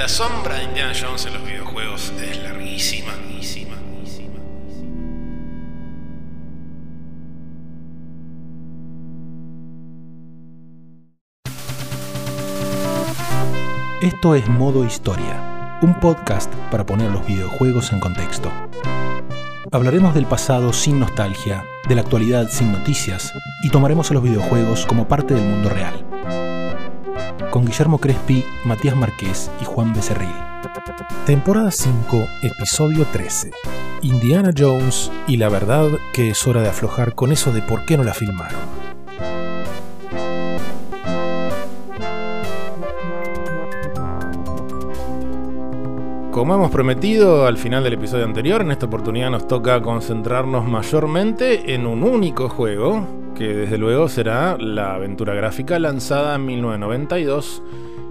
La sombra de Indiana Jones en los videojuegos es larguísima. Esto es Modo Historia, un podcast para poner los videojuegos en contexto. Hablaremos del pasado sin nostalgia, de la actualidad sin noticias y tomaremos a los videojuegos como parte del mundo real. Con Guillermo Crespi, Matías Marqués y Juan Becerril. Temporada 5, episodio 13. Indiana Jones y la verdad que es hora de aflojar con eso de por qué no la filmaron. Como hemos prometido al final del episodio anterior, en esta oportunidad nos toca concentrarnos mayormente en un único juego, que desde luego será la aventura gráfica lanzada en 1992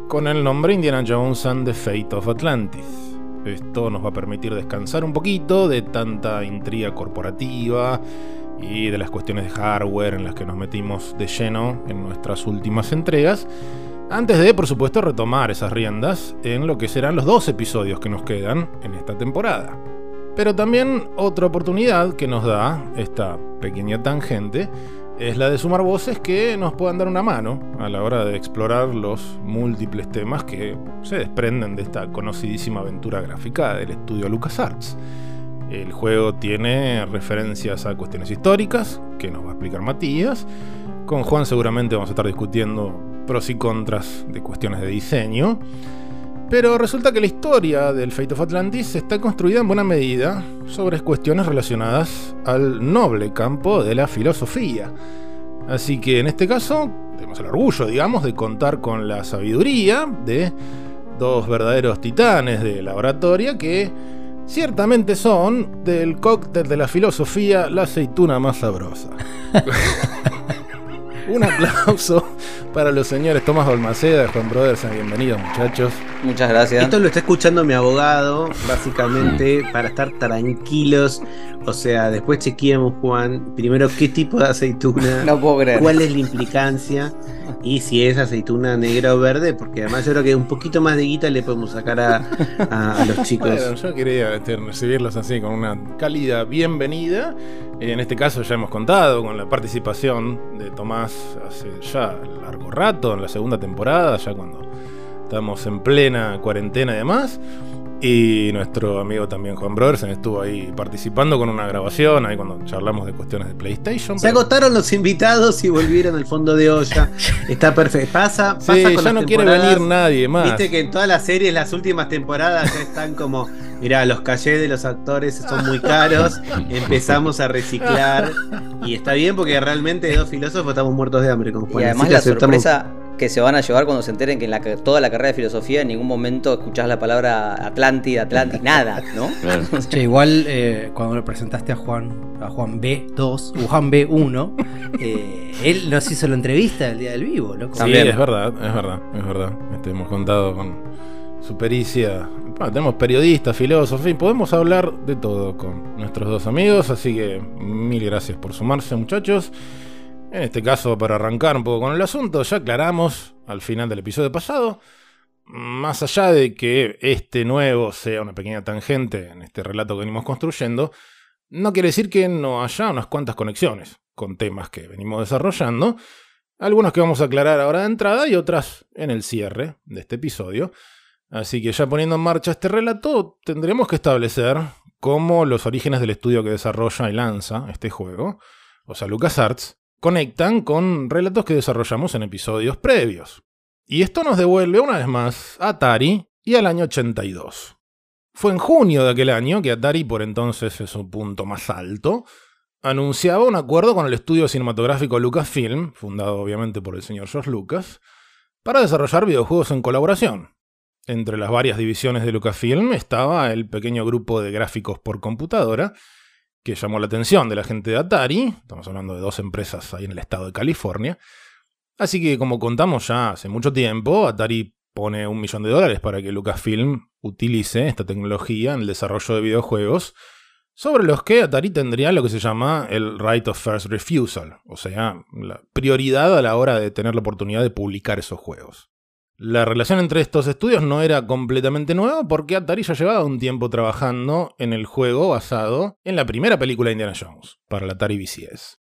con el nombre Indiana Jones and the Fate of Atlantis. Esto nos va a permitir descansar un poquito de tanta intriga corporativa y de las cuestiones de hardware en las que nos metimos de lleno en nuestras últimas entregas antes de, por supuesto, retomar esas riendas en lo que serán los dos episodios que nos quedan en esta temporada. Pero también otra oportunidad que nos da esta pequeña tangente es la de sumar voces que nos puedan dar una mano a la hora de explorar los múltiples temas que se desprenden de esta conocidísima aventura gráfica del estudio LucasArts. El juego tiene referencias a cuestiones históricas, que nos va a explicar Matías. Con Juan seguramente vamos a estar discutiendo pros y contras de cuestiones de diseño. Pero resulta que la historia del Fate of Atlantis está construida en buena medida sobre cuestiones relacionadas al noble campo de la filosofía. Así que en este caso tenemos el orgullo, digamos, de contar con la sabiduría de dos verdaderos titanes de la oratoria que ciertamente son del cóctel de la filosofía la aceituna más sabrosa. Un aplauso para los señores Tomás Balmaceda Juan Brothers. Bienvenidos, muchachos. Muchas gracias. Esto lo está escuchando mi abogado, básicamente, para estar tranquilos. O sea, después chequeamos, Juan, primero qué tipo de aceituna, No puedo creer. cuál es la implicancia y si es aceituna negra o verde, porque además yo creo que un poquito más de guita le podemos sacar a, los chicos. Bueno, yo quería este, recibirlos así con una cálida bienvenida. En este caso ya hemos contado con la participación de Tomás hace ya largo rato, en la segunda temporada, ya cuando estamos en plena cuarentena y demás. Y nuestro amigo también Juan Brodersen estuvo ahí participando con una grabación, ahí cuando charlamos de cuestiones de PlayStation. Se pero- agotaron los invitados y volvieron al fondo de olla. Está perfecto. Pasa, pasa Sí, con ya las no quiere venir nadie más. Viste que en todas las series, las últimas temporadas ya están como, mirá, los cachés de los actores son muy caros, empezamos a reciclar y está bien porque realmente dos filósofos estamos muertos de hambre con Juan. Y además la aceptamos- sorpresa que se van a llevar cuando se enteren que en la, toda la carrera de filosofía en ningún momento escuchás la palabra Atlántida, Atlantis, nada, ¿no? Che, igual eh, cuando lo presentaste a Juan, a Juan B2 o Juan B1, eh, él nos hizo la entrevista el día del vivo, loco. Sí, También. es verdad, es verdad, es verdad. Este, hemos contado con su pericia. Bueno, tenemos periodistas, filósofos, en fin, podemos hablar de todo con nuestros dos amigos, así que mil gracias por sumarse, muchachos. En este caso, para arrancar un poco con el asunto, ya aclaramos al final del episodio pasado, más allá de que este nuevo sea una pequeña tangente en este relato que venimos construyendo, no quiere decir que no haya unas cuantas conexiones con temas que venimos desarrollando. Algunos que vamos a aclarar ahora de entrada y otras en el cierre de este episodio. Así que ya poniendo en marcha este relato, tendremos que establecer cómo los orígenes del estudio que desarrolla y lanza este juego, o sea, LucasArts, conectan con relatos que desarrollamos en episodios previos. Y esto nos devuelve una vez más a Atari y al año 82. Fue en junio de aquel año que Atari, por entonces es su punto más alto, anunciaba un acuerdo con el estudio cinematográfico Lucasfilm, fundado obviamente por el señor George Lucas, para desarrollar videojuegos en colaboración. Entre las varias divisiones de Lucasfilm estaba el pequeño grupo de gráficos por computadora, que llamó la atención de la gente de Atari, estamos hablando de dos empresas ahí en el estado de California, así que como contamos ya hace mucho tiempo, Atari pone un millón de dólares para que Lucasfilm utilice esta tecnología en el desarrollo de videojuegos, sobre los que Atari tendría lo que se llama el right of first refusal, o sea, la prioridad a la hora de tener la oportunidad de publicar esos juegos. La relación entre estos estudios no era completamente nueva porque Atari ya llevaba un tiempo trabajando en el juego basado en la primera película de Indiana Jones, para la Atari VCS.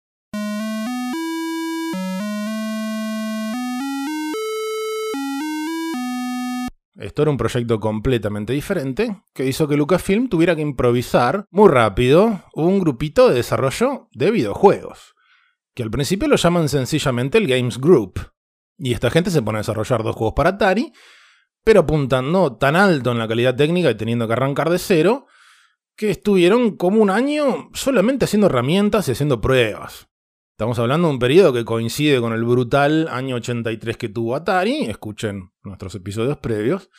Esto era un proyecto completamente diferente que hizo que Lucasfilm tuviera que improvisar muy rápido un grupito de desarrollo de videojuegos, que al principio lo llaman sencillamente el Games Group, y esta gente se pone a desarrollar dos juegos para Atari, pero apuntando tan alto en la calidad técnica y teniendo que arrancar de cero, que estuvieron como un año solamente haciendo herramientas y haciendo pruebas. Estamos hablando de un periodo que coincide con el brutal año 83 que tuvo Atari, escuchen nuestros episodios previos.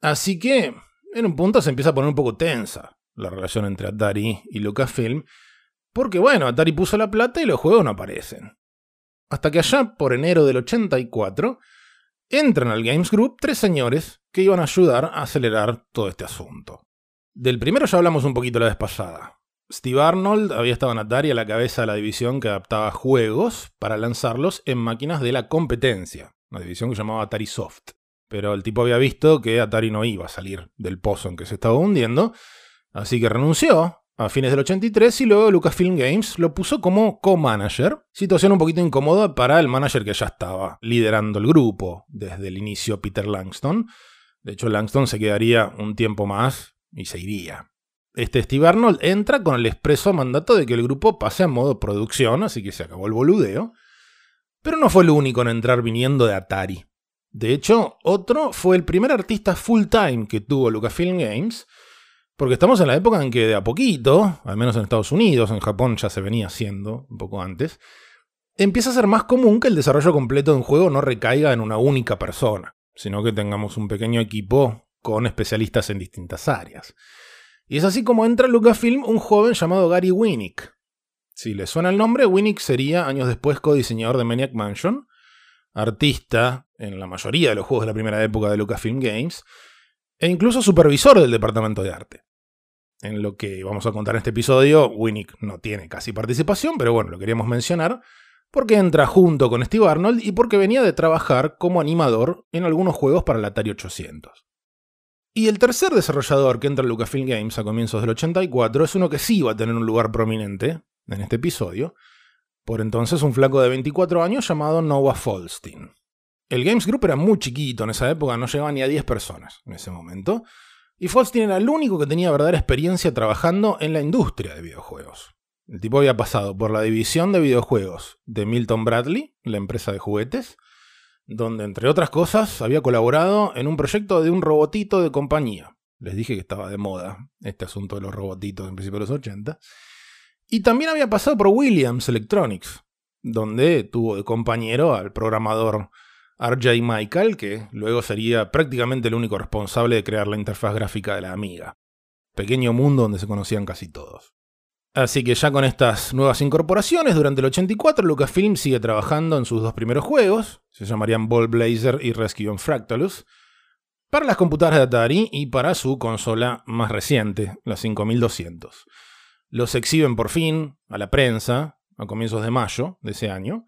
Así que en un punto se empieza a poner un poco tensa la relación entre Atari y Lucasfilm, porque bueno, Atari puso la plata y los juegos no aparecen. Hasta que allá, por enero del 84, entran al Games Group tres señores que iban a ayudar a acelerar todo este asunto. Del primero ya hablamos un poquito la vez pasada. Steve Arnold había estado en Atari a la cabeza de la división que adaptaba juegos para lanzarlos en máquinas de la competencia, una división que llamaba Atari Soft. Pero el tipo había visto que Atari no iba a salir del pozo en que se estaba hundiendo, así que renunció a fines del 83 y luego Lucasfilm Games lo puso como co-manager, situación un poquito incómoda para el manager que ya estaba liderando el grupo desde el inicio, Peter Langston. De hecho, Langston se quedaría un tiempo más y se iría. Este Steve Arnold entra con el expreso mandato de que el grupo pase a modo producción, así que se acabó el boludeo. Pero no fue el único en entrar viniendo de Atari. De hecho, otro fue el primer artista full time que tuvo Lucasfilm Games, porque estamos en la época en que de a poquito, al menos en Estados Unidos, en Japón ya se venía haciendo un poco antes, empieza a ser más común que el desarrollo completo de un juego no recaiga en una única persona, sino que tengamos un pequeño equipo con especialistas en distintas áreas. Y es así como entra en Lucasfilm un joven llamado Gary Winnick. Si le suena el nombre, Winnick sería años después codiseñador de Maniac Mansion, artista en la mayoría de los juegos de la primera época de Lucasfilm Games, e incluso supervisor del departamento de arte. En lo que vamos a contar en este episodio, Winnick no tiene casi participación, pero bueno, lo queríamos mencionar porque entra junto con Steve Arnold y porque venía de trabajar como animador en algunos juegos para el Atari 800. Y el tercer desarrollador que entra en Lucasfilm Games a comienzos del 84 es uno que sí va a tener un lugar prominente en este episodio, por entonces un flaco de 24 años llamado Noah Falstein. El Games Group era muy chiquito en esa época, no llegaba ni a 10 personas en ese momento. Y Falstein era el único que tenía verdadera experiencia trabajando en la industria de videojuegos. El tipo había pasado por la división de videojuegos de Milton Bradley, la empresa de juguetes, donde entre otras cosas había colaborado en un proyecto de un robotito de compañía. Les dije que estaba de moda este asunto de los robotitos en principio de los 80. Y también había pasado por Williams Electronics, donde tuvo de compañero al programador RJ Michael, que luego sería prácticamente el único responsable de crear la interfaz gráfica de la Amiga. Pequeño mundo donde se conocían casi todos. Así que ya con estas nuevas incorporaciones, durante el 84 Lucasfilm sigue trabajando en sus dos primeros juegos, se llamarían Ball Blazer y Rescue on Fractalus, para las computadoras de Atari y para su consola más reciente, la 5200. Los exhiben por fin a la prensa a comienzos de mayo de ese año,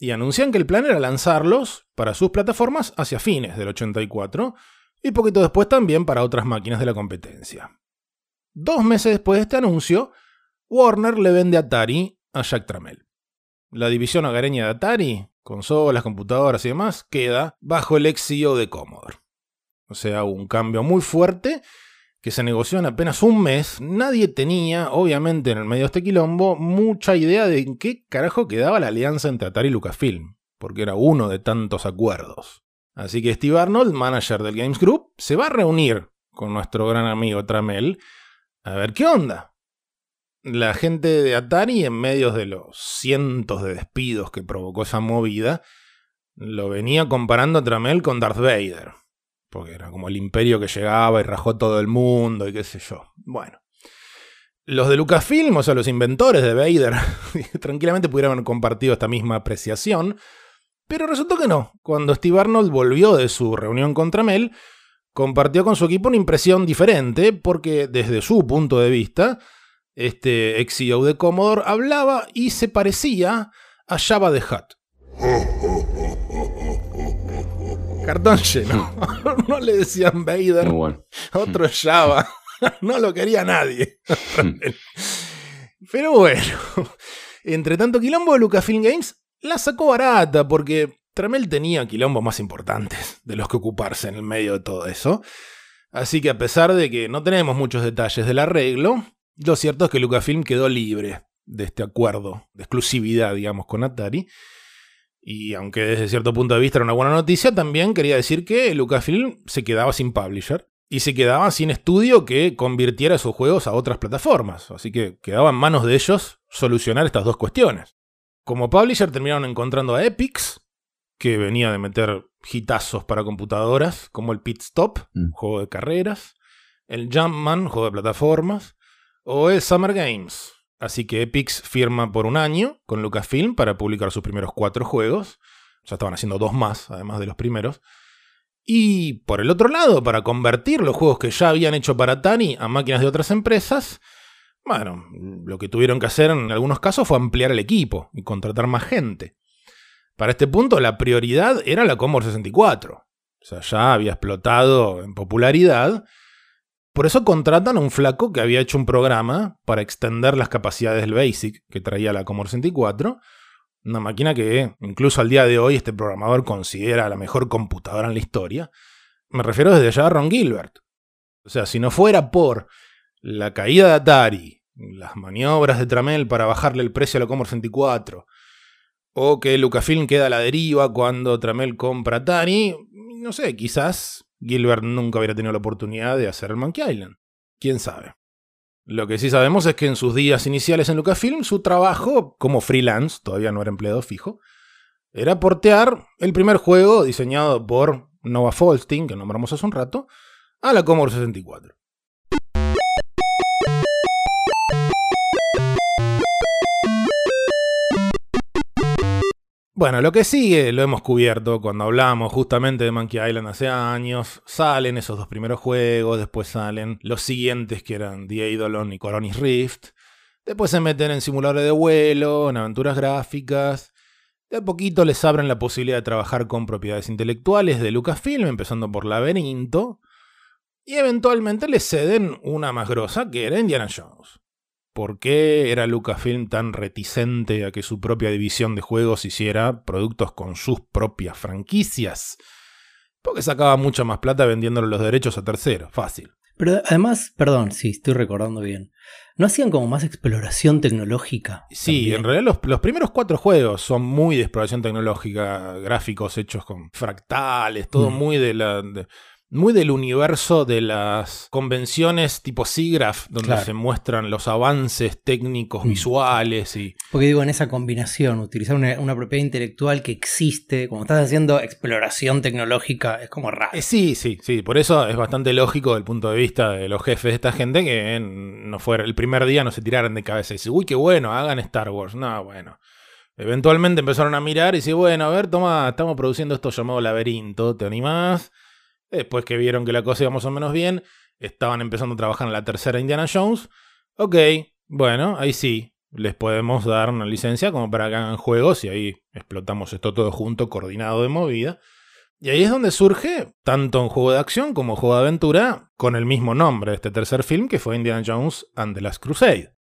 y anuncian que el plan era lanzarlos para sus plataformas hacia fines del 84 y poquito después también para otras máquinas de la competencia. Dos meses después de este anuncio, Warner le vende Atari a Jack Trammell. La división hogareña de Atari, consolas, computadoras y demás, queda bajo el ex CEO de Commodore. O sea, un cambio muy fuerte que se negoció en apenas un mes, nadie tenía, obviamente en el medio de este quilombo, mucha idea de en qué carajo quedaba la alianza entre Atari y Lucasfilm, porque era uno de tantos acuerdos. Así que Steve Arnold, manager del Games Group, se va a reunir con nuestro gran amigo Tramel a ver qué onda. La gente de Atari, en medio de los cientos de despidos que provocó esa movida, lo venía comparando a Tramel con Darth Vader porque era como el imperio que llegaba y rajó todo el mundo y qué sé yo. Bueno. Los de Lucasfilm, o sea, los inventores de Vader, tranquilamente pudieron haber compartido esta misma apreciación, pero resultó que no. Cuando Steve Arnold volvió de su reunión con Tramel, compartió con su equipo una impresión diferente, porque desde su punto de vista, este ex CEO de Commodore hablaba y se parecía a Java the Hutt. Cartón lleno. no le decían Vader. Bueno. Otro Java. no lo quería nadie. Pero bueno. Entre tanto quilombo, Lucasfilm Games la sacó barata porque Tramel tenía quilombos más importantes de los que ocuparse en el medio de todo eso. Así que a pesar de que no tenemos muchos detalles del arreglo, lo cierto es que Lucasfilm quedó libre de este acuerdo de exclusividad, digamos, con Atari. Y aunque desde cierto punto de vista era una buena noticia, también quería decir que Lucasfilm se quedaba sin publisher y se quedaba sin estudio que convirtiera sus juegos a otras plataformas. Así que quedaba en manos de ellos solucionar estas dos cuestiones. Como publisher terminaron encontrando a Epix, que venía de meter hitazos para computadoras, como el Pit Stop, Mm. juego de carreras, el Jumpman, juego de plataformas, o el Summer Games. Así que Epix firma por un año con Lucasfilm para publicar sus primeros cuatro juegos. Ya estaban haciendo dos más, además de los primeros. Y por el otro lado, para convertir los juegos que ya habían hecho para Atari a máquinas de otras empresas, bueno, lo que tuvieron que hacer en algunos casos fue ampliar el equipo y contratar más gente. Para este punto, la prioridad era la Commodore 64. O sea, ya había explotado en popularidad. Por eso contratan a un flaco que había hecho un programa para extender las capacidades del BASIC que traía la Commodore 64. Una máquina que incluso al día de hoy este programador considera la mejor computadora en la historia. Me refiero desde ya a Ron Gilbert. O sea, si no fuera por la caída de Atari, las maniobras de Tramel para bajarle el precio a la Commodore 64, o que Lucasfilm queda a la deriva cuando Tramel compra Atari, no sé, quizás Gilbert nunca hubiera tenido la oportunidad de hacer el Monkey Island. ¿Quién sabe? Lo que sí sabemos es que en sus días iniciales en Lucasfilm, su trabajo como freelance, todavía no era empleado fijo, era portear el primer juego diseñado por Nova Folstein, que nombramos hace un rato, a la Commodore 64. Bueno, lo que sigue lo hemos cubierto cuando hablamos justamente de Monkey Island hace años. Salen esos dos primeros juegos, después salen los siguientes que eran The Eidolon y Coronis Rift. Después se meten en simuladores de vuelo, en aventuras gráficas. De a poquito les abren la posibilidad de trabajar con propiedades intelectuales de Lucasfilm, empezando por Laberinto. Y eventualmente les ceden una más grosa que era Indiana Jones. ¿Por qué era Lucasfilm tan reticente a que su propia división de juegos hiciera productos con sus propias franquicias? Porque sacaba mucha más plata vendiéndole los derechos a terceros, fácil. Pero además, perdón, si estoy recordando bien, ¿no hacían como más exploración tecnológica? Sí, también? en realidad los, los primeros cuatro juegos son muy de exploración tecnológica, gráficos hechos con fractales, todo Mm. muy de la... de- muy del universo de las convenciones tipo SIGGRAPH, donde Claro. se muestran los avances técnicos Mm. visuales y, Porque digo, en esa combinación, utilizar una, una propiedad intelectual que existe, como estás haciendo exploración tecnológica, es como raro. Eh, sí, sí, sí. Por eso es bastante lógico del punto de vista de los jefes de esta gente que eh, no fuera el primer día no se tiraran de cabeza y decir, uy, qué bueno, hagan Star Wars. No, bueno. Eventualmente empezaron a mirar y decir, bueno, a ver, toma, estamos produciendo esto llamado Laberinto, ¿te animás? Después que vieron que la cosa iba más o menos bien, estaban empezando a trabajar en la tercera Indiana Jones. Ok, bueno, ahí sí, les podemos dar una licencia como para que hagan juegos y ahí explotamos esto todo junto, coordinado de movida. Y ahí es donde surge tanto un juego de acción como juego de aventura con el mismo nombre de este tercer film que fue Indiana Jones and the Last Crusade.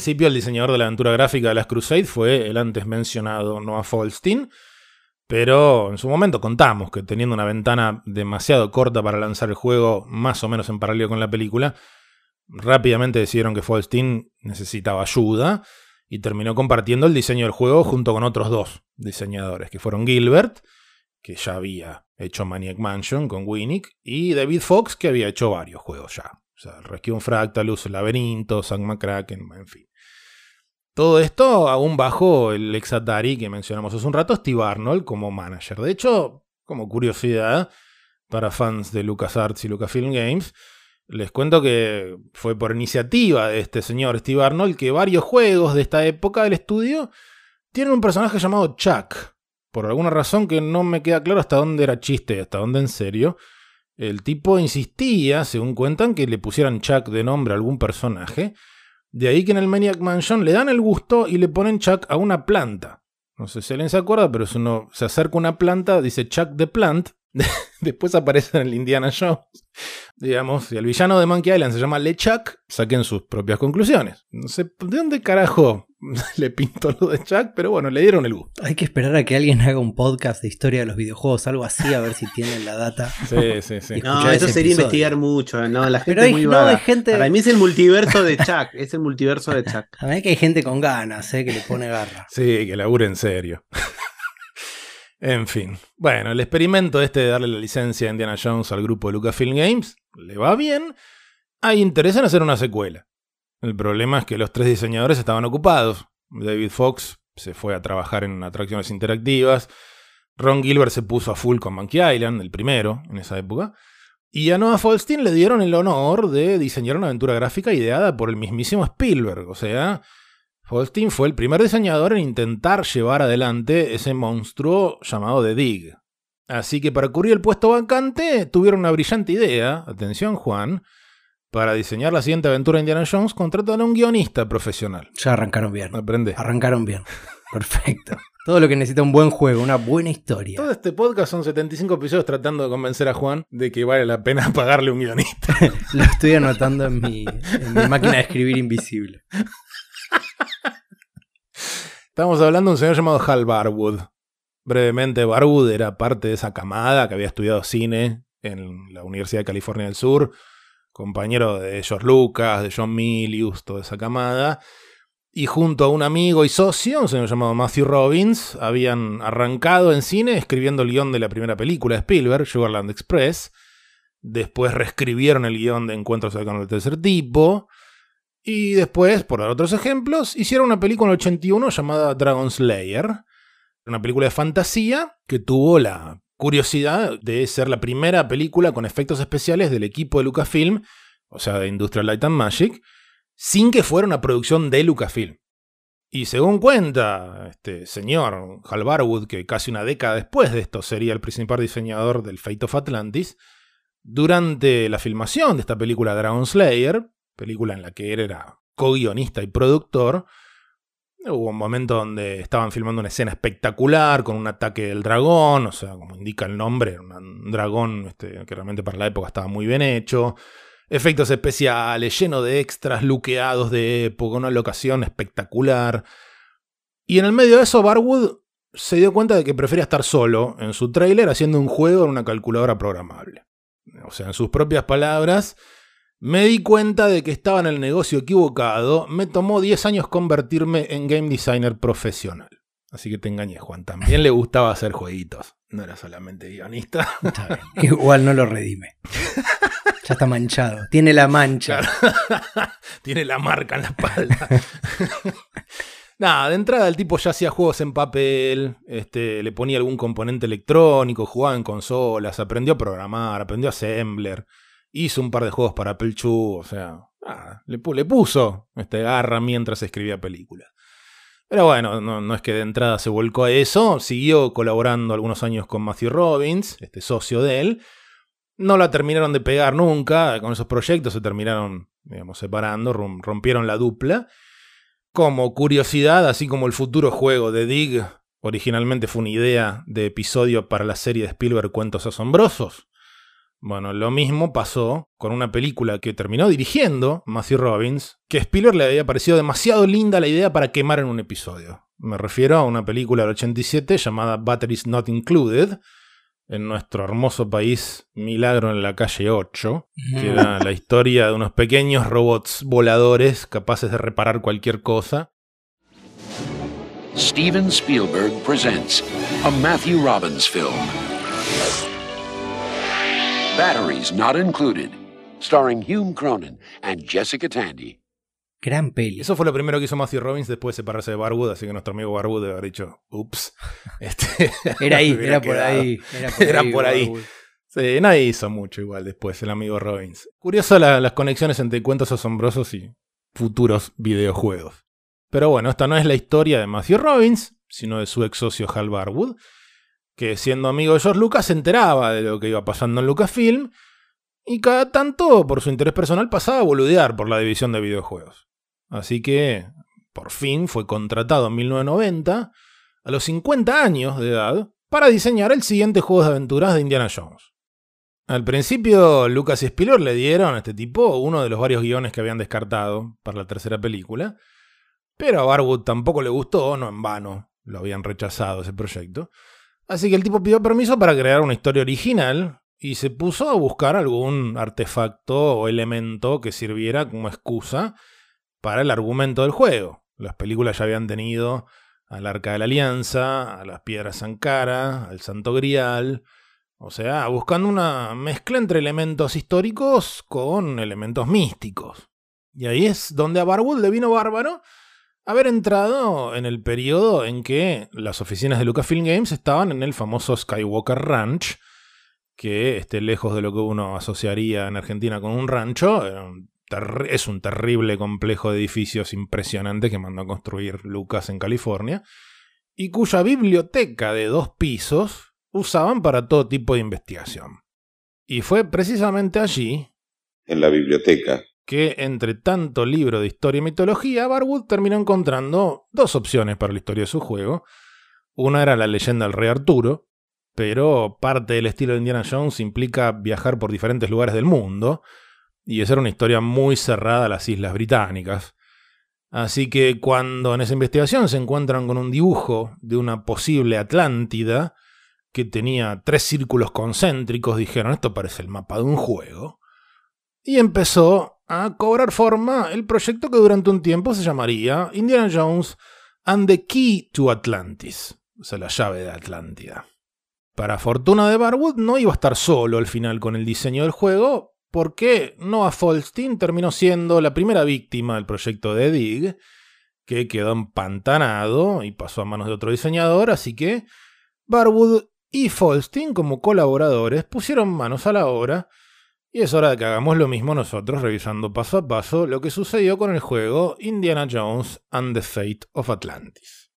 Principio, el diseñador de la aventura gráfica de las Crusade fue el antes mencionado Noah Falstein, pero en su momento contamos que teniendo una ventana demasiado corta para lanzar el juego más o menos en paralelo con la película, rápidamente decidieron que Falstein necesitaba ayuda y terminó compartiendo el diseño del juego junto con otros dos diseñadores, que fueron Gilbert, que ya había hecho Maniac Mansion con Winnick, y David Fox, que había hecho varios juegos ya. O sea, Rescue on Fractalus, Laberinto, Zack McCracken, en fin. Todo esto aún bajo el ex Atari que mencionamos hace un rato, Steve Arnold como manager. De hecho, como curiosidad, para fans de LucasArts y Lucasfilm Games. Les cuento que fue por iniciativa de este señor Steve Arnold que varios juegos de esta época del estudio tienen un personaje llamado Chuck. Por alguna razón que no me queda claro hasta dónde era chiste hasta dónde en serio. El tipo insistía, según cuentan, que le pusieran Chuck de nombre a algún personaje. De ahí que en el Maniac Mansion le dan el gusto y le ponen Chuck a una planta. No sé si alguien se acuerda, pero si uno se acerca a una planta, dice Chuck the Plant. Después aparece en el Indiana Jones. Digamos, si el villano de Monkey Island se llama LeChuck, saquen sus propias conclusiones. No sé de dónde carajo le pintó lo de Chuck, pero bueno, le dieron el gusto. Hay que esperar a que alguien haga un podcast de historia de los videojuegos, algo así, a ver si tienen la data. Sí, sí, sí. No, eso sería episodio. investigar mucho. No, la gente Pero hay- es muy no, vaga. hay gente- Para mí es el multiverso de Chuck. Es el multiverso de Chuck. A ver que hay gente con ganas, eh, que le pone garra. Sí, que labure en serio. en fin. Bueno, el experimento este de darle la licencia a Indiana Jones al grupo de Lucasfilm Games le va bien. Hay interés en hacer una secuela. El problema es que los tres diseñadores estaban ocupados. David Fox se fue a trabajar en atracciones interactivas. Ron Gilbert se puso a full con Monkey Island, el primero, en esa época. Y a Noah Falstein le dieron el honor de diseñar una aventura gráfica ideada por el mismísimo Spielberg. O sea, Holstein fue el primer diseñador en intentar llevar adelante ese monstruo llamado The Dig. Así que para cubrir el puesto vacante tuvieron una brillante idea, atención Juan, para diseñar la siguiente aventura de Indiana Jones contrataron a un guionista profesional. Ya arrancaron bien. Aprende. Arrancaron bien. Perfecto. Todo lo que necesita un buen juego, una buena historia. Todo este podcast son 75 episodios tratando de convencer a Juan de que vale la pena pagarle un guionista. Lo estoy anotando en mi, en mi máquina de escribir invisible. Estamos hablando de un señor llamado Hal Barwood. Brevemente, Barwood era parte de esa camada que había estudiado cine en la Universidad de California del Sur, compañero de George Lucas, de John Milius, toda esa camada. Y junto a un amigo y socio, un señor llamado Matthew Robbins, habían arrancado en cine escribiendo el guion de la primera película de Spielberg, Sugarland Express. Después reescribieron el guion de Encuentros con el tercer tipo. Y después, por dar otros ejemplos, hicieron una película en el 81 llamada Dragon Slayer. Una película de fantasía que tuvo la curiosidad de ser la primera película con efectos especiales del equipo de Lucasfilm, o sea, de Industrial Light and Magic, sin que fuera una producción de Lucasfilm. Y según cuenta este señor Hal Barwood, que casi una década después de esto sería el principal diseñador del Fate of Atlantis, durante la filmación de esta película Dragon Slayer, película en la que él era co-guionista y productor, hubo un momento donde estaban filmando una escena espectacular con un ataque del dragón, o sea, como indica el nombre, un dragón este, que realmente para la época estaba muy bien hecho. Efectos especiales, lleno de extras, luqueados de época, una locación espectacular. Y en el medio de eso, Barwood se dio cuenta de que prefería estar solo en su trailer haciendo un juego en una calculadora programable. O sea, en sus propias palabras, me di cuenta de que estaba en el negocio equivocado. Me tomó 10 años convertirme en game designer profesional. Así que te engañé, Juan. También le gustaba hacer jueguitos. No era solamente guionista. Igual no lo redime. Ya está manchado. Tiene la mancha. Tiene la marca en la espalda. Nada, de entrada el tipo ya hacía juegos en papel, este, le ponía algún componente electrónico, jugaba en consolas, aprendió a programar, aprendió Assembler, hizo un par de juegos para Apple II, o sea, le, pu- le puso este, garra mientras escribía películas. Pero bueno, no, no es que de entrada se volcó a eso, siguió colaborando algunos años con Matthew Robbins, este socio de él. No la terminaron de pegar nunca, con esos proyectos se terminaron, digamos, separando, rom- rompieron la dupla. Como curiosidad, así como el futuro juego de Dig originalmente fue una idea de episodio para la serie de Spielberg Cuentos Asombrosos. Bueno, lo mismo pasó con una película que terminó dirigiendo Matthew Robbins, que a Spielberg le había parecido demasiado linda la idea para quemar en un episodio. Me refiero a una película del 87 llamada Batteries Not Included, en nuestro hermoso país Milagro en la calle 8, que era la historia de unos pequeños robots voladores capaces de reparar cualquier cosa. Steven Spielberg presents a Matthew Robbins film. Batteries Not Included, starring Hume Cronin and Jessica Tandy. Gran peli. Eso fue lo primero que hizo Matthew Robbins después de separarse de Barwood, así que nuestro amigo Barwood debe haber dicho, ups. Este, Era ahí, era por quedado. ahí. Era por Era ahí. por ahí. Barwood. Sí, nadie hizo mucho igual después, el amigo Robbins. Curioso la- las conexiones entre cuentos asombrosos y futuros videojuegos. Pero bueno, esta no es la historia de Matthew Robbins, sino de su ex socio Hal Barwood, que siendo amigo de George Lucas se enteraba de lo que iba pasando en Lucasfilm y cada tanto, por su interés personal, pasaba a boludear por la división de videojuegos. Así que, por fin, fue contratado en 1990, a los 50 años de edad, para diseñar el siguiente juego de aventuras de Indiana Jones. Al principio, Lucas y Spielberg le dieron a este tipo uno de los varios guiones que habían descartado para la tercera película, pero a Barwood tampoco le gustó, no en vano, lo habían rechazado ese proyecto. Así que el tipo pidió permiso para crear una historia original y se puso a buscar algún artefacto o elemento que sirviera como excusa para el argumento del juego. Las películas ya habían tenido al Arca de la Alianza, a las Piedras Sankara, al Santo Grial. O sea, buscando una mezcla entre elementos históricos con elementos místicos. Y ahí es donde a Barwood le vino bárbaro haber entrado en el periodo en que las oficinas de Lucasfilm Games estaban en el famoso Skywalker Ranch, que esté lejos de lo que uno asociaría en Argentina con un rancho, es un terrible complejo de edificios impresionante que mandó a construir Lucas en California, y cuya biblioteca de dos pisos usaban para todo tipo de investigación. Y fue precisamente allí en la biblioteca. Que entre tanto libro de historia y mitología, Barwood terminó encontrando dos opciones para la historia de su juego. Una era la leyenda del rey Arturo, pero parte del estilo de Indiana Jones implica viajar por diferentes lugares del mundo, y esa era una historia muy cerrada a las islas británicas. Así que cuando en esa investigación se encuentran con un dibujo de una posible Atlántida que tenía tres círculos concéntricos, dijeron, esto parece el mapa de un juego. Y empezó a cobrar forma el proyecto que durante un tiempo se llamaría Indiana Jones and the Key to Atlantis, o sea, la llave de Atlántida. Para fortuna de Barwood, no iba a estar solo al final con el diseño del juego, porque Noah Falstein terminó siendo la primera víctima del proyecto de Dig, que quedó empantanado y pasó a manos de otro diseñador, así que Barwood y Falstein como colaboradores pusieron manos a la obra y es hora de que hagamos lo mismo nosotros revisando paso a paso lo que sucedió con el juego Indiana Jones and the Fate of Atlantis.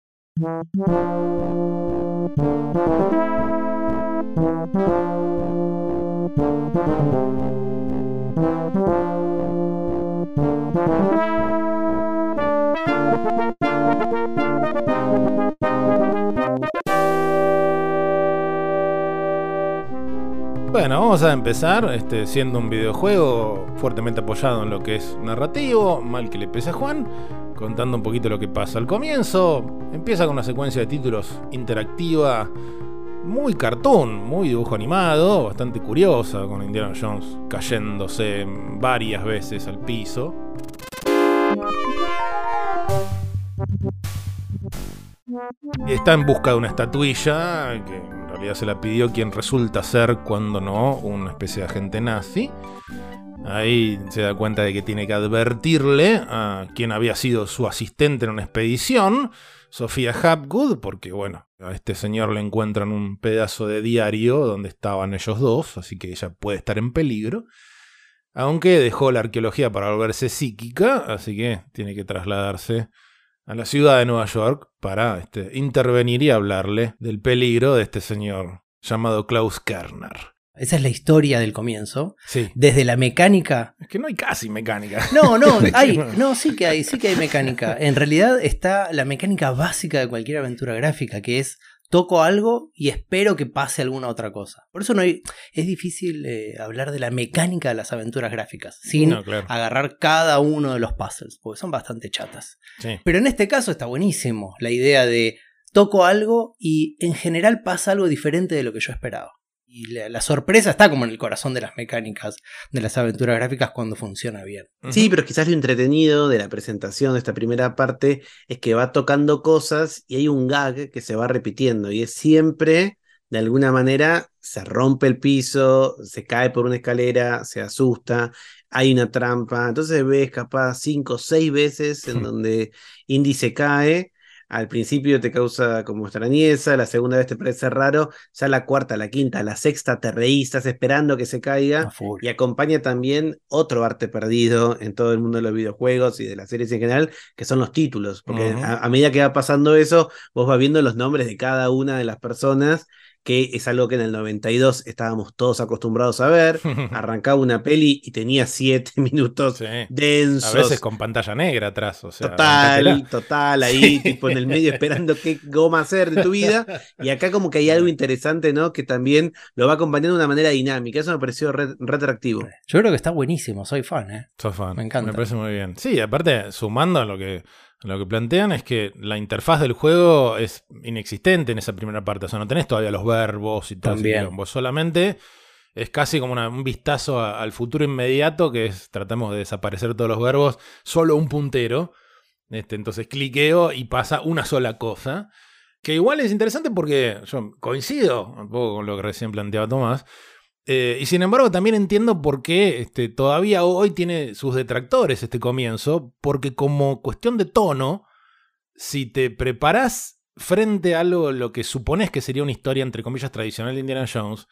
Bueno, vamos a empezar este, siendo un videojuego fuertemente apoyado en lo que es narrativo, mal que le pese a Juan, contando un poquito lo que pasa al comienzo. Empieza con una secuencia de títulos interactiva, muy cartoon, muy dibujo animado, bastante curiosa, con Indiana Jones cayéndose varias veces al piso. Está en busca de una estatuilla que en realidad se la pidió quien resulta ser, cuando no, una especie de agente nazi. Ahí se da cuenta de que tiene que advertirle a quien había sido su asistente en una expedición, Sofía Hapgood, porque bueno, a este señor le encuentran un pedazo de diario donde estaban ellos dos, así que ella puede estar en peligro. Aunque dejó la arqueología para volverse psíquica, así que tiene que trasladarse a la ciudad de Nueva York para este, intervenir y hablarle del peligro de este señor llamado Klaus Kerner. Esa es la historia del comienzo. Sí. Desde la mecánica. Es que no hay casi mecánica. No, no, hay, no, sí que hay, sí que hay mecánica. En realidad está la mecánica básica de cualquier aventura gráfica, que es toco algo y espero que pase alguna otra cosa. Por eso no hay, es difícil eh, hablar de la mecánica de las aventuras gráficas, sin No, claro. agarrar cada uno de los puzzles, porque son bastante chatas. Sí. Pero en este caso está buenísimo la idea de toco algo y en general pasa algo diferente de lo que yo esperaba. Y la, la sorpresa está como en el corazón de las mecánicas de las aventuras gráficas cuando funciona bien. Sí, pero quizás lo entretenido de la presentación de esta primera parte es que va tocando cosas y hay un gag que se va repitiendo y es siempre, de alguna manera, se rompe el piso, se cae por una escalera, se asusta, hay una trampa, entonces ves capaz cinco o seis veces en donde Indy se cae al principio te causa como extrañeza, la segunda vez te parece raro, ya la cuarta, la quinta, la sexta te reís, estás esperando que se caiga. Y acompaña también otro arte perdido en todo el mundo de los videojuegos y de las series en general, que son los títulos. Porque a, a medida que va pasando eso, vos vas viendo los nombres de cada una de las personas, que es algo que en el 92 estábamos todos acostumbrados a ver. Arrancaba una peli y tenía siete minutos Sí. densos. A veces con pantalla negra atrás, o sea. Total, total, ahí, tipo en el medio esperando qué goma hacer de tu vida. Y acá como que hay algo interesante, ¿no? Que también lo va acompañando de una manera dinámica. Eso me pareció re, re atractivo. Yo creo que está buenísimo, soy fan, ¿eh? Sos fan. Me encanta. Me parece muy bien. Sí, aparte, sumando a lo que, lo que plantean, es que la interfaz del juego es inexistente en esa primera parte. O sea, no tenés todavía los verbos y También. quilombo. Solamente es casi como una- un vistazo a- al futuro inmediato, que es tratamos de desaparecer todos los verbos, solo un puntero. Este, entonces cliqueo y pasa una sola cosa. Que igual es interesante porque yo coincido un poco con lo que recién planteaba Tomás. Eh, y sin embargo, también entiendo por qué este, todavía hoy tiene sus detractores este comienzo, porque como cuestión de tono, si te preparás frente a algo lo que supones que sería una historia, entre comillas, tradicional de Indiana Jones,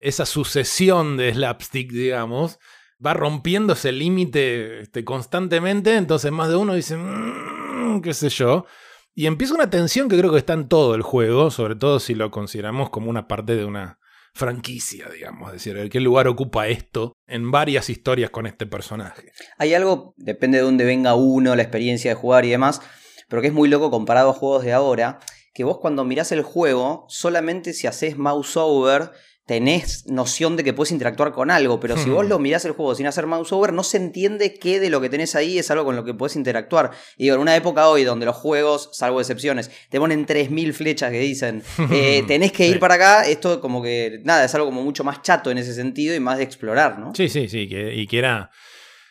esa sucesión de slapstick, digamos, va rompiendo ese límite este, constantemente, entonces más de uno dice, "Mm, qué sé yo, y empieza una tensión que creo que está en todo el juego, sobre todo si lo consideramos como una parte de una franquicia, digamos, es decir, qué lugar ocupa esto en varias historias con este personaje. Hay algo, depende de dónde venga uno, la experiencia de jugar y demás, pero que es muy loco comparado a juegos de ahora, que vos cuando mirás el juego, solamente si haces mouse over, tenés noción de que puedes interactuar con algo, pero si vos lo mirás el juego sin hacer mouse over, no se entiende qué de lo que tenés ahí es algo con lo que puedes interactuar. Y digo, en una época hoy donde los juegos, salvo excepciones, te ponen 3.000 flechas que dicen, eh, tenés que ir Sí. para acá, esto como que, nada, es algo como mucho más chato en ese sentido y más de explorar, ¿no? Sí, sí, sí, que, y que era,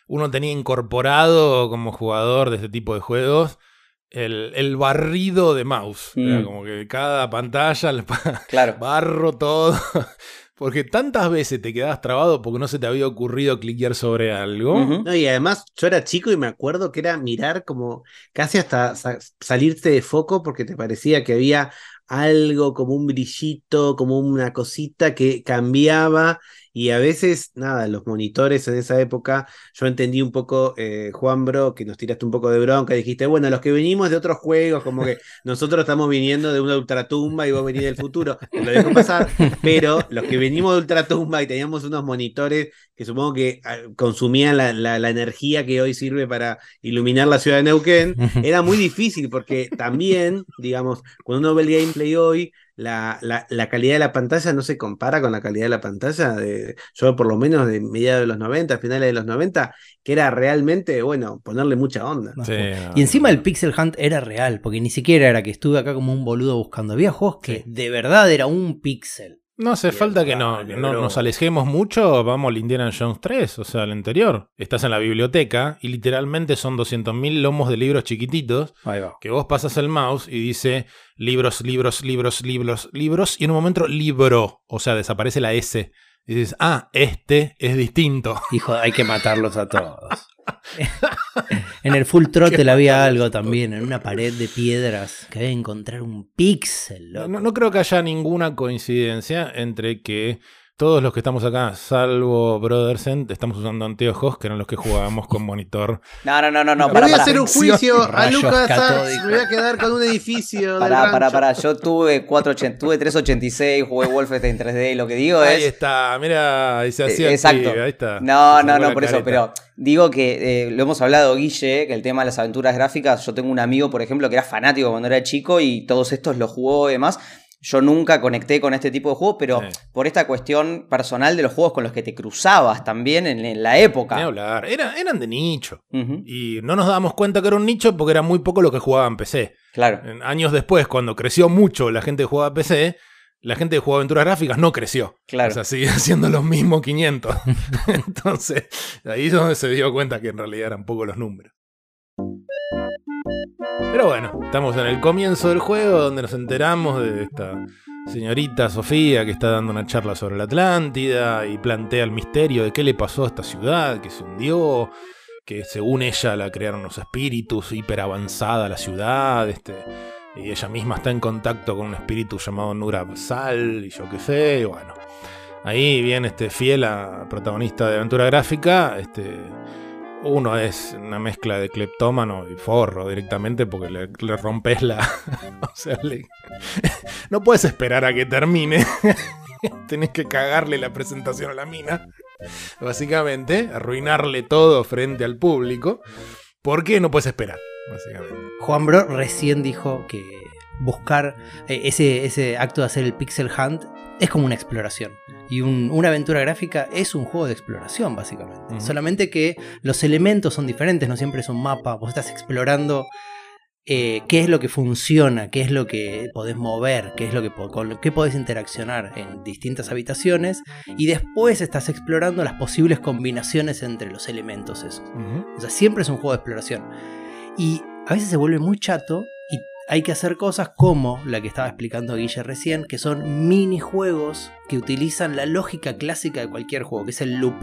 uno tenía incorporado como jugador de este tipo de juegos el, el barrido de mouse. Era Mm. como que cada pantalla, el pa- Claro. barro todo. Porque tantas veces te quedabas trabado porque no se te había ocurrido cliquear sobre algo. No, y además yo era chico y me acuerdo que era mirar como casi hasta sa- salirte de foco porque te parecía que había algo como un brillito, como una cosita que cambiaba y a veces, nada, los monitores en esa época, yo entendí un poco, eh, Juan Bro, que nos tiraste un poco de bronca, dijiste, bueno, los que venimos de otros juegos, como que nosotros estamos viniendo de una ultratumba y vos venís del futuro, te lo dejo pasar, pero los que venimos de ultratumba y teníamos unos monitores que supongo que ah, consumían la, la- la energía que hoy sirve para iluminar la ciudad de Neuquén, era muy difícil porque también, digamos, cuando uno ve el gameplay hoy, la, la- la calidad de la pantalla no se compara con la calidad de la pantalla de, yo por lo menos de mediados de los 90, finales de los 90, que era realmente, bueno, ponerle mucha onda. No, Sí, no, y encima no. el Pixel Hunt era real, porque ni siquiera era que estuve acá como un boludo buscando. Había juegos que de verdad era un pixel. No hace falta que, no, que no nos alejemos mucho, vamos al Indiana Jones 3, o sea, al anterior. Estás en la biblioteca y literalmente son 200.000 lomos de libros chiquititos Ahí va. que vos pasas el mouse y dice libros, libros, libros, libros, libros, y en un momento libro, o sea, desaparece la S. Y dices, ah, este es distinto. Hijo, hay que matarlos a todos. en el Full Throttle había algo también, en una pared de piedras, que había encontrar un píxel. No- no creo que haya ninguna coincidencia entre que todos los que estamos acá, salvo Brothersen, estamos usando anteojos, que eran los que jugábamos con monitor. No, no, no, no, no, para, voy a hacer un juicio a Lucas catódicos. me voy a quedar con un edificio. Pará, pará, pará. Yo tuve 480, tuve 386, jugué Wolfenstein 3D. Lo que digo Ahí es. está, mira, ahí se Eh, hacía el Exacto. ahí está. No, Se no, no, por eso, pero digo que eh, lo hemos hablado, Guille, que el tema de las aventuras gráficas, yo tengo un amigo, por ejemplo, que era fanático cuando era chico y todos estos los jugó y demás. Yo nunca conecté con este tipo de juegos, pero Sí. por esta cuestión personal de los juegos con los que te cruzabas también en, en la época. hablar. Era- eran de nicho. Y no nos dábamos cuenta que era un nicho porque era muy poco lo que jugaba en PC. Claro. Años después, cuando creció mucho la gente que jugaba PC, la gente que jugaba aventuras gráficas no creció. Claro. O sea, sigue siendo los mismos 500. Entonces, ahí es donde se dio cuenta que en realidad eran pocos los números. Pero bueno, estamos en el comienzo del juego donde nos enteramos de esta señorita Sofía que está dando una charla sobre la Atlántida y plantea el misterio de qué le pasó a esta ciudad, que se hundió, que según ella la crearon los espíritus, hiper avanzada la ciudad, este, y ella misma está en contacto con un espíritu llamado Nura Sal, y yo qué sé, y bueno. Ahí viene este fiel a protagonista de aventura gráfica, este, uno es una mezcla de cleptómano y forro directamente porque le, rompes la. o sea, le- no puedes esperar a que termine. Tenés que cagarle la presentación a la mina. Básicamente, arruinarle todo frente al público. Porque no puedes esperar, básicamente. Juan Bro recién dijo que buscar eh, ese, ese acto de hacer el pixel hunt es como una exploración. Y un- una aventura gráfica es un juego de exploración, básicamente. Solamente que los elementos son diferentes, no siempre es un mapa. Vos estás explorando eh, qué es lo que funciona, qué es lo que podés mover, qué es lo que con lo que podés interaccionar en distintas habitaciones. Y después estás explorando las posibles combinaciones entre los elementos esos. O sea, siempre es un juego de exploración. Y a veces se vuelve muy chato hay que hacer cosas como la que estaba explicando Guille recién, que son minijuegos que utilizan la lógica clásica de cualquier juego, que es el loop.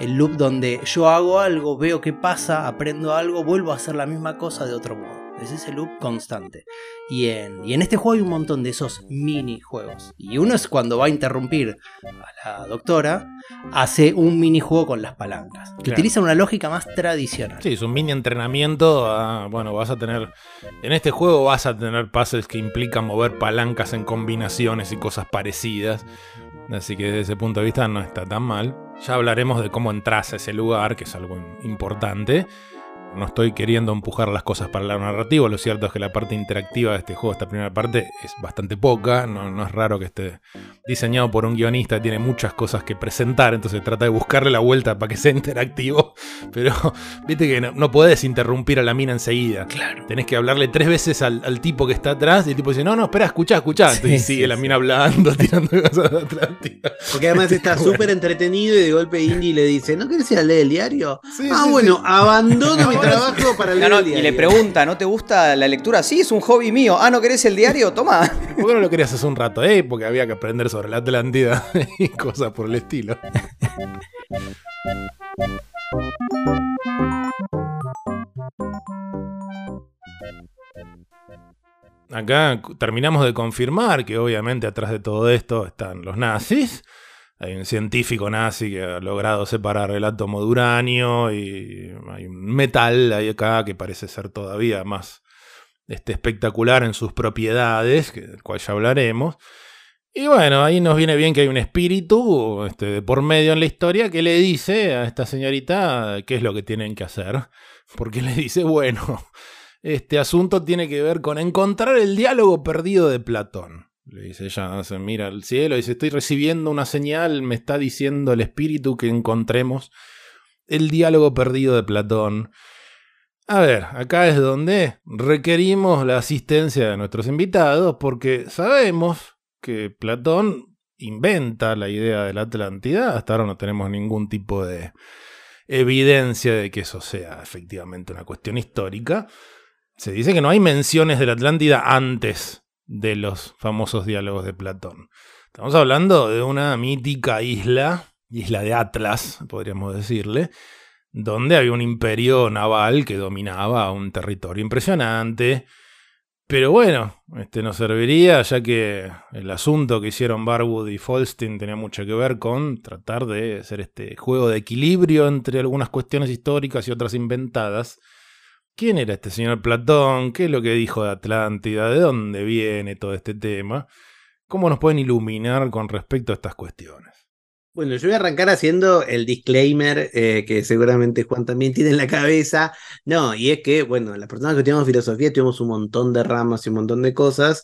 El loop donde yo hago algo, veo qué pasa, aprendo algo, vuelvo a hacer la misma cosa de otro modo. Es ese loop constante. Y en, y en este juego hay un montón de esos minijuegos. Y uno es cuando va a interrumpir a la doctora, hace un minijuego con las palancas. Que Claro. utiliza una lógica más tradicional. Sí, es un mini entrenamiento. a- bueno, vas a tener. En este juego vas a tener puzzles que implican mover palancas en combinaciones y cosas parecidas. Así que desde ese punto de vista no está tan mal. Ya hablaremos de cómo entras a ese lugar, que es algo importante. No estoy queriendo empujar las cosas para el lado narrativo. Lo cierto es que la parte interactiva de este juego, esta primera parte, es bastante poca. No, no es raro que esté diseñado por un guionista tiene muchas cosas que presentar. Entonces trata de buscarle la vuelta para que sea interactivo. Pero viste que no, no podés interrumpir a la mina enseguida. Claro. Tenés que hablarle tres veces al, al tipo que está atrás. Y el tipo dice: No, no, espera, escuchá, escuchá. Sí, sí, sigue la sí. mina hablando, tirando cosas de atrás. Porque además está súper entretenido y de golpe Indy le dice, ¿no querés ir a leer el diario? Sí, ah, bueno, sí. Trabajo para leer No, no, el diario. y le pregunta, ¿no te gusta la lectura? Sí, es un hobby mío. Ah, ¿no querés el diario? Toma. ¿Por qué no lo querías hace un rato? Eh, porque había que aprender sobre la Atlántida y cosas por el estilo. Acá terminamos de confirmar que obviamente atrás de todo esto están los nazis. Hay un científico nazi que ha logrado separar el átomo de uranio y hay un metal ahí acá que parece ser todavía más este, espectacular en sus propiedades, del cual ya hablaremos. Y bueno, ahí nos viene bien que hay un espíritu este, de por medio en la historia que le dice a esta señorita qué es lo que tienen que hacer. Porque le dice, bueno, este asunto tiene que ver con encontrar el diálogo perdido de Platón. Le dice ella, mira al cielo y dice, estoy recibiendo una señal, me está diciendo el espíritu que encontremos el diálogo perdido de Platón. A ver, acá es donde requerimos la asistencia de nuestros invitados porque sabemos que Platón inventa la idea de la Atlántida. Hasta ahora no tenemos ningún tipo de evidencia de que eso sea efectivamente una cuestión histórica. Se dice que no hay menciones de la Atlántida antes de los famosos diálogos de Platón. Estamos hablando de una mítica isla, isla de Atlas, podríamos decirle, donde había un imperio naval que dominaba un territorio impresionante. Pero bueno, este nos serviría ya que el asunto que hicieron Barwood y Falstein tenía mucho que ver con tratar de hacer este juego de equilibrio entre algunas cuestiones históricas y otras inventadas. ¿Quién era este señor Platón? ¿Qué es lo que dijo de Atlántida? ¿De dónde viene todo este tema? ¿Cómo nos pueden iluminar con respecto a estas cuestiones? Bueno, yo voy a arrancar haciendo el disclaimer eh, que seguramente Juan también tiene en la cabeza. No, y es que, bueno, las personas que estudiamos filosofía tuvimos un montón de ramas y un montón de cosas.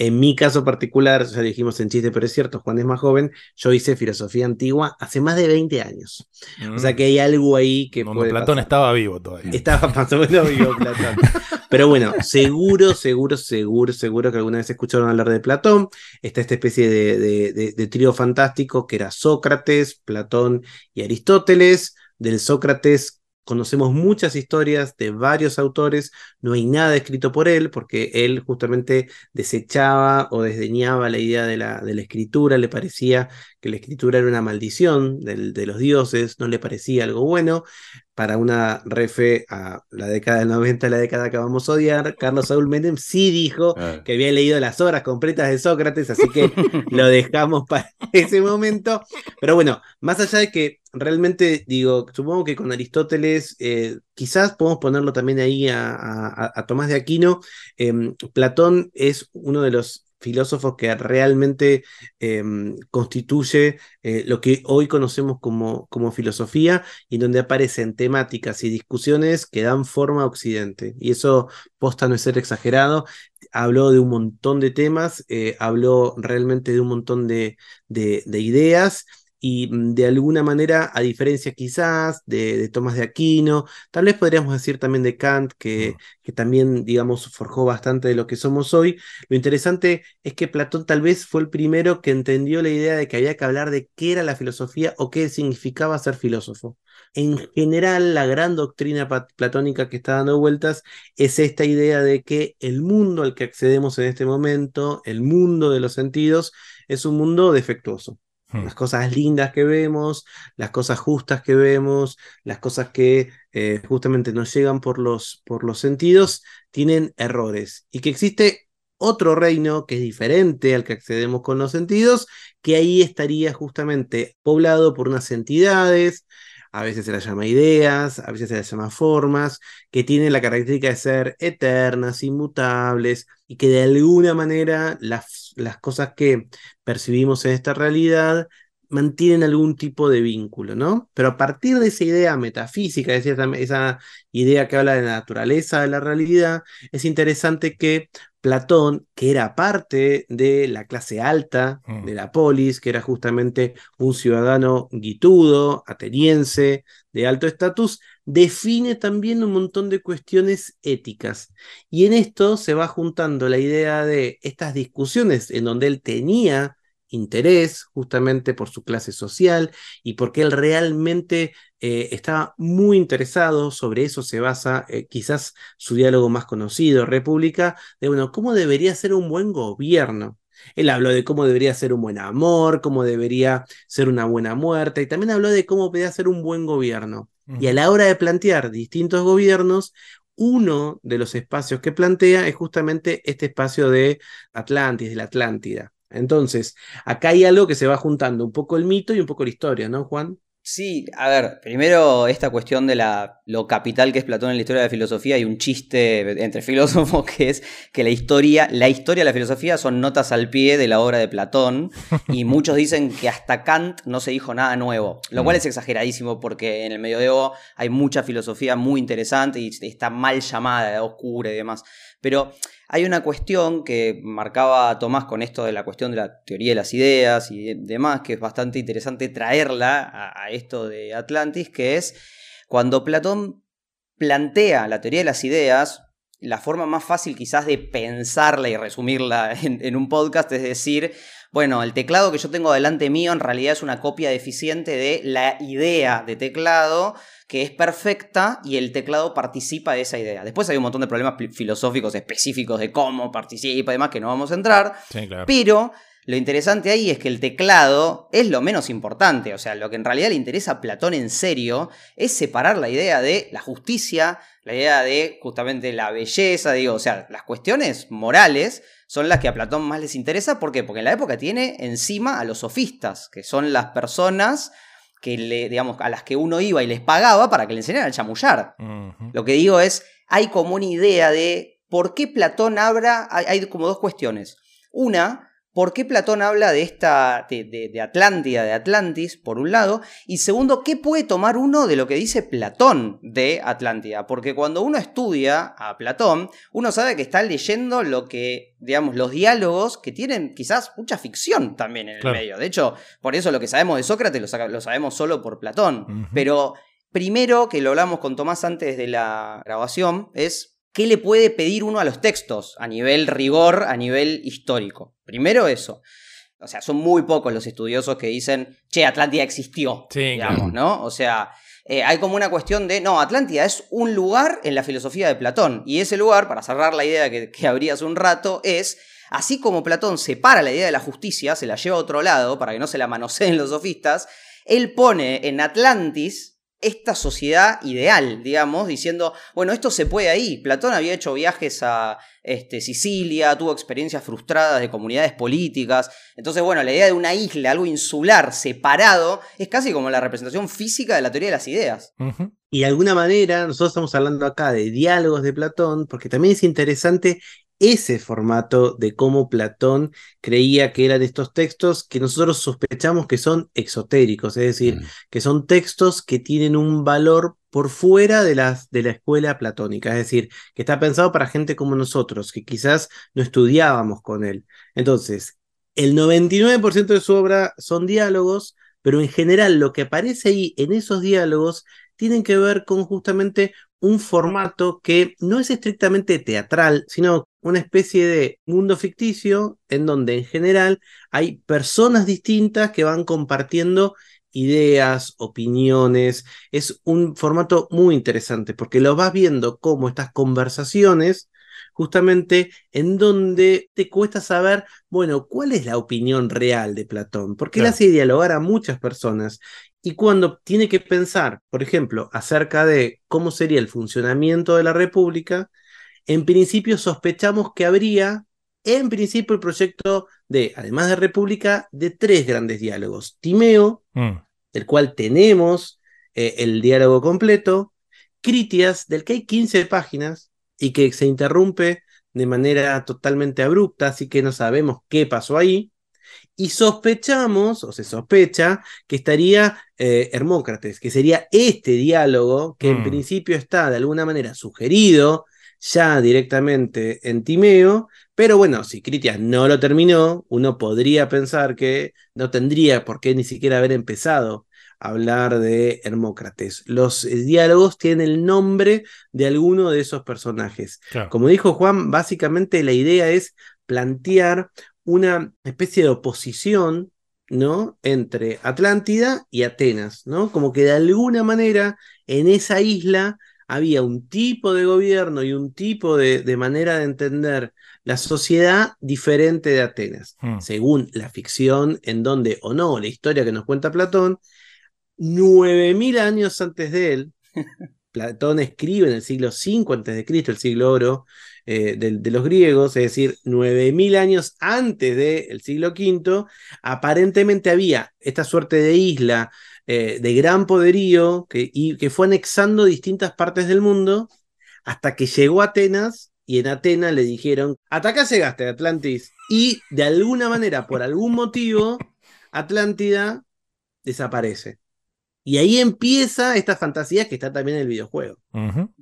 En mi caso particular, ya dijimos en chiste, pero es cierto, Juan es más joven, yo hice filosofía antigua hace más de 20 años. O sea que hay algo ahí que puede Platón pasar. estaba vivo todavía. Estaba más o menos vivo Platón. Pero bueno, seguro, seguro, seguro, seguro que alguna vez escucharon hablar de Platón. Está esta especie de, de- de- de trío fantástico que era Sócrates, Platón y Aristóteles. Del Sócrates conocemos muchas historias de varios autores. No hay nada escrito por él porque él justamente desechaba o desdeñaba la idea de la, de la escritura. Le parecía que la escritura era una maldición del- de los dioses, no le parecía algo bueno. Para una refe a la década del 90, la década que vamos a odiar, Carlos Saúl Menem sí dijo Ah. que había leído las obras completas de Sócrates, así que lo dejamos para ese momento. Pero bueno, más allá de que realmente digo, supongo que con Aristóteles, eh, quizás podemos ponerlo también ahí a, a- a Tomás de Aquino, em, Platón es uno de los filósofos que realmente em, constituye eh, lo que hoy conocemos como, como filosofía y donde aparecen temáticas y discusiones que dan forma a Occidente. Y eso posta no es ser exagerado. Habló de un montón de temas, eh, habló realmente de un montón de, de- de ideas y mm, de alguna manera, a diferencia quizás de, de Tomás de Aquino, tal vez podríamos decir también de Kant, que, que también, digamos, forjó bastante de lo que somos hoy, lo interesante es que Platón tal vez fue el primero que entendió la idea de que había que hablar de qué era la filosofía o qué significaba ser filósofo. En general, la gran doctrina platónica que está dando vueltas es esta idea de que el mundo al que accedemos en este momento, el mundo de los sentidos, es un mundo defectuoso. Hmm. Las cosas lindas que vemos, las cosas justas que vemos, las cosas que eh, justamente nos llegan por los, por los sentidos, tienen errores. Y que existe otro reino que es diferente al que accedemos con los sentidos, que ahí estaría justamente poblado por unas entidades, a veces se las llama ideas, a veces se las llama formas, que tienen la característica de ser eternas, inmutables, y que de alguna manera las, las cosas que percibimos en esta realidad mantienen algún tipo de vínculo, ¿no? Pero a partir de esa idea metafísica, esa idea que habla de la naturaleza de la realidad, es interesante que Platón, que era parte de la clase alta Mm. de la polis, que era justamente un ciudadano guitudo, ateniense, de alto estatus, define también un montón de cuestiones éticas. Y en esto se va juntando la idea de estas discusiones en donde él tenía interés justamente por su clase social y porque él realmente eh, estaba muy interesado, sobre eso se basa eh, quizás su diálogo más conocido, República, de bueno, ¿cómo debería ser un buen gobierno? Él habló de cómo debería ser un buen amor, cómo debería ser una buena muerte, y también habló de cómo podía ser un buen gobierno. Y a la hora de plantear distintos gobiernos, uno de los espacios que plantea es justamente este espacio de Atlantis, de la Atlántida. Entonces, acá hay algo que se va juntando, un poco el mito y un poco la historia, ¿no, Juan? Sí, a ver, primero esta cuestión de la, lo capital que es Platón en la historia de la filosofía y un chiste entre filósofos que es que la historia, la historia de la filosofía son notas al pie de la obra de Platón y muchos dicen que hasta Kant no se dijo nada nuevo, lo cual es exageradísimo porque en el medioevo hay mucha filosofía muy interesante y está mal llamada, oscura y demás, pero hay una cuestión que marcaba Tomás con esto de la cuestión de la teoría de las ideas y de- demás, que es bastante interesante traerla a, esto de Atlantis, que es cuando Platón plantea la teoría de las ideas, la forma más fácil quizás de pensarla y resumirla en un podcast es decir, bueno, el teclado que yo tengo delante mío en realidad es una copia deficiente de la idea de teclado que es perfecta y el teclado participa de esa idea. Después hay un montón de problemas filosóficos específicos de cómo participa y demás que no vamos a entrar, Sí, claro. pero lo interesante ahí es que el teclado es lo menos importante. O sea, lo que en realidad le interesa a Platón en serio es separar la idea de la justicia, la idea de justamente la belleza, digo, o sea, las cuestiones morales son las que a Platón más les interesa. ¿Por qué? Porque en la época tiene encima a los sofistas, que son las personas que le, digamos, a las que uno iba y les pagaba para que le enseñaran a chamullar. Lo que digo es, hay como una idea de por qué Platón habla, hay, hay como dos cuestiones. Una, ¿por qué Platón habla de esta, de, de- de Atlántida, de Atlantis, por un lado? Y segundo, ¿qué puede tomar uno de lo que dice Platón de Atlántida? Porque cuando uno estudia a Platón, uno sabe que está leyendo lo que, digamos, los diálogos que tienen quizás mucha ficción también en el Claro. medio. De hecho, por eso lo que sabemos de Sócrates lo, sabemos solo por Platón. Pero primero, que lo hablamos con Tomás antes de la grabación, es qué le puede pedir uno a los textos a nivel rigor, a nivel histórico. Primero eso. O sea, son muy pocos los estudiosos que dicen, che, Atlántida existió. Sí, digamos, claro. ¿no? O sea, eh, hay como una cuestión de, no, Atlántida es un lugar en la filosofía de Platón. Y ese lugar, para cerrar la idea que, que abrí hace un rato, es, así como Platón separa la idea de la justicia, se la lleva a otro lado para que no se la manoseen los sofistas, él pone en Atlantis esta sociedad ideal, digamos, diciendo, bueno, esto se puede ahí. Platón había hecho viajes a este, Sicilia, tuvo experiencias frustradas de comunidades políticas. Entonces, bueno, la idea de una isla, algo insular, separado, es casi como la representación física de la teoría de las ideas. Y de alguna manera, nosotros estamos hablando acá de diálogos de Platón, porque también es interesante ese formato de cómo Platón creía que eran estos textos que nosotros sospechamos que son exotéricos, es decir, Mm. que son textos que tienen un valor por fuera de, las, de la escuela platónica, es decir, que está pensado para gente como nosotros, que quizás no estudiábamos con él. Entonces, el 99% de su obra son diálogos, pero en general lo que aparece ahí en esos diálogos tienen que ver con justamente un formato que no es estrictamente teatral, sino una especie de mundo ficticio en donde en general hay personas distintas que van compartiendo ideas, opiniones. Es un formato muy interesante porque lo vas viendo como estas conversaciones, justamente en donde te cuesta saber, bueno, cuál es la opinión real de Platón, porque él Claro. hace dialogar a muchas personas. Y cuando tiene que pensar, por ejemplo, acerca de cómo sería el funcionamiento de la República, en principio sospechamos que habría, en principio, el proyecto de, además de República, de tres grandes diálogos. Timeo, Mm. del cual tenemos eh, el diálogo completo, Critias, del que hay 15 páginas y que se interrumpe de manera totalmente abrupta, así que no sabemos qué pasó ahí. Y sospechamos, o se sospecha, que estaría eh, Hermócrates, que sería este diálogo que en Mm. principio está de alguna manera sugerido ya directamente en Timeo, pero bueno, si Critias no lo terminó, uno podría pensar que no tendría por qué ni siquiera haber empezado a hablar de Hermócrates. Los eh, diálogos tienen el nombre de alguno de esos personajes. Claro. Como dijo Juan, básicamente la idea es plantear una especie de oposición, ¿no? Entre Atlántida y Atenas, ¿no? Como que de alguna manera en esa isla había un tipo de gobierno y un tipo de, de manera de entender la sociedad diferente de Atenas. Mm. Según la ficción, en donde o no, la historia que nos cuenta Platón, 9000 años antes de él, Platón escribe en el siglo V antes de Cristo, el siglo oro eh, de, los griegos, es decir, 9000 años antes del siglo V, aparentemente había esta suerte de isla eh, de gran poderío que, y que fue anexando distintas partes del mundo hasta que llegó a Atenas y en Atenas le dijeron, hasta acá llegaste, Atlantis. Y de alguna manera, por algún motivo, Atlántida desaparece. Y ahí empieza esta fantasía que está también en el videojuego.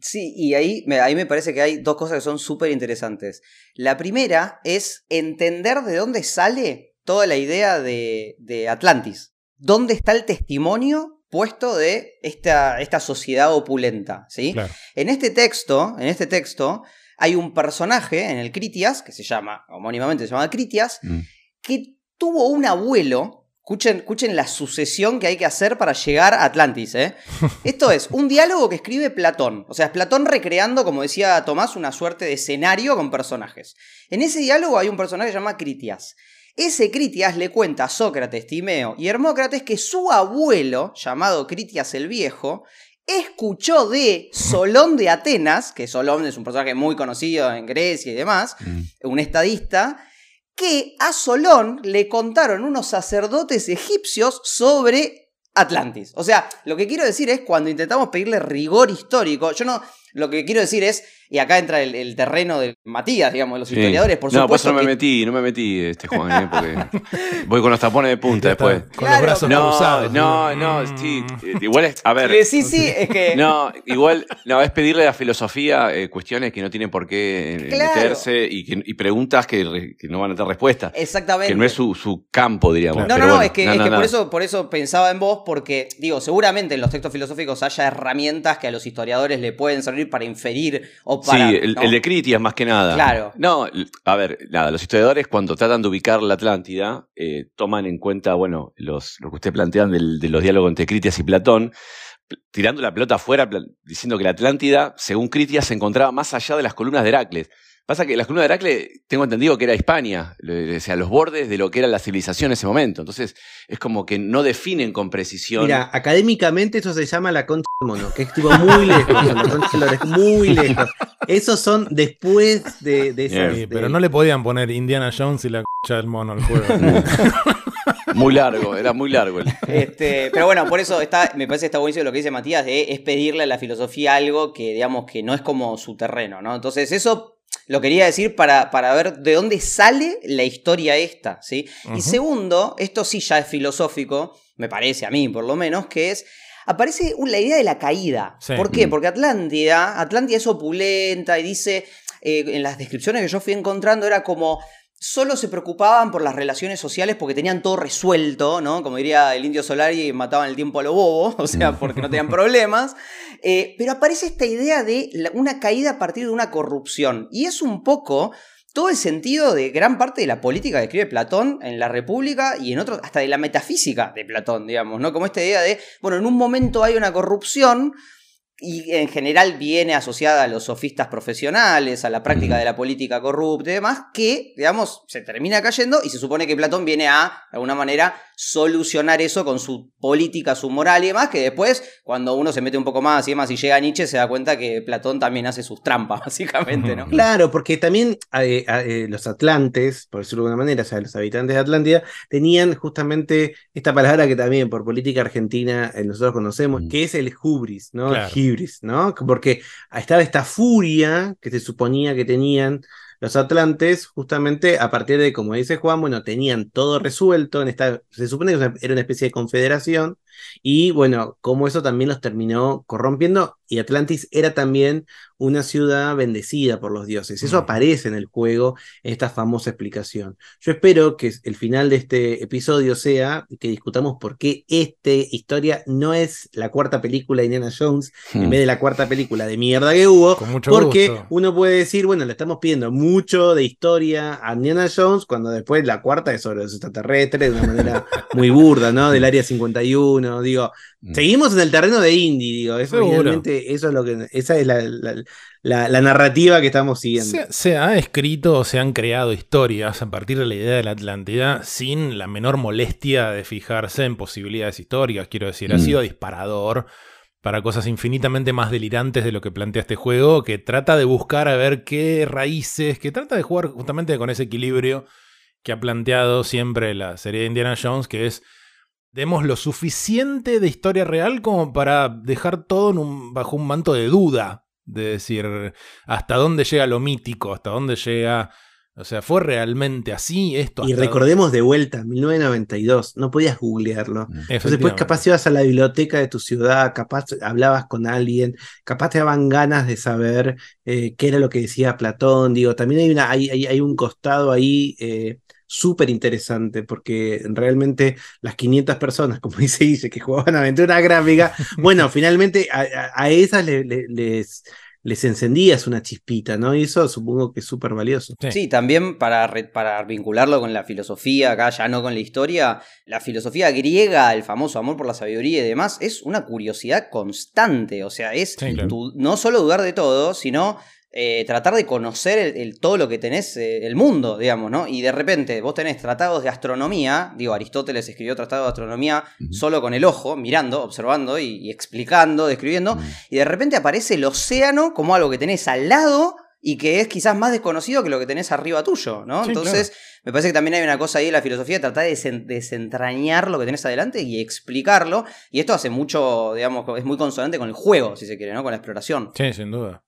Sí, y ahí me, ahí me parece que hay dos cosas que son súper interesantes. La primera es entender de dónde sale toda la idea de, de Atlantis. ¿Dónde está el testimonio puesto de esta, esta sociedad opulenta? ¿sí? Claro. En este texto, en este texto, hay un personaje en el Critias, que se llama, homónimamente se llama Critias, Mm. que tuvo un abuelo. Escuchen, escuchen la sucesión que hay que hacer para llegar a Atlantis. ¿eh? Esto es un diálogo que escribe Platón. O sea, es Platón recreando, como decía Tomás, una suerte de escenario con personajes. En ese diálogo hay un personaje que se llama Critias. Ese Critias le cuenta a Sócrates, Timeo y Hermócrates que su abuelo, llamado Critias el Viejo, escuchó de Solón de Atenas, que Solón es un personaje muy conocido en Grecia y demás, Mm. un estadista, que a Solón le contaron unos sacerdotes egipcios sobre Atlantis. O sea, lo que quiero decir es cuando intentamos pedirle rigor histórico, yo no, lo que quiero decir es, y acá entra el, el terreno de Matías, digamos, de los Sí. historiadores, por no, por supuesto. eso no me que- metí, no me metí, este Juan, eh, porque voy con los tapones de punta después. Con Claro, los brazos No, cruzados. no, no, sí, igual es, a ver, Sí, sí, es que. no, igual, no, es pedirle a la filosofía eh, cuestiones que no tienen por qué eh, Claro. meterse y, que- y preguntas que, re- que no van a tener respuesta. Exactamente. Que no es su, su campo, diríamos. No, pero no, no, bueno, es que, no, es no, que no. por, eso, por eso pensaba en vos, porque, digo, seguramente en los textos filosóficos haya herramientas que a los historiadores le pueden servir para inferir o para. sí, el, ¿no? el de Critias más que nada. Claro. No, a ver, nada, los historiadores cuando tratan de ubicar la Atlántida, eh, toman en cuenta, bueno, los, lo que usted plantean del- de los diálogos entre Critias y Platón, pl- tirando la pelota afuera, diciendo que la Atlántida, según Critias, se encontraba más allá de las columnas de Heracles. Pasa que la columna de Heracle, tengo entendido que era Hispania, o sea, los bordes de lo que era la civilización en ese momento. Entonces, es como que no definen con precisión. Mira, académicamente eso se llama la concha del mono, que es tipo muy lejos, la concha del muy lejos. Esos son después de, de esas. Sí, de- pero no le podían poner Indiana Jones y la c del mono al juego. Muy largo, era muy largo. el- Este, pero bueno, por eso está, me parece que está buenísimo lo que dice Matías, de es pedirle a la filosofía algo que, digamos, que no es como su terreno, ¿no? Entonces, eso lo quería decir para, para ver de dónde sale la historia esta, ¿sí? Y segundo, esto sí ya es filosófico, me parece a mí por lo menos, que es aparece la idea de la caída. Sí. ¿Por qué? Porque Atlántida, Atlántida es opulenta y dice, eh, en las descripciones que yo fui encontrando, era como solo se preocupaban por las relaciones sociales porque tenían todo resuelto, ¿no? Como diría el indio Solari, mataban el tiempo a lo bobo, o sea, porque no tenían problemas. Eh, pero aparece esta idea de la- una caída a partir de una corrupción. Y es un poco todo el sentido de gran parte de la política que escribe Platón en la República y en otros, hasta de la metafísica de Platón, digamos, ¿no? Como esta idea de, bueno, en un momento hay una corrupción y en general viene asociada a los sofistas profesionales, a la práctica de la política corrupta y demás, que, digamos, se termina cayendo y se supone que Platón viene a, de alguna manera, solucionar eso con su política, su moral y demás, que después, cuando uno se mete un poco más y demás y llega a Nietzsche, se da cuenta que Platón también hace sus trampas, básicamente, ¿no? Claro, porque también eh, eh, los atlantes, por decirlo de alguna manera, o sea, los habitantes de Atlántida, tenían justamente esta palabra que también por política argentina eh, nosotros conocemos, Mm. que es el hubris, ¿no? Claro. El hibris, ¿no? Porque estaba esta furia que se suponía que tenían los atlantes, justamente a partir de, como dice Juan, bueno, tenían todo resuelto, en esta, se supone que era una especie de confederación, y bueno, como eso también los terminó corrompiendo, y Atlantis era también una ciudad bendecida por los dioses. Eso Mm. aparece en el juego, en esta famosa explicación. Yo espero que el final de este episodio sea que discutamos por qué esta historia no es la cuarta película de Indiana Jones, en vez de la cuarta película de mierda que hubo, porque gusto. uno puede decir, bueno, le estamos pidiendo mucho de historia a Indiana Jones, cuando después la cuarta es sobre los extraterrestres, de una manera muy burda, ¿no? Del área 51, digo, Mm. seguimos en el terreno de indie, digo, eso realmente, eso es lo que, esa es la, la- la- la narrativa que estamos siguiendo. Se, se ha escrito o se han creado historias a partir de la idea de la Atlántida sin la menor molestia de fijarse en posibilidades históricas. Quiero decir, ha Mm. sido disparador para cosas infinitamente más delirantes de lo que plantea este juego, que trata de buscar a ver qué raíces, que trata de jugar justamente con ese equilibrio que ha planteado siempre la serie de Indiana Jones, que es demos lo suficiente de historia real como para dejar todo en un- bajo un manto de duda, de decir hasta dónde llega lo mítico, hasta dónde llega, o sea, fue realmente así esto. Y recordemos de vuelta, 1992, no podías googlearlo. Entonces después Efectivamente. capaz ibas a la biblioteca de tu ciudad, capaz hablabas con alguien, capaz te daban ganas de saber eh, qué era lo que decía Platón. Digo, también hay, una, hay, hay, hay un costado ahí eh, súper interesante, porque realmente las 500 personas, como dice Guille, que jugaban aventura gráfica, bueno, finalmente a, esas le- le- les, les encendías una chispita, ¿no? Y eso supongo que es súper valioso. Sí. Sí, también para, re- para vincularlo con la filosofía, acá ya no con la historia, la filosofía griega, el famoso amor por la sabiduría y demás, es una curiosidad constante, o sea, es Sí, claro. tu- no solo dudar de todo, sino eh, tratar de conocer el, el- todo lo que tenés, eh, el mundo, digamos, ¿no? Y de repente vos tenés tratados de astronomía, digo, Aristóteles escribió tratados de astronomía solo con el ojo, mirando, observando y, y explicando, describiendo, y de repente aparece el océano como algo que tenés al lado y que es quizás más desconocido que lo que tenés arriba tuyo, ¿no? Sí, Entonces, me parece que también hay una cosa ahí en la filosofía de tratar de desen- desentrañar lo que tenés adelante y explicarlo. Y esto hace mucho, digamos, es muy consonante con el juego, si se quiere, ¿no? Con la exploración. Sí, sin duda.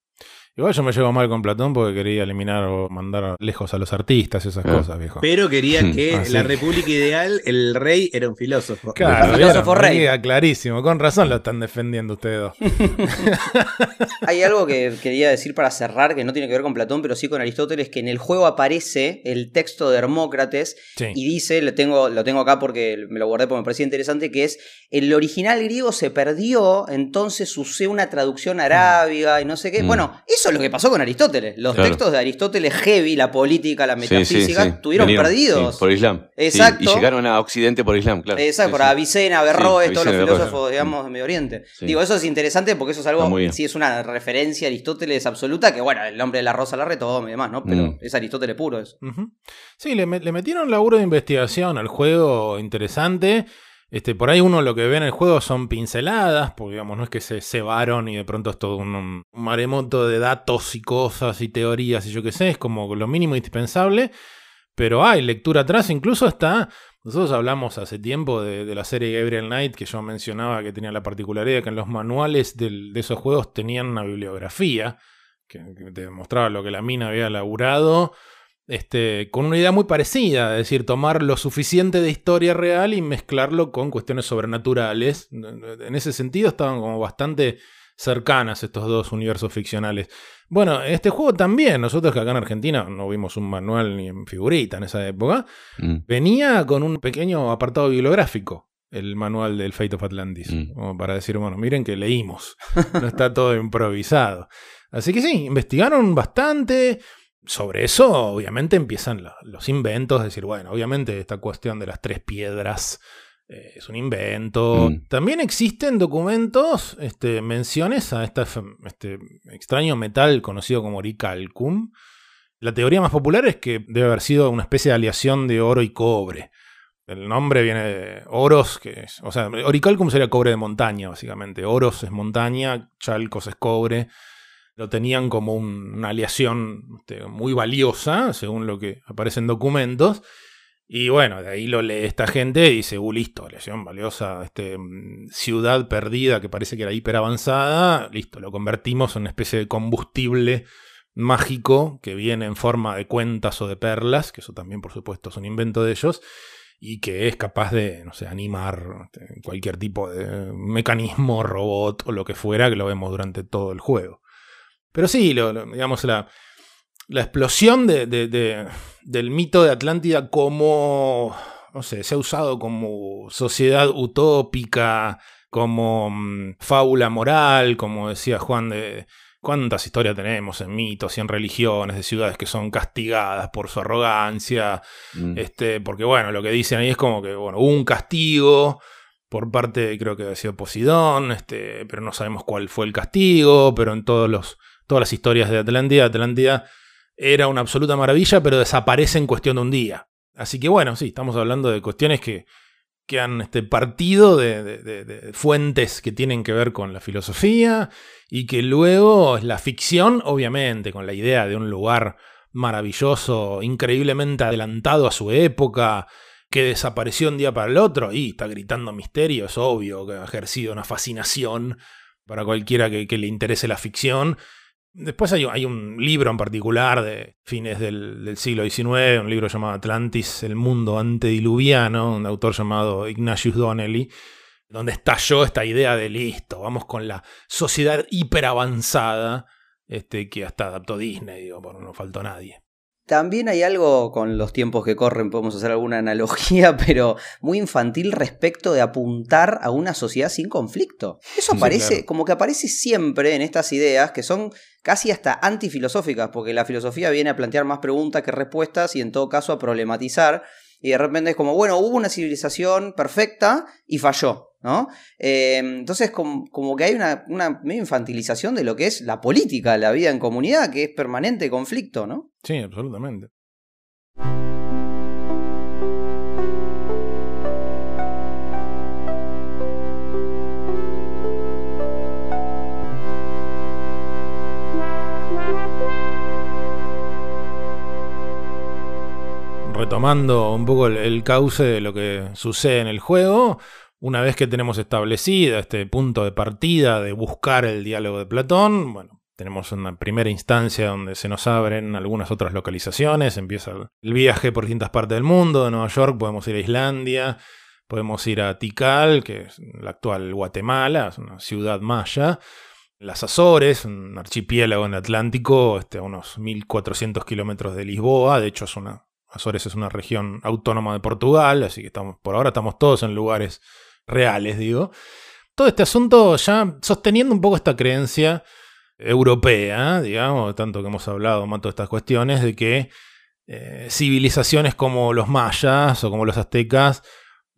Igual yo me llevo mal con Platón porque quería eliminar o mandar lejos a los artistas y esas Ah. cosas, viejo. Pero quería que Ah, sí. la república ideal, el rey era un filósofo. Claro, filósofo ¿vieron? rey. Clarísimo. Con razón lo están defendiendo ustedes dos. Hay algo que quería decir para cerrar, que no tiene que ver con Platón, pero sí con Aristóteles, que en el juego aparece el texto de Hermócrates Sí. y dice, lo tengo, lo tengo acá porque me lo guardé porque me parecía interesante, que es, el original griego se perdió, entonces usé una traducción arábiga y no sé qué. Mm. Bueno, eso Eso es lo que pasó con Aristóteles. Los Claro. textos de Aristóteles heavy, la política, la Sí, sí, metafísica, sí. estuvieron Vinieron, perdidos. sí, por Islam. Sí, Exacto. y llegaron a Occidente por Islam, claro. Exacto, Sí, por sí. Avicena, Averroes, Sí, todos los filósofos, digamos, de Medio Oriente. Sí. Digo, eso es interesante porque eso es algo, sí, es una referencia a Aristóteles absoluta, que bueno, el nombre de la rosa la retoma y demás, ¿no? Pero Mm. es Aristóteles puro eso. Sí, le, le metieron laburo de investigación al juego interesante. Este, por ahí uno lo que ve en el juego son pinceladas, porque digamos, no es que se cebaron y de pronto es todo un, maremoto de datos y cosas y teorías y yo qué sé, es como lo mínimo indispensable. Pero hay lectura atrás, incluso está. Nosotros hablamos hace tiempo de, de la serie Gabriel Knight, que yo mencionaba que tenía la particularidad que en los manuales de esos juegos tenían una bibliografía que, que te mostraba lo que la mina había laburado este, con una idea muy parecida, es decir, tomar lo suficiente de historia real y mezclarlo con cuestiones sobrenaturales. En ese sentido estaban como bastante cercanas estos dos universos ficcionales. Bueno, este juego también, nosotros que acá en Argentina no vimos un manual ni en figurita en esa época, Mm. venía con un pequeño apartado bibliográfico. El manual del Fate of Atlantis. Mm. Como para decir, bueno, miren que leímos. No está todo improvisado. Así que sí, investigaron bastante. Sobre eso, obviamente, empiezan la- los inventos. Es decir, bueno, obviamente esta cuestión de las tres piedras eh, es un invento. Mm. También existen documentos, este, menciones a esta este extraño metal conocido como oricalcum. La teoría más popular es que debe haber sido una especie de aleación de oro y cobre. El nombre viene de oros, que es, o sea, oricalcum sería cobre de montaña, básicamente. Oros es montaña, chalcos es cobre. Lo tenían como un- una aleación este, muy valiosa, según lo que aparece en documentos. Y bueno, de ahí lo lee esta gente y dice, uh, listo, aleación valiosa, este, mm, ciudad perdida que parece que era hiper avanzada, listo, lo convertimos en una especie de combustible mágico que viene en forma de cuentas o de perlas, que eso también por supuesto es un invento de ellos, y que es capaz de, no sé, animar este, cualquier tipo de mecanismo, robot o lo que fuera, que lo vemos durante todo el juego. Pero sí, lo- lo- digamos, la, la explosión de, de- de- del mito de Atlántida como, no sé, se ha usado como sociedad utópica, como mm, fábula moral, como decía Juan de... ¿Cuántas historias tenemos en mitos y en religiones de ciudades que son castigadas por su arrogancia, Mm. este, porque bueno, lo que dicen ahí es como que bueno, hubo un castigo por parte, creo que había sido Posidón, este, pero no sabemos cuál fue el castigo, pero en todos los, todas las historias de Atlántida, Atlántida era una absoluta maravilla, pero desaparece en cuestión de un día. Así que bueno, sí, estamos hablando de cuestiones que, que han este, partido de, fuentes que tienen que ver con la filosofía y que luego la ficción, obviamente, con la idea de un lugar maravilloso, increíblemente adelantado a su época, que desapareció un día para el otro y está gritando misterio, es obvio que ha ejercido una fascinación para cualquiera que le interese la ficción. Después hay, hay un libro en particular de fines del, siglo XIX, un libro llamado Atlantis, el mundo antediluviano, un autor llamado Ignatius Donnelly, donde estalló esta idea de listo, vamos con la sociedad hiperavanzada este, que hasta adaptó Disney, digo, bueno, no faltó nadie. También hay algo con los tiempos que corren, podemos hacer alguna analogía, pero muy infantil respecto de apuntar a una sociedad sin conflicto. Eso Sí, aparece, claro. como que aparece siempre en estas ideas que son casi hasta antifilosóficas, porque la filosofía viene a plantear más preguntas que respuestas y en todo caso a problematizar. Y de repente es como, bueno, hubo una civilización perfecta y falló, ¿no? Eh, entonces, como, como que hay una, una medio infantilización de lo que es la política, la vida en comunidad, que es permanente conflicto, ¿no? Sí, absolutamente. Retomando un poco el, el cauce de lo que sucede en el juego, una vez que tenemos establecida este punto de partida de buscar el diálogo de Platón, bueno, tenemos una primera instancia donde se nos abren algunas otras localizaciones, empieza el- viaje por distintas partes del mundo, de Nueva York podemos ir a Islandia, podemos ir a Tikal, que es la actual Guatemala, es una ciudad maya, las Azores, un archipiélago en Atlántico, este, a unos 1400 kilómetros de Lisboa, de hecho es una, Azores es una región autónoma de Portugal, así que estamos, por ahora estamos todos en lugares reales, digo. Todo este asunto ya sosteniendo un poco esta creencia europea, digamos, tanto que hemos hablado más de estas cuestiones, de que eh, civilizaciones como los mayas o como los aztecas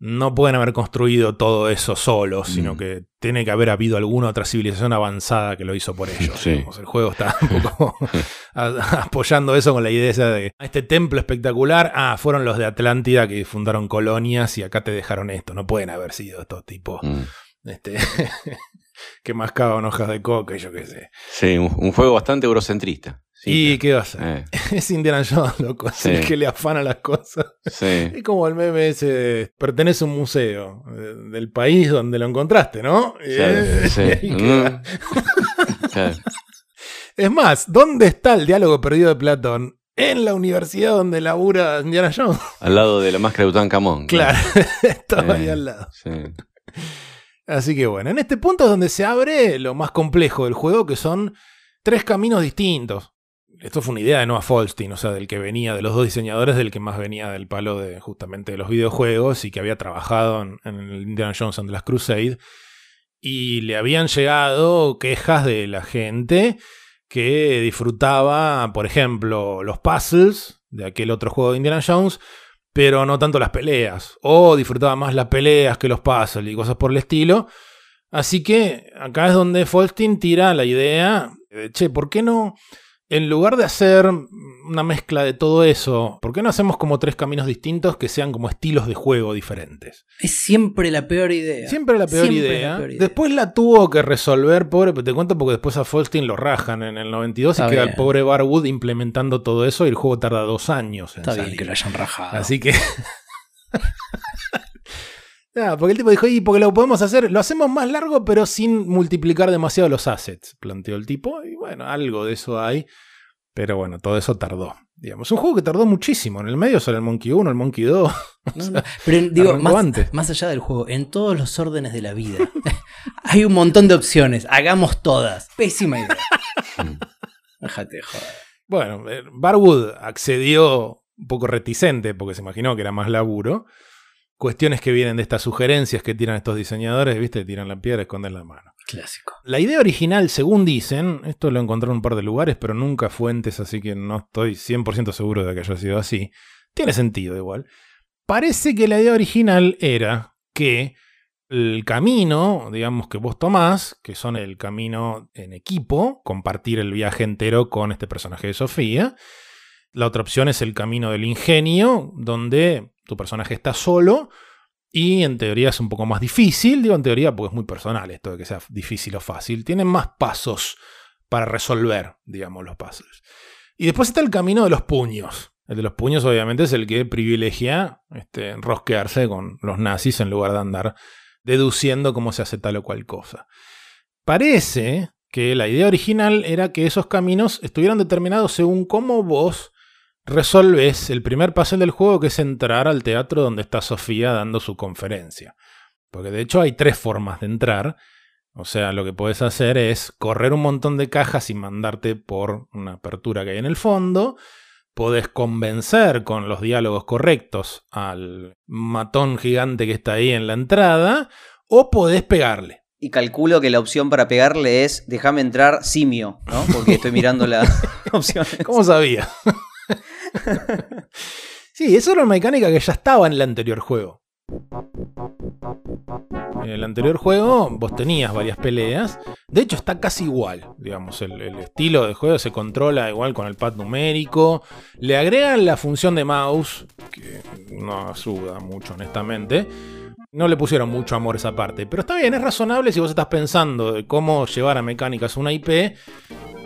no pueden haber construido todo eso solos, sino Mm. que tiene que haber habido alguna otra civilización avanzada que lo hizo por ellos. Sí. digamos. El juego está un poco apoyando eso con la idea esa de este templo espectacular, ah, fueron los de Atlántida que fundaron colonias y acá te dejaron esto. No pueden haber sido estos tipos Mm. este, que mascaban hojas de coca y yo qué sé. Sí, un, un juego bastante eurocentrista. ¿Y qué va a hacer? eh, Es Indiana Jones, loco, es el que le afana las cosas. sí. Es como el meme ese, pertenece a un museo del país donde lo encontraste, ¿no? Eh. Mm. Claro. Es más, ¿dónde está el diálogo perdido de Platón? En la universidad donde labura Indiana Jones. Al lado de la máscara de Tutankamón. Claro, estaba ahí Eh. al lado. Sí. Así que bueno, en este punto es donde se abre lo más complejo del juego, que son tres caminos distintos. Esto fue una idea de Noah Falstein, o sea, del que venía, de los dos diseñadores, del que más venía del palo de justamente de los videojuegos y que había trabajado en, el Indiana Jones and the Last Crusade. Y le habían llegado quejas de la gente que disfrutaba, por ejemplo, los puzzles de aquel otro juego de Indiana Jones, pero no tanto las peleas. O disfrutaba más las peleas que los puzzles y cosas por el estilo. Así que acá es donde Falstein tira la idea de, che, ¿por qué no, en lugar de hacer una mezcla de todo eso, ¿por qué no hacemos como tres caminos distintos que sean como estilos de juego diferentes? Es siempre la peor idea. Siempre la peor, Siempre idea. la peor idea. Después la tuvo que resolver, pobre, te cuento porque después a Falstein lo rajan en el 92 Está y queda bien. el pobre Barwood implementando todo eso y el juego tarda dos años en Está bien que lo hayan rajado. Así que. Ah, porque el tipo dijo, y porque lo podemos hacer, lo hacemos más largo, pero sin multiplicar demasiado los assets, planteó el tipo. Y bueno, algo de eso hay. Pero bueno, todo eso tardó. Digamos, un juego que tardó muchísimo. En el medio sale el Monkey 1, el Monkey 2. No, no. Pero digo, más, antes. más allá del juego, en todos los órdenes de la vida, hay un montón de opciones. Hagamos todas. Pésima idea. Déjate de joder. Bueno, eh, Barwood accedió un poco reticente porque se imaginó que era más laburo. Cuestiones que vienen de estas sugerencias que tiran estos diseñadores, ¿viste? Tiran la piedra, esconden la mano. Clásico. La idea original, según dicen, esto lo encontré en un par de lugares, pero nunca fuentes, así que no estoy 100% seguro de que haya sido así. Tiene sentido igual. Parece que la idea original era que el camino, digamos, que vos tomás, que son el camino en equipo, compartir el viaje entero con este personaje de Sofía. La otra opción es el camino del ingenio, donde tu personaje está solo y en teoría es un poco más difícil. Digo en teoría porque es muy personal esto de que sea difícil o fácil. Tienen más pasos para resolver, digamos, los puzzles. Y después está el camino de los puños. El de los puños, obviamente, es el que privilegia este, rosquearse con los nazis en lugar de andar deduciendo cómo se hace tal o cual cosa. Parece que la idea original era que esos caminos estuvieran determinados según cómo vos resolves el primer puzzle del juego, que es entrar al teatro donde está Sofía dando su conferencia. Porque de hecho hay tres formas de entrar. O sea, lo que puedes hacer es correr un montón de cajas y mandarte por una apertura que hay en el fondo. Podés convencer con los diálogos correctos al matón gigante que está ahí en la entrada. O podés pegarle. Y calculo que la opción para pegarle es déjame entrar simio, ¿no? Porque estoy mirando las opciones. ¿Cómo sabía? sí, eso era una mecánica que ya estaba en el anterior juego. En el anterior juego vos tenías varias peleas. De hecho está casi igual. Digamos, el, estilo de juego se controla igual con el pad numérico. Le agregan la función de mouse, que no ayuda mucho honestamente. No le pusieron mucho amor esa parte. Pero está bien, es razonable si vos estás pensando de cómo llevar a mecánicas una IP.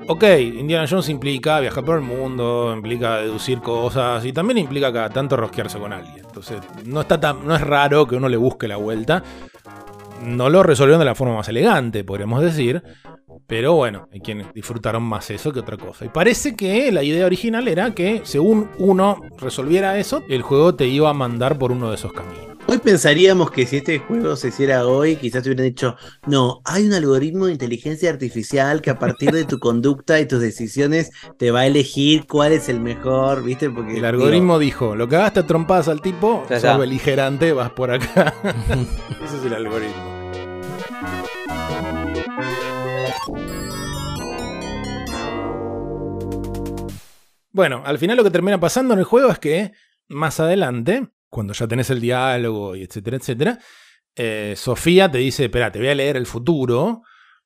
Ok, Indiana Jones implica viajar por el mundo, implica deducir cosas y también implica cada tanto rosquearse con alguien. Entonces, no, está tan, no es raro que uno le busque la vuelta. No lo resolvieron de la forma más elegante, podríamos decir. Pero bueno, hay quienes disfrutaron más eso que otra cosa. Y parece que la idea original era que según uno resolviera eso, el juego te iba a mandar por uno de esos caminos. Hoy pensaríamos que si este juego se hiciera hoy, quizás te hubieran dicho, no, hay un algoritmo de inteligencia artificial que a partir de tu conducta y tus decisiones te va a elegir cuál es el mejor, ¿viste? Porque El digo, algoritmo dijo, lo que hagaste a trompadas al tipo, Ya, ya. beligerante, vas por acá. Ese es el algoritmo. Bueno, al final lo que termina pasando en el juego es que más adelante, cuando ya tenés el diálogo y etcétera, etcétera, eh, Sofía te dice, espera, te voy a leer el futuro,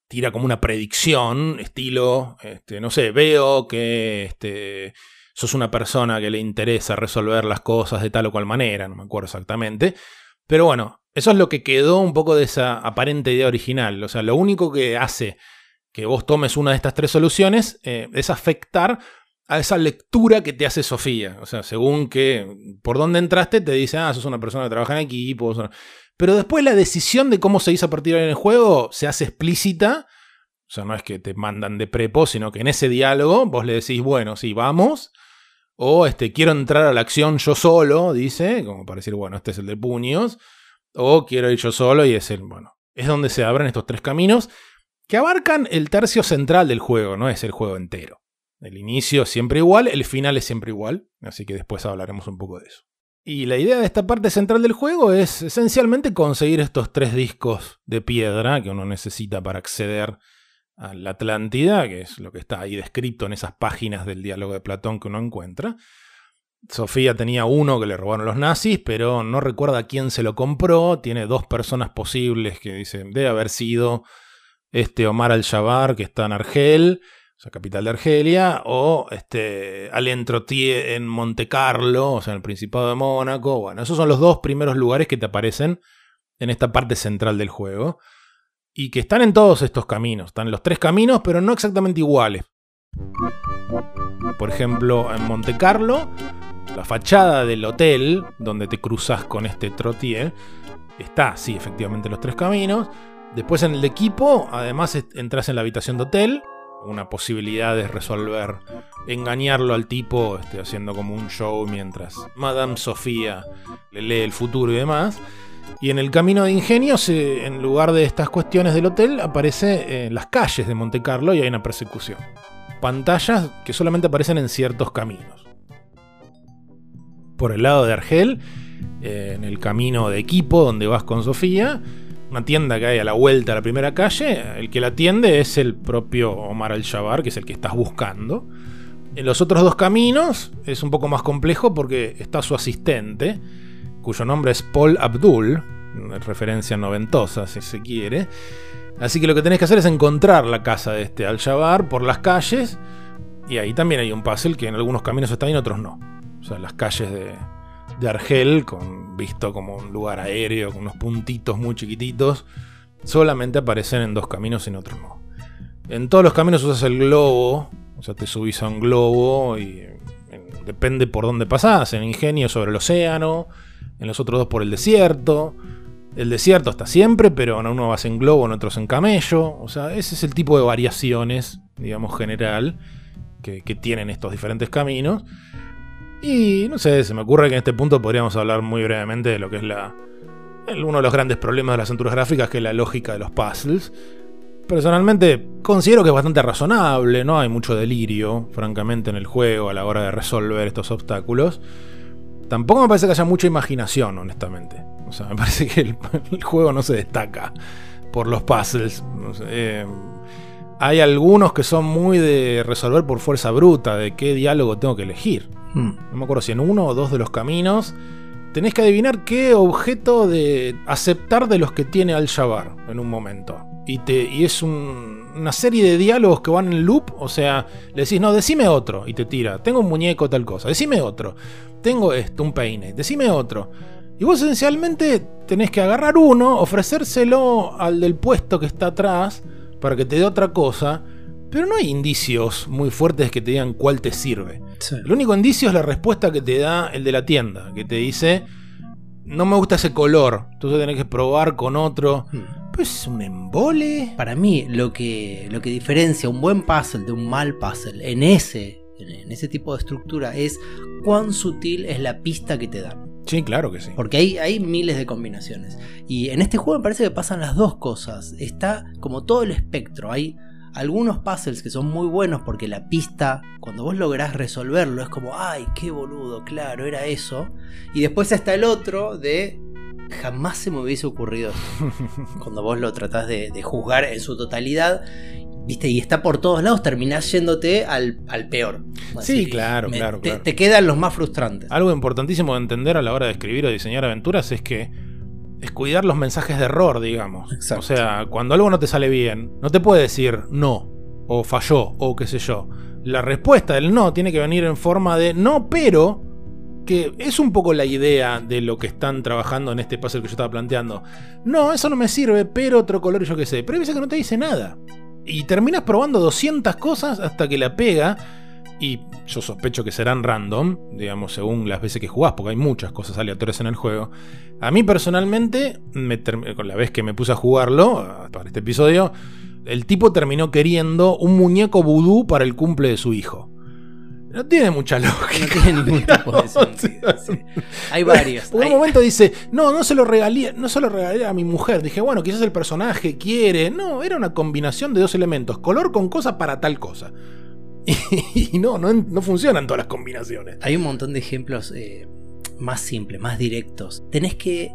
tira como una predicción, estilo, este, no sé, veo que este, sos una persona que le interesa resolver las cosas de tal o cual manera, no me acuerdo exactamente, pero bueno, eso es lo que quedó un poco de esa aparente idea original, o sea, lo único que hace que vos tomes una de estas tres soluciones eh, es afectar a esa lectura que te hace Sofía. O sea, según que por dónde entraste, te dice, ah, sos una persona que trabaja en equipo. Pero después la decisión de cómo se hizo a partir en el juego se hace explícita. O sea, no es que te mandan de prepo, sino que en ese diálogo vos le decís, bueno, sí, vamos. O este, quiero entrar a la acción yo solo, dice, como para decir, bueno, este es el de puños. O quiero ir yo solo y es el, bueno, es donde se abren estos tres caminos que abarcan el tercio central del juego, no es el juego entero. El inicio es siempre igual, el final es siempre igual, así que después hablaremos un poco de eso. Y la idea de esta parte central del juego es esencialmente conseguir estos tres discos de piedra que uno necesita para acceder a la Atlántida, que es lo que está ahí descrito en esas páginas del diálogo de Platón que uno encuentra. Sofía tenía uno que le robaron los nazis, pero no recuerda quién se lo compró. Tiene dos personas posibles que dicen debe haber sido este Omar al-Shabar que está en Argel o sea, capital de Argelia, o este, Alain Trottier en Monte Carlo, o sea, en el Principado de Mónaco. Bueno, esos son los dos primeros lugares que te aparecen en esta parte central del juego. Y que están en todos estos caminos. Están los tres caminos, pero no exactamente iguales. Por ejemplo, en Monte Carlo, la fachada del hotel donde te cruzas con este Trottier está, sí, efectivamente, los tres caminos. Después en el de equipo, además entras en la habitación de hotel una posibilidad de resolver, engañarlo al tipo este, haciendo como un show mientras Madame Sofía le lee el futuro y demás. Y en el camino de ingenio, en lugar de estas cuestiones del hotel, aparece en las calles de Monte Carlo y hay una persecución. Pantallas que solamente aparecen en ciertos caminos. Por el lado de Argel, eh, en el camino de equipo donde vas con Sofía, una tienda que hay a la vuelta a la primera calle, el que la atiende es el propio Omar al-Shabar, que es el que estás buscando. En los otros dos caminos es un poco más complejo porque está su asistente, cuyo nombre es Paul Abdul, referencia noventosa si se quiere. Así que lo que tenés que hacer es encontrar la casa de este al-Shabar por las calles. Y ahí también hay un puzzle que en algunos caminos está y en otros no. O sea, las calles de, de Argel, con, visto como un lugar aéreo, con unos puntitos muy chiquititos, solamente aparecen en dos caminos y en otros no. En todos los caminos usas el globo, o sea, te subís a un globo y depende por dónde pasás. En Ingenio sobre el océano, en los otros dos por el desierto. El desierto está siempre, pero en uno vas en globo, en otros en camello. O sea, ese es el tipo de variaciones, digamos, general que, que tienen estos diferentes caminos. Y no sé, se me ocurre que en este punto podríamos hablar muy brevemente de lo que es la uno de los grandes problemas de las aventuras gráficas, que es la lógica de los puzzles. Personalmente considero que es bastante razonable, no hay mucho delirio, francamente, en el juego a la hora de resolver estos obstáculos. Tampoco me parece que haya mucha imaginación, honestamente. O sea, me parece que el, juego no se destaca por los puzzles. Eh, hay algunos que son muy de resolver por fuerza bruta, de qué diálogo tengo que elegir. Hmm. No me acuerdo si en uno o dos de los caminos tenés que adivinar qué objeto de aceptar de los que tiene Al-Shabar en un momento. Y, te, y es una serie de diálogos que van en loop, o sea, le decís, no, decime otro, y te tira, tengo un muñeco, tal cosa, decime otro, tengo esto, un peine, decime otro. Y vos esencialmente tenés que agarrar uno, ofrecérselo al del puesto que está atrás, para que te dé otra cosa, pero no hay indicios muy fuertes que te digan cuál te sirve. El único indicio es la respuesta que te da el de la tienda, que te dice, no me gusta ese color, entonces tenés que probar con otro. Hmm. Pues un embole. Para mí, lo que, lo que diferencia un buen puzzle de un mal puzzle en ese, en ese tipo de estructura es cuán sutil es la pista que te dan. Sí, claro que sí. Porque hay, hay miles de combinaciones. Y en este juego me parece que pasan las dos cosas. Está como todo el espectro. Hay algunos puzzles que son muy buenos porque la pista, cuando vos lográs resolverlo, es como, ay, qué boludo, claro, era eso. Y después está el otro de, jamás se me hubiese ocurrido cuando vos lo tratás de, juzgar en su totalidad. viste, y está por todos lados, terminás yéndote al, al peor. Sí, claro, claro, te, claro. te quedan los más frustrantes. Algo importantísimo de entender a la hora de escribir o diseñar aventuras es que es cuidar los mensajes de error, digamos. Exacto. O sea, cuando algo no te sale bien, no te puede decir no, o falló, o qué sé yo. La respuesta del no tiene que venir en forma de no, pero que es un poco la idea de lo que están trabajando en este puzzle que yo estaba planteando. No, eso no me sirve, pero otro color y yo qué sé. Pero hay veces que no te dice nada. Y terminas probando 200 cosas hasta que la pega. Y yo sospecho que serán random, digamos, según las veces que jugás, porque hay muchas cosas aleatorias en el juego. A mí personalmente, me con la vez que me puse a jugarlo, para este episodio, el tipo terminó queriendo un muñeco vudú para el cumple de su hijo. No tiene mucha lógica. No tiene ningún tipo de sentido. sí. Hay varios. Por un hay- momento dice, no, no se lo regalé, no se lo regalé a mi mujer. Dije, bueno, quizás el personaje quiere. No, era una combinación de dos elementos, color con cosa para tal cosa. Y, no, no, no funcionan todas las combinaciones. Hay un montón de ejemplos eh, más simples, más directos. Tenés que eh,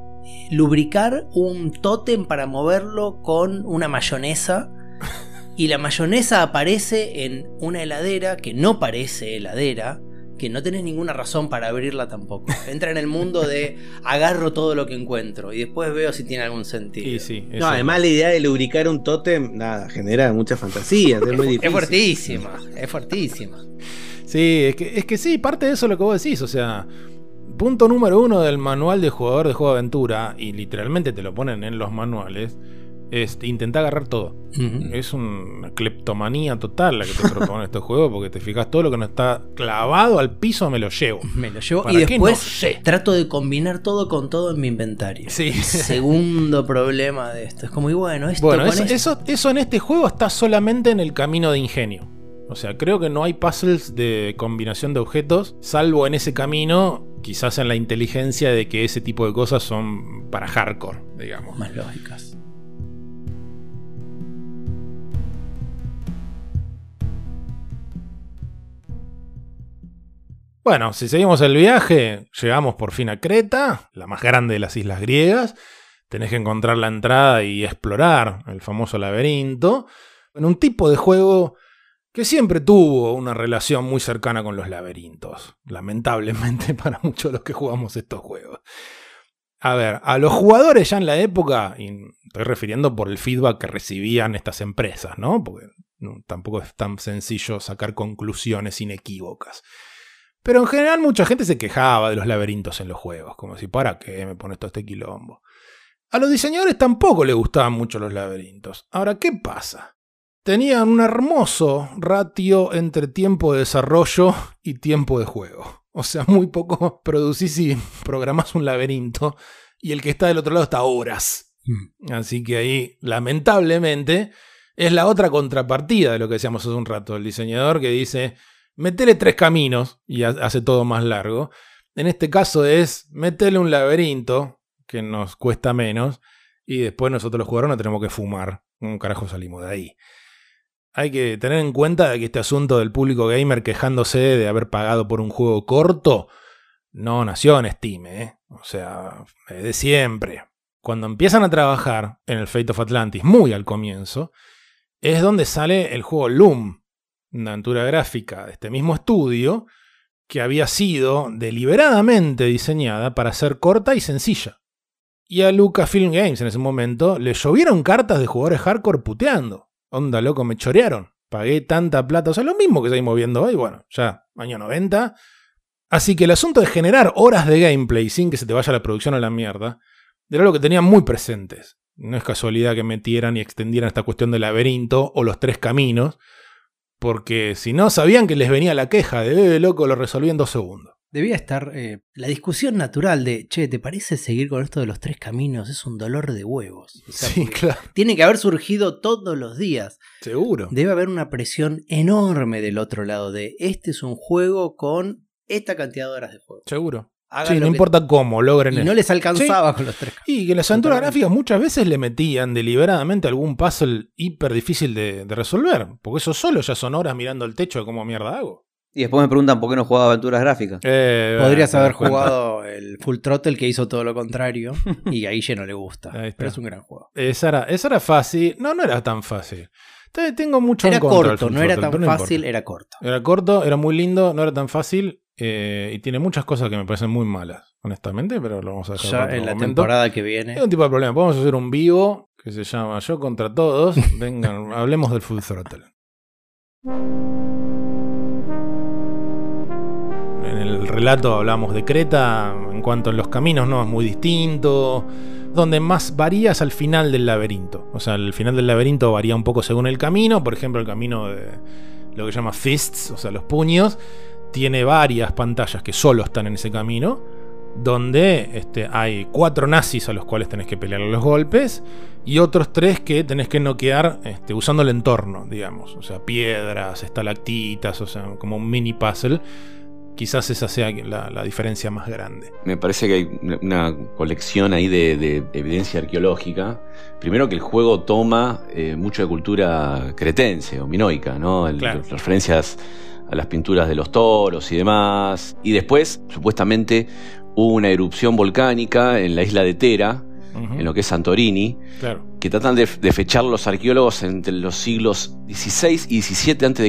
lubricar un tótem para moverlo con una mayonesa. Y la mayonesa aparece en una heladera que no parece heladera, que no tenés ninguna razón para abrirla tampoco. Entra en el mundo de agarro todo lo que encuentro y después veo si tiene algún sentido. Sí, No, además la idea de lubricar un tótem, nada, genera mucha fantasía, es muy difícil. Es fuertísima, es fuertísima. Sí, es que, es que sí, parte de eso es lo que vos decís. O sea, punto número uno del manual de jugador de juego de aventura, y literalmente te lo ponen en los manuales, es intentar agarrar todo. Es una cleptomanía total la que te propone este juego, porque te fijas, todo lo que no está clavado al piso me lo llevo. Me lo llevo ¿Para y después No sé. trato de combinar todo con todo en mi inventario. Sí. Segundo problema de esto. Es como, y bueno, esto Bueno, con eso, esto- eso, eso en este juego está solamente en el camino de ingenio. O sea, creo que no hay puzzles de combinación de objetos, salvo en ese camino, quizás en la inteligencia de que ese tipo de cosas son para hardcore, digamos. más lógicas. Bueno, si seguimos el viaje, llegamos por fin a Creta, la más grande de las islas griegas. Tenés que encontrar la entrada y explorar el famoso laberinto. En un tipo de juego que siempre tuvo una relación muy cercana con los laberintos. Lamentablemente para muchos de los que jugamos estos juegos. A ver, a los jugadores ya en la época, y estoy refiriendo por el feedback que recibían estas empresas, ¿no? Porque tampoco es tan sencillo sacar conclusiones inequívocas. Pero en general mucha gente se quejaba de los laberintos en los juegos, como si para qué me pones todo este quilombo. A los diseñadores tampoco les gustaban mucho los laberintos. Ahora, ¿qué pasa? Tenían un hermoso ratio entre tiempo de desarrollo y tiempo de juego. O sea, muy poco producís y programás un laberinto y el que está del otro lado está horas. Así que ahí, lamentablemente, es la otra contrapartida de lo que decíamos hace un rato. El diseñador que dice, metele tres caminos y ha- hace todo más largo. En este caso es metele un laberinto que nos cuesta menos y después nosotros los jugadores no tenemos que fumar. Un carajo salimos de ahí. Hay que tener en cuenta que este asunto del público gamer quejándose de haber pagado por un juego corto no nació en Steam, ¿eh? O sea, es de siempre. Cuando empiezan a trabajar en el Fate of Atlantis, muy al comienzo, es donde sale el juego Loom, una aventura gráfica de este mismo estudio que había sido deliberadamente diseñada para ser corta y sencilla. Y a Lucasfilm Games en ese momento le llovieron cartas de jugadores hardcore puteando. Onda, loco, me chorearon. Pagué tanta plata. O sea, lo mismo que seguimos viendo hoy. Bueno, ya, año 90. Así que el asunto de generar horas de gameplay sin que se te vaya la producción a la mierda era lo que tenían muy presentes. No es casualidad que metieran y extendieran esta cuestión del laberinto o los tres caminos. Porque si no, sabían que les venía la queja de, eh, loco, lo resolví en dos segundos. Debía estar eh, la discusión natural de, che, ¿te parece seguir con esto de los tres caminos? Es un dolor de huevos. O sea, Sí, claro, Tiene que haber surgido todos los días. seguro. Debe haber una presión enorme del otro lado de, este es un juego con esta cantidad de horas de juego. Seguro. Hagan Sí, no que- importa cómo logren Y eso. no les alcanzaba con los tres. Y que las aventuras gráficas muchas veces le metían deliberadamente algún puzzle hiper difícil de, de resolver. Porque eso solo ya son horas mirando el techo de cómo mierda hago. Y después me preguntan por qué no jugaba aventuras gráficas. Eh, Podrías bueno, haber jugado el Full Throttle que hizo todo lo contrario y a Guille no le gusta. Pero es un gran juego. Esa era, esa era fácil. No, no era tan fácil. Te- Tengo mucho Era en contra corto, no era tan no fácil, era corto. Era corto, era muy lindo, no era tan fácil. Eh, y tiene muchas cosas que me parecen muy malas, honestamente, pero lo vamos a dejar Ya para otro en la momento. temporada que viene. Hay un tipo de problema. Podemos hacer un vivo que se llama Yo contra todos. Vengan, hablemos del Full Throttle. En el relato hablamos de Creta, en cuanto a los caminos no es muy distinto. Donde más varía es al final del laberinto. O sea, el final del laberinto varía un poco según el camino. Por ejemplo, el camino de lo que se llama fists, o sea, los puños, tiene varias pantallas que solo están en ese camino donde este, hay cuatro nazis a los cuales tenés que pelear los golpes y otros tres que tenés que noquear este, usando el entorno, digamos. O sea, piedras, estalactitas, o sea, como un mini puzzle. Quizás esa sea la, la diferencia más grande. Me parece que hay una- colección ahí de, de evidencia arqueológica. Primero que el juego toma eh, mucho de cultura cretense o minoica, ¿no? El- Claro. Referencias a las pinturas de los toros y demás. Y después, supuestamente, hubo una erupción volcánica en la isla de Tera, en lo que es Santorini, Claro. que tratan de, de fechar los arqueólogos entre los siglos XVI y XVII antes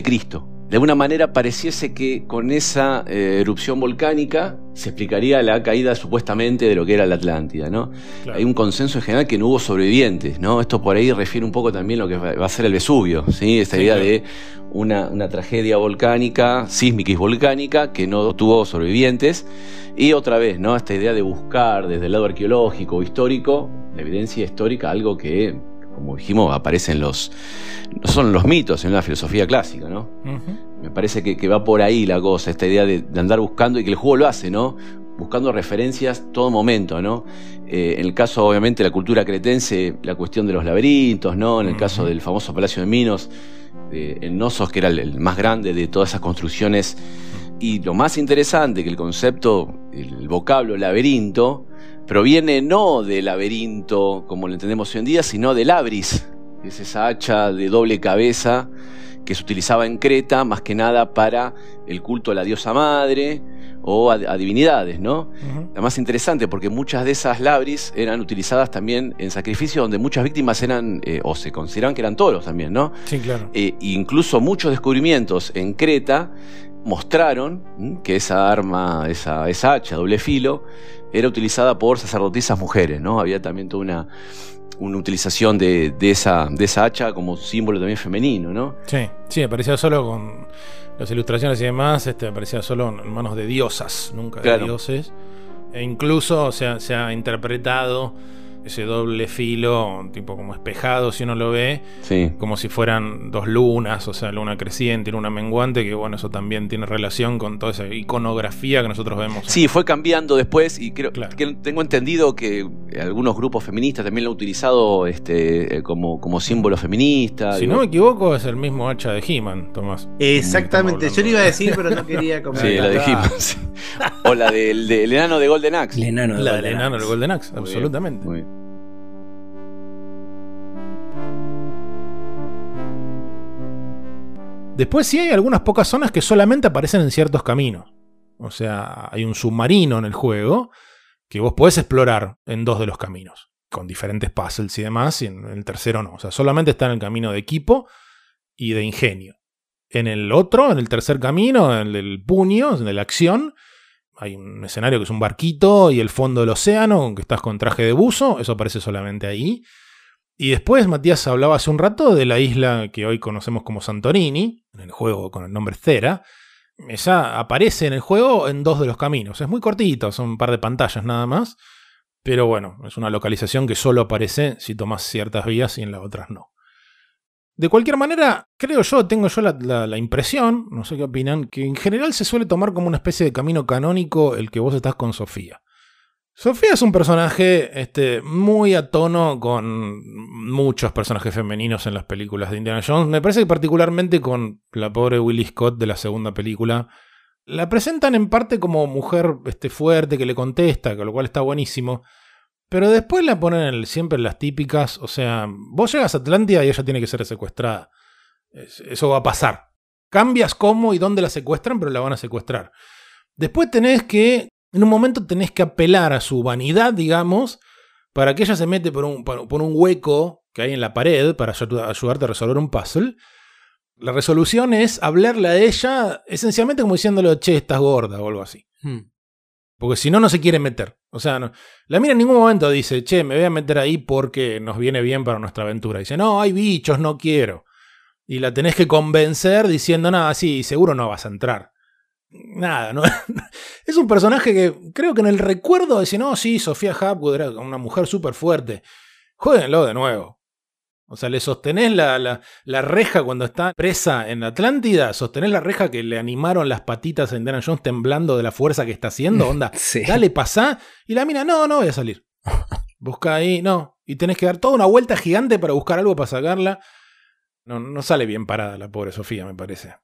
de alguna manera pareciese que con esa eh, erupción volcánica se explicaría la caída supuestamente de lo que era la Atlántida, ¿no? claro. Hay un consenso en general que no hubo sobrevivientes, ¿no? Esto por ahí refiere un poco también a lo que va a ser el Vesubio, ¿sí? Esta Sí, idea claro. de una, una tragedia volcánica, sísmica y volcánica, que no tuvo sobrevivientes. Y otra vez, ¿no? Esta idea de buscar desde el lado arqueológico o histórico, la evidencia histórica, algo que, como dijimos, aparece en los. no son los mitos, en la filosofía clásica, ¿no? Me parece que, que va por ahí la cosa, esta idea de, de andar buscando y que el juego lo hace, ¿no? Buscando referencias todo momento, ¿no? Eh, en el caso, obviamente, de la cultura cretense, la cuestión de los laberintos, ¿no? En el caso del famoso Palacio de Minos, eh, en Nosos, que era el, el más grande de todas esas construcciones. Y lo más interesante, que el concepto, el vocablo laberinto, proviene no del laberinto como lo entendemos hoy en día, sino del abris, que es esa hacha de doble cabeza que se utilizaba en Creta más que nada para el culto a la diosa madre o a, a divinidades, ¿no? ujú. La más interesante porque muchas de esas labris eran utilizadas también en sacrificios donde muchas víctimas eran eh, o se consideraban que eran toros también, ¿no? Sí, claro. Eh, incluso muchos descubrimientos en Creta mostraron que esa arma, esa, esa hacha doble filo, era utilizada por sacerdotisas mujeres, ¿no? Había también toda una, una utilización de, de esa, de esa hacha como símbolo también femenino, ¿no? Sí, sí, aparecía solo con las ilustraciones y demás, este, aparecía solo en manos de diosas, nunca de dioses. E incluso o sea, se ha interpretado ese doble filo, tipo como espejado, si uno lo ve, Sí. como si fueran dos lunas, o sea, luna creciente y luna menguante, que bueno, eso también tiene relación con toda esa iconografía que nosotros vemos. Sí, fue cambiando después y creo Claro. que tengo entendido que algunos grupos feministas también lo han utilizado este, eh, como, como símbolo feminista. Si digo. no me equivoco, es el mismo hacha de He-Man, Tomás. Exactamente, yo lo iba a decir, pero no quería Sí, comentar. la dijimos. sí. O la del, del enano de Golden Axe. El enano de La Golden del enano Axe. Golden Axe, absolutamente. muy bien. Después sí hay algunas pocas zonas que solamente aparecen en ciertos caminos. O sea, hay un submarino en el juego que vos podés explorar en dos de los caminos, con diferentes puzzles y demás, y en el tercero no. O sea, solamente está en el camino de equipo y de ingenio. En el otro, en el tercer camino, en el del puño, en el acción, hay un escenario que es un barquito y el fondo del océano, que estás con traje de buzo, eso aparece solamente ahí. Y después Matías hablaba hace un rato de la isla que hoy conocemos como Santorini, en el juego con el nombre Cera. Esa aparece en el juego en dos de los caminos. Es muy cortito, son un par de pantallas nada más. Pero bueno, es una localización que solo aparece si tomas ciertas vías y en las otras no. De cualquier manera, creo yo, tengo yo la- la impresión, no sé qué opinan, que en general se suele tomar como una especie de camino canónico el que vos estás con Sofía. Sofía es un personaje este, muy a tono con muchos personajes femeninos en las películas de Indiana Jones. Me parece que particularmente con la pobre Willie Scott de la segunda película. La presentan en parte como mujer este, fuerte que le contesta, con lo cual está buenísimo. Pero después la ponen siempre en las típicas. O sea, vos llegas a Atlántida y ella tiene que ser secuestrada. Es- Eso va a pasar. Cambias cómo y dónde la secuestran, pero la van a secuestrar. Después tenés que, en un momento tenés que apelar a su vanidad, digamos, para que ella se mete por un, por un hueco que hay en la pared para ayu- ayudarte a resolver un puzzle. La resolución es hablarle a ella esencialmente como diciéndole, che, estás gorda o algo así. Hmm. Porque si no, no se quiere meter. O sea, no- la mina en ningún momento dice, che, me voy a meter ahí porque nos viene bien para nuestra aventura. Dice, no, hay bichos, no quiero. Y la tenés que convencer diciendo, nada, sí, seguro no vas a entrar. Nada, ¿no? es un personaje que creo que en el recuerdo dice, no, sí, Sofía Hapgood era una mujer súper fuerte. Jueguenlo de nuevo. O sea, le sostenés la, la, la reja cuando está presa en Atlántida, sostenés la reja que le animaron las patitas a Indiana Jones temblando de la fuerza que está haciendo, onda, Sí. dale, pasá. Y la mina, no, no voy a salir. Busca ahí, no. Y tenés que dar toda una vuelta gigante para buscar algo para sacarla. No, no sale bien parada la pobre Sofía, me parece.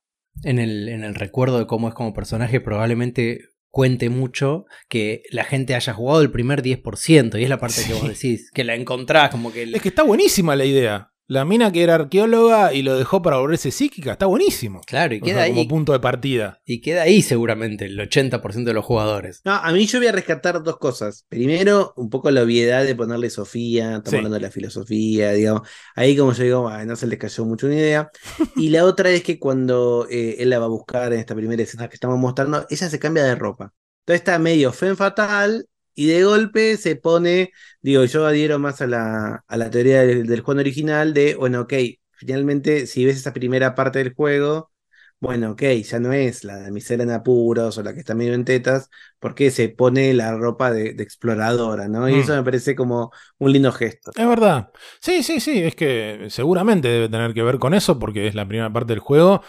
En el, en el recuerdo de cómo es como personaje, probablemente cuente mucho que la gente haya jugado el primer 10%, y es la parte que vos decís, que la encontrás como que... el- Es que está buenísima la idea. La mina que era arqueóloga y lo dejó para volverse psíquica, está buenísimo. Claro, y O sea, queda, como ahí, punto de partida. y queda ahí seguramente el 80% de los jugadores. No, a mí yo voy a rescatar dos cosas. Primero, un poco la obviedad de ponerle Sofía, estamos Sí. hablando de la filosofía, digamos. Ahí como yo digo, "Ay, no se les cayó mucho una idea. Y la otra es que cuando eh, él la va a buscar en esta primera escena que estamos mostrando, ella se cambia de ropa. Entonces está medio fen fatal y de golpe se pone, digo, yo adhiero más a la, a la teoría del, del juego original de, bueno, ok, finalmente si ves esa primera parte del juego, bueno, ok, ya no es la damisela en apuros o la que está medio en tetas, porque se pone la ropa de, de exploradora, ¿no? Y Mm. eso me parece como un lindo gesto. Es verdad. Sí, sí, sí. Es que seguramente debe tener que ver con eso porque es la primera parte del juego.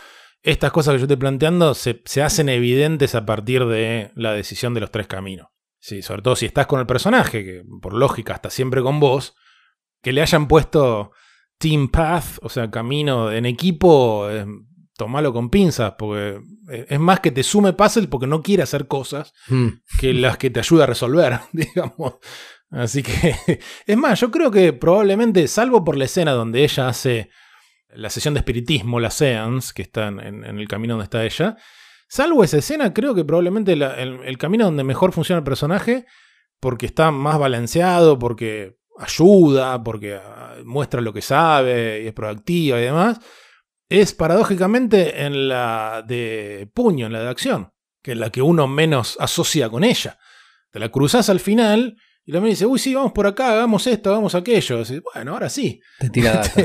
Estas cosas que yo estoy planteando se, se hacen evidentes a partir de la decisión de los tres caminos. Sí, sobre todo si estás con el personaje, que por lógica está siempre con vos, que le hayan puesto Team Path, o sea, camino en equipo, eh, tomalo con pinzas, porque eh, es más que te sume puzzle porque no quiere hacer cosas Mm. que las que te ayuda a resolver, digamos. Así que, es más, yo creo que probablemente, salvo por la escena donde ella hace la sesión de espiritismo, la seance, que está en- en el camino donde está ella, salvo esa escena, creo que probablemente la- el, el camino donde mejor funciona el personaje, porque está más balanceado, porque ayuda, porque ah, muestra lo que sabe y es proactiva y demás, es paradójicamente en la de puño, en la de acción, que es la que uno menos asocia con ella. Te la cruzas al final y la dice, uy, sí, vamos por acá, hagamos esto, hagamos aquello. Bueno, ahora sí. Te tira data.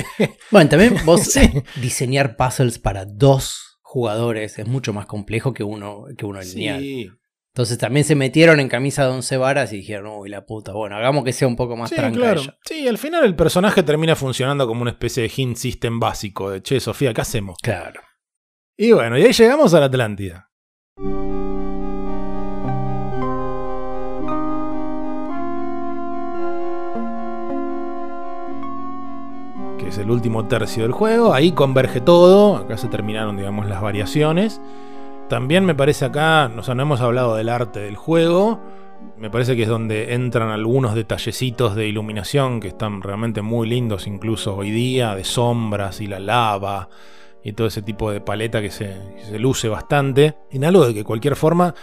bueno, también vos Sí. diseñar puzzles para dos jugadores es mucho más complejo que uno, que uno lineal. Entonces también se metieron en camisa de once varas y dijeron, uy, la puta, bueno, hagamos que sea un poco más sí, tranca claro. ella. Sí, al final el personaje termina funcionando como una especie de hint system básico de, che, Sofía, ¿qué hacemos? Claro. Y bueno, y ahí llegamos a la Atlántida. Es el último tercio del juego. Ahí converge todo. Acá se terminaron, digamos, las variaciones. También me parece acá, o sea, no hemos hablado del arte del juego. Me parece que es donde entran algunos detallecitos de iluminación que están realmente muy lindos, incluso hoy día, de sombras y la lava y todo ese tipo de paleta que se, que se luce bastante. En algo de que, de cualquier forma,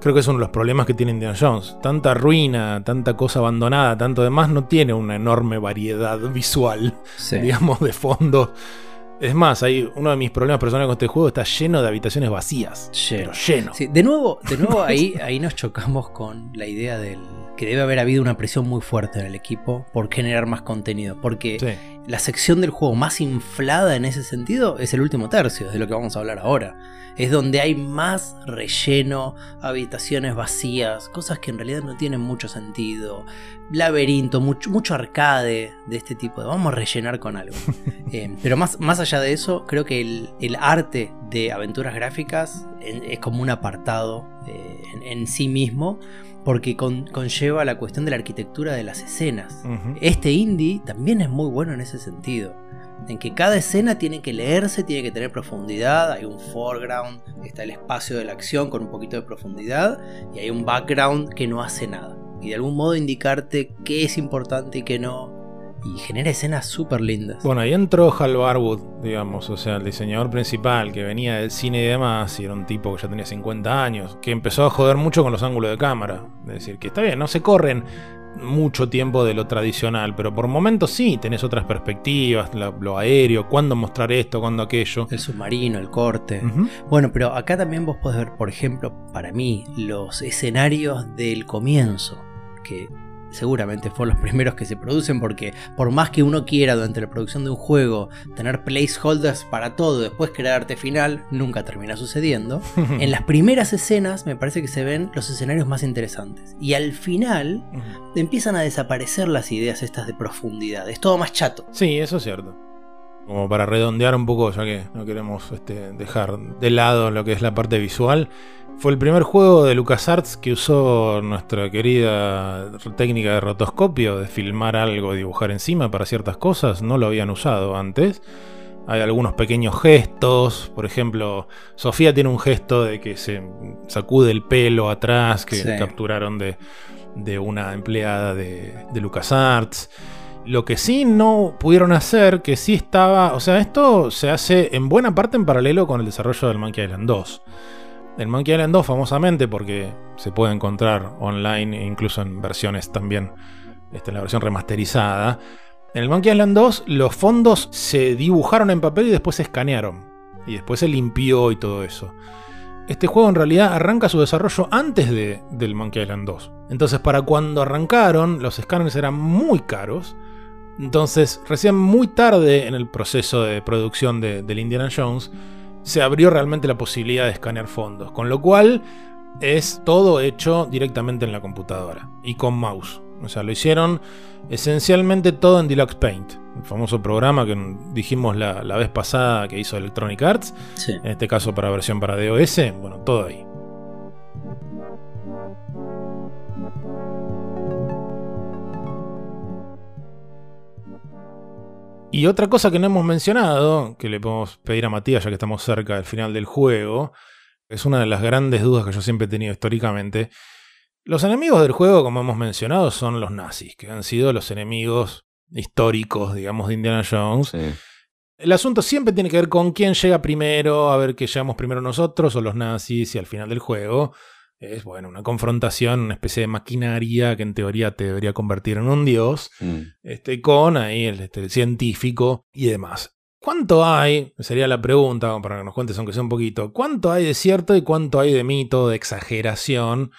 creo que es uno de los problemas que tiene Indiana Jones. Tanta ruina, tanta cosa abandonada, tanto demás, no tiene una enorme variedad visual, Sí. digamos, de fondo. Es más, hay uno de mis problemas personales con este juego está lleno de habitaciones vacías. Lleno. Pero lleno. Sí, de nuevo, de nuevo ahí, ahí nos chocamos con la idea del que debe haber habido una presión muy fuerte en el equipo por generar más contenido. Porque Sí. La sección del juego más inflada en ese sentido es el último tercio, de lo que vamos a hablar ahora. Es donde hay más relleno, habitaciones vacías, cosas que en realidad no tienen mucho sentido, laberinto, mucho, mucho arcade de este tipo de vamos a rellenar con algo. Eh, pero más, más allá de eso, creo que el, el arte de aventuras gráficas es como un apartado eh, en, en sí mismo, porque con- conlleva la cuestión de la arquitectura de las escenas. Este indie también es muy bueno en ese sentido. En que cada escena tiene que leerse, tiene que tener profundidad. Hay un foreground, está el espacio de la acción con un poquito de profundidad. Y hay un background que no hace nada. Y de algún modo indicarte qué es importante y qué no. Y genera escenas súper lindas. Bueno, ahí entró Hal Barwood, digamos, o sea, el diseñador principal que venía del cine y demás, y era un tipo que ya tenía 50 años, que empezó a joder mucho con los ángulos de cámara. Es decir, que está bien, no se corren mucho tiempo de lo tradicional, pero por momentos sí, tenés otras perspectivas, la- lo aéreo, cuándo mostrar esto, cuándo aquello. El submarino, el corte. Bueno, pero acá también vos podés ver, por ejemplo, para mí, los escenarios del comienzo, que seguramente fueron los primeros que se producen, porque por más que uno quiera durante la producción de un juego tener placeholders para todo, después crear arte final, nunca termina sucediendo. en las primeras escenas me parece que se ven los escenarios más interesantes. Y al final empiezan a desaparecer las ideas estas de profundidad. Es todo más chato. Sí, eso es cierto. Como para redondear un poco, ya que no queremos este, dejar de lado lo que es la parte visual. Fue el primer juego de LucasArts que usó nuestra querida técnica de rotoscopio, de filmar algo, dibujar encima para ciertas cosas. No lo habían usado antes. Hay algunos pequeños gestos. Por ejemplo, Sofía tiene un gesto de que se sacude el pelo atrás, que Sí. capturaron de, de una empleada de, de LucasArts. Lo que sí no pudieron hacer, que sí estaba. O sea, esto se hace en buena parte en paralelo con el desarrollo del Monkey Island 2. El Monkey Island 2, famosamente, porque se puede encontrar online, e incluso en versiones también, este, en la versión remasterizada. En el Monkey Island 2, los fondos se dibujaron en papel y después se escanearon. Y después se limpió y todo eso. Este juego en realidad arranca su desarrollo antes de, del Monkey Island 2. Entonces, para cuando arrancaron, los escáneres eran muy caros. Entonces, recién muy tarde en el proceso de producción de, del Indiana Jones, se abrió realmente la posibilidad de escanear fondos. Con lo cual, es todo hecho directamente en la computadora y con mouse. O sea, lo hicieron esencialmente todo en Deluxe Paint, el famoso programa que dijimos la, la vez pasada que hizo Electronic Arts, Sí. en este caso para versión para DOS, bueno, todo ahí. Y otra cosa que no hemos mencionado, que le podemos pedir a Matías ya que estamos cerca del final del juego, es una de las grandes dudas que yo siempre he tenido históricamente. Los enemigos del juego, como hemos mencionado, son los nazis, que han sido los enemigos históricos, digamos, de Indiana Jones. Sí. El asunto siempre tiene que ver con quién llega primero, a ver que llegamos primero nosotros o los nazis, y al final del juego es, bueno, una confrontación, una especie de maquinaria que en teoría te debería convertir en un dios, Mm. este, con ahí el, este, el científico y demás. ¿Cuánto hay? Sería la pregunta, para que nos cuentes aunque sea un poquito. ¿Cuánto hay de cierto y cuánto hay de mito, de exageración,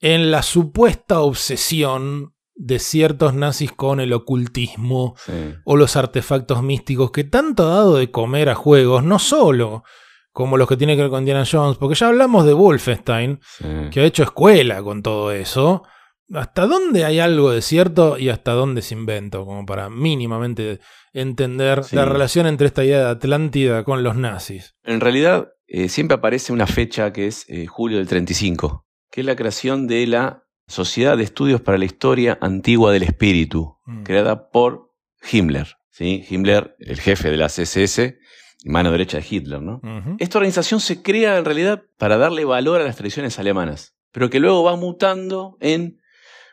en la supuesta obsesión de ciertos nazis con el ocultismo Sí. o los artefactos místicos que tanto ha dado de comer a juegos, no solo como los que tienen que ver con Indiana Jones, porque ya hablamos de Wolfenstein, Sí. que ha hecho escuela con todo eso. ¿Hasta dónde hay algo de cierto y hasta dónde es invento? Como para mínimamente entender Sí. la relación entre esta idea de Atlántida con los nazis. En realidad, eh, siempre aparece una fecha que es eh, julio del 35, que es la creación de la Sociedad de Estudios para la Historia Antigua del Espíritu, Mm. creada por Himmler. ¿sí? Himmler, el jefe de la CSS, mano derecha de Hitler. ¿no? Esta organización se crea en realidad para darle valor a las tradiciones alemanas, pero que luego va mutando en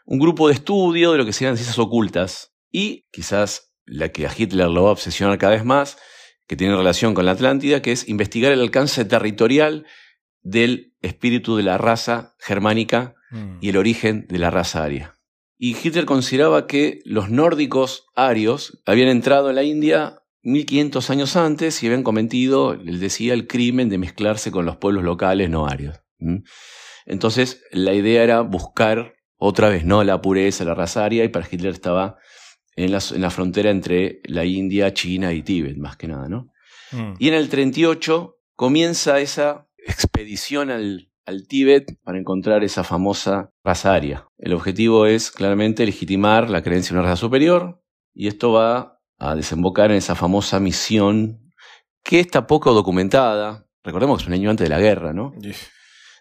un grupo de estudio de lo que serían ciencias ocultas. Y quizás la que a Hitler lo va a obsesionar cada vez más, que tiene relación con la Atlántida, que es investigar el alcance territorial del espíritu de la raza germánica Mm. y el origen de la raza aria. Y Hitler consideraba que los nórdicos arios habían entrado en la India 1500 años antes y habían cometido, él decía, el crimen de mezclarse con los pueblos locales no arios. Entonces, la idea era buscar otra vez, ¿no? La pureza, la raza aria, y para Hitler estaba en la, en la frontera entre la India, China y Tíbet, más que nada, ¿no? Mm. Y en el 38 comienza esa expedición al, al Tíbet para encontrar esa famosa raza aria. El objetivo es claramente legitimar la creencia en una raza superior y esto va a desembocar en esa famosa misión que está poco documentada. Recordemos que es un año antes de la guerra, ¿no?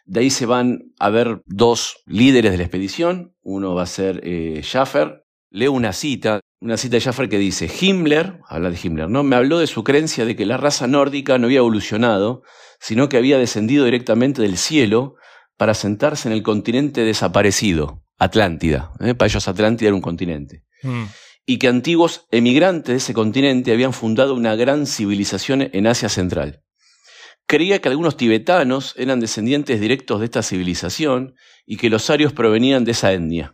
De ahí se van a ver dos líderes de la expedición. Uno va a ser eh, Schaffer. Leo una cita, una cita de Schaffer que dice, Himmler, habla de Himmler, ¿no? Me habló de su creencia de que la raza nórdica no había evolucionado, sino que había descendido directamente del cielo para sentarse en el continente desaparecido, Atlántida. ¿eh? Para ellos Atlántida era un continente. Mm. Y que antiguos emigrantes de ese continente habían fundado una gran civilización en Asia Central. Creía que algunos tibetanos eran descendientes directos de esta civilización y que los arios provenían de esa etnia.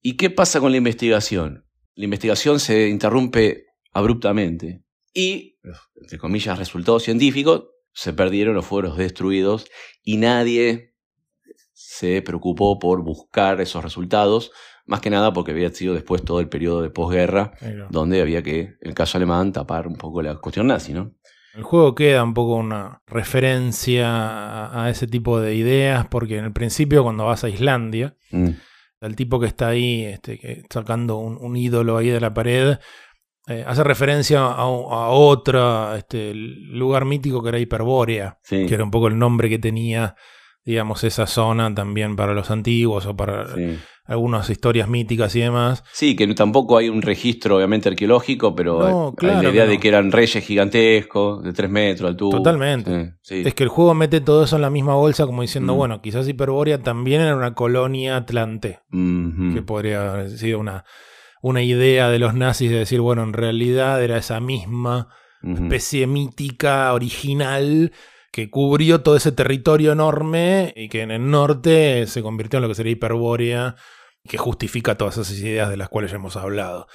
¿Y qué pasa con la investigación? La investigación se interrumpe abruptamente y, entre comillas, resultados científicos se perdieron o fueron destruidos y nadie se preocupó por buscar esos resultados, más que nada porque había sido después todo el periodo de posguerra, donde había que, en el caso alemán, tapar un poco la cuestión nazi, ¿no? El juego queda un poco una referencia a, a ese tipo de ideas, porque en el principio cuando vas a Islandia, Mm, el tipo que está ahí este, que- sacando un, un ídolo ahí de la pared, eh, hace referencia a, a otro este, lugar mítico que era Hiperbórea, sí, que era un poco el nombre que tenía, digamos, esa zona también para los antiguos o para sí. algunas historias míticas y demás. Sí, que tampoco hay un registro, obviamente, arqueológico, pero No, hay- claro hay la idea de que eran reyes gigantescos, de tres metros de altura. Totalmente. Sí, sí. Es que el juego mete todo eso en la misma bolsa como diciendo, Mm. bueno, quizás Hiperbórea también era una colonia atlante. Que podría haber sido una, una idea de los nazis de decir, bueno, en realidad era esa misma especie mítica, original, que cubrió todo ese territorio enorme y que en el norte se convirtió en lo que sería Hiperbórea, que justifica todas esas ideas de las cuales ya hemos hablado.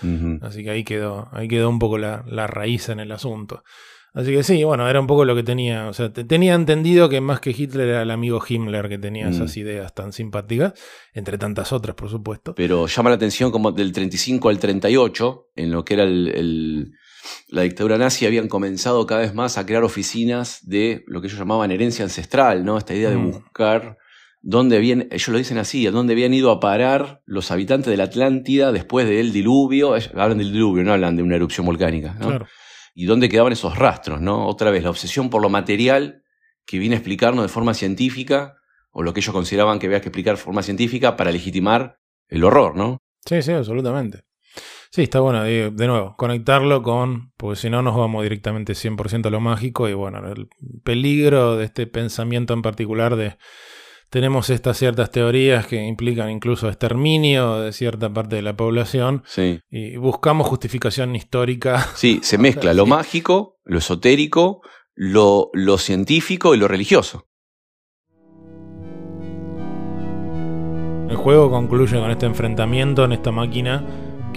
Así que ahí quedó, ahí quedó un poco la, la raíz en el asunto. Así que sí, bueno, era un poco lo que tenía. O sea, te- tenía entendido que más que Hitler era el amigo Himmler que tenía Mm. esas ideas tan simpáticas, entre tantas otras, por supuesto. Pero llama la atención como del 35 al 38, en lo que era el- el- la dictadura nazi, habían comenzado cada vez más a crear oficinas de lo que ellos llamaban herencia ancestral, ¿no? Esta idea de Mm. buscar dónde habían, ellos lo dicen así, a dónde habían ido a parar los habitantes de la Atlántida después del diluvio. Ellos hablan del diluvio, no hablan de una erupción volcánica, ¿no? Claro. y dónde quedaban esos rastros, ¿no? Otra vez, la obsesión por lo material que viene a explicarnos de forma científica, o lo que ellos consideraban que había que explicar de forma científica para legitimar el horror, ¿no? Sí, sí, absolutamente. Sí, está bueno, de, de nuevo, conectarlo con, porque si no nos vamos directamente 100% a lo mágico y bueno, el peligro de este pensamiento en particular de tenemos estas ciertas teorías que implican incluso exterminio de cierta parte de la población Sí. y buscamos justificación histórica. Sí, se mezcla lo mágico, lo esotérico, lo, lo científico y lo religioso. El juego concluye con este enfrentamiento en esta máquina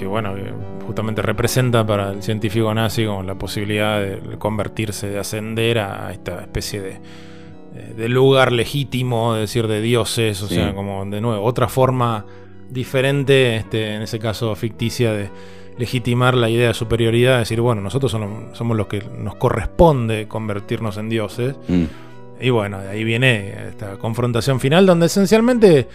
que, bueno, que justamente representa para el científico nazi como la posibilidad de convertirse, de ascender a esta especie de, eh, de lugar legítimo, de decir, de dioses, o Sí. sea, como de nuevo, otra forma diferente, este, en ese caso ficticia, de legitimar la idea de superioridad, decir, bueno, nosotros somos, somos los que nos corresponde convertirnos en dioses. Mm. Y bueno, de ahí viene esta confrontación final donde esencialmente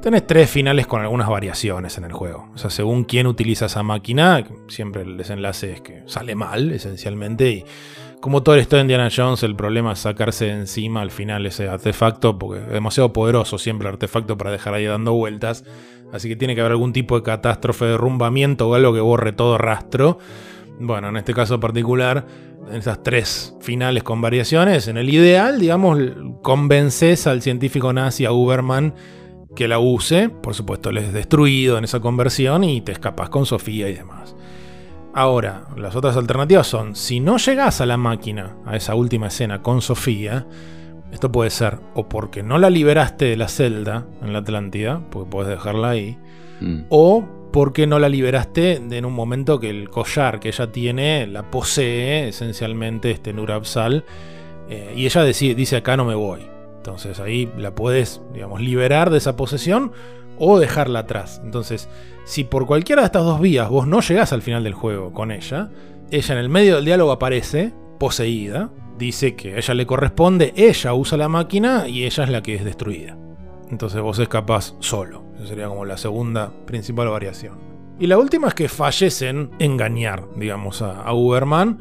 tenés tres finales con algunas variaciones en el juego. O sea, según quién utiliza esa máquina, siempre el desenlace es que sale mal, esencialmente. Y como todo esto de Indiana Jones, el problema es sacarse de encima al final ese artefacto, porque es demasiado poderoso siempre el artefacto para dejar ahí dando vueltas. Así que tiene que haber algún tipo de catástrofe, derrumbamiento o algo que borre todo rastro. Bueno, en este caso particular, en esas tres finales con variaciones, en el ideal, digamos, convences al científico nazi, a Uberman, que la use. Por supuesto, les es destruido en esa conversión y te escapas con Sofía y demás. Ahora, las otras alternativas son, si no llegas a la máquina, a esa última escena con Sofía, esto puede ser o porque no la liberaste de la celda en la Atlántida, porque puedes dejarla ahí, Mm. o porque no la liberaste en un momento que el collar que ella tiene la posee esencialmente este Nurabsal eh, y ella decide, dice acá no me voy. Entonces ahí la puedes, digamos, liberar de esa posesión o dejarla atrás. Entonces, si por cualquiera de estas dos vías vos no llegás al final del juego con ella, ella en el medio del diálogo aparece poseída, dice que a ella le corresponde, ella usa la máquina y ella es la que es destruida. Entonces vos escapás solo. Esa sería como la segunda principal variación. Y la última es que fallecen engañar, digamos, a, a Uberman.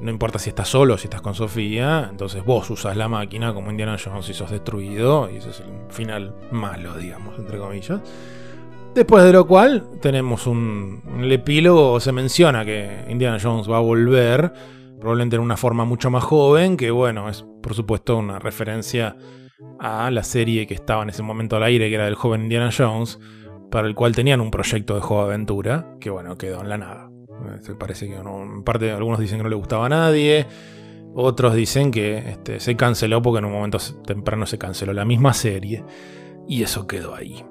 No importa si estás solo si estás con Sofía. Entonces vos usas la máquina como Indiana Jones y sos destruido. Y ese es el final malo, digamos, entre comillas. Después de lo cual tenemos un, epílogo, se menciona que Indiana Jones va a volver, probablemente en una forma mucho más joven, que bueno, es por supuesto una referencia a la serie que estaba en ese momento al aire, que era del joven Indiana Jones, para el cual tenían un proyecto de juego aventura, que bueno, quedó en la nada. Parece que en parte algunos dicen que no le gustaba a nadie, otros dicen que este, se canceló porque en un momento temprano se canceló la misma serie, y eso quedó ahí.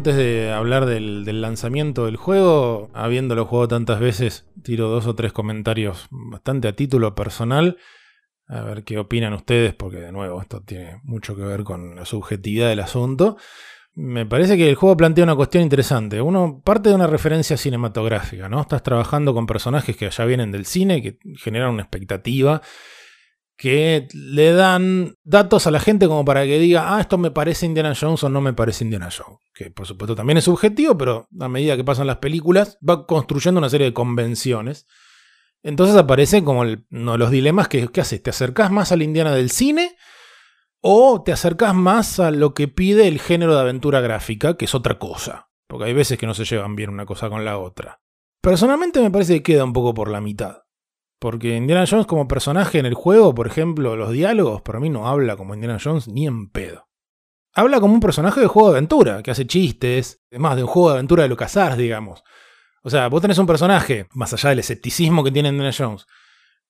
Antes de hablar del, lanzamiento del juego, habiéndolo jugado tantas veces, tiro dos o tres comentarios bastante a título personal. A ver qué opinan ustedes, porque de nuevo esto tiene mucho que ver con la subjetividad del asunto. Me parece que el juego plantea una cuestión interesante. Uno parte de una referencia cinematográfica, ¿no? Estás trabajando con personajes que ya vienen del cine, que generan una expectativa, que le dan datos a la gente como para que diga, ah, esto me parece Indiana Jones o no me parece Indiana Jones. Que por supuesto también es subjetivo, pero a medida que pasan las películas va construyendo una serie de convenciones. Entonces aparece como el- uno de los dilemas que, ¿qué haces? ¿Te acercás más al Indiana del cine? ¿O te acercás más a lo que pide el género de aventura gráfica, que es otra cosa? Porque hay veces que no se llevan bien una cosa con la otra. Personalmente me parece que queda un poco por la mitad. Porque Indiana Jones como personaje en el juego, por ejemplo, los diálogos, para mí no habla como Indiana Jones ni en pedo. Habla como un personaje de juego de aventura, que hace chistes, es más, de un juego de aventura de LucasArts, digamos. O sea, vos tenés un personaje, más allá del escepticismo que tiene Indiana Jones,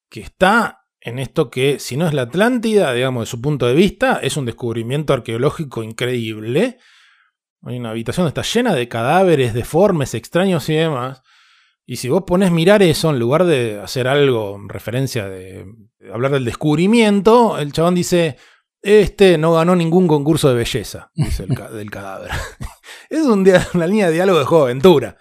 que está en esto que, si no es la Atlántida, digamos, de su punto de vista, es un descubrimiento arqueológico increíble. Hay una habitación que está llena de cadáveres deformes, extraños y demás. Y si vos pones mirar eso, en lugar de hacer algo en referencia de, hablar del descubrimiento, el chabón dice, este no ganó ningún concurso de belleza, dice el ca- del cadáver. es un una línea de diálogo de aventura.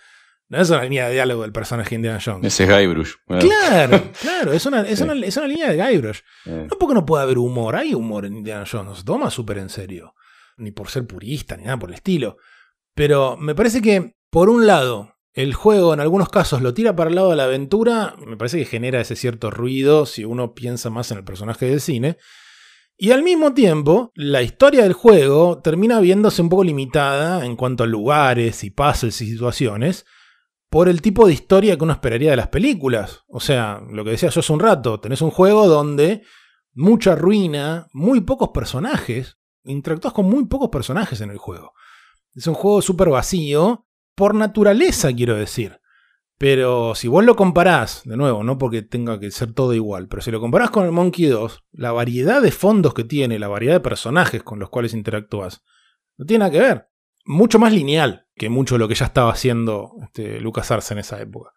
No es una línea de diálogo del personaje de Indiana Jones. Ese es Guybrush. Claro, claro, es una, es, Sí. una, es una línea de Guybrush. eh, No porque no pueda haber humor, hay humor en Indiana Jones, no se toma súper en serio. Ni por ser purista, ni nada por el estilo. Pero me parece que, por un lado, el juego en algunos casos lo tira para el lado de la aventura, me parece que genera ese cierto ruido si uno piensa más en el personaje del cine. Y al mismo tiempo, la historia del juego termina viéndose un poco limitada en cuanto a lugares y puzzles y situaciones por el tipo de historia que uno esperaría de las películas. O sea, lo que decía yo hace un rato, tenés un juego donde mucha ruina, muy pocos personajes, interactúas con muy pocos personajes en el juego. Es un juego súper vacío, por naturaleza quiero decir. Pero si vos lo comparás, de nuevo, no porque tenga que ser todo igual, pero si lo comparás con el Monkey 2, la variedad de fondos que tiene, la variedad de personajes con los cuales interactúas, no tiene nada que ver. Mucho más lineal que mucho de lo que ya estaba haciendo este, LucasArts en esa época.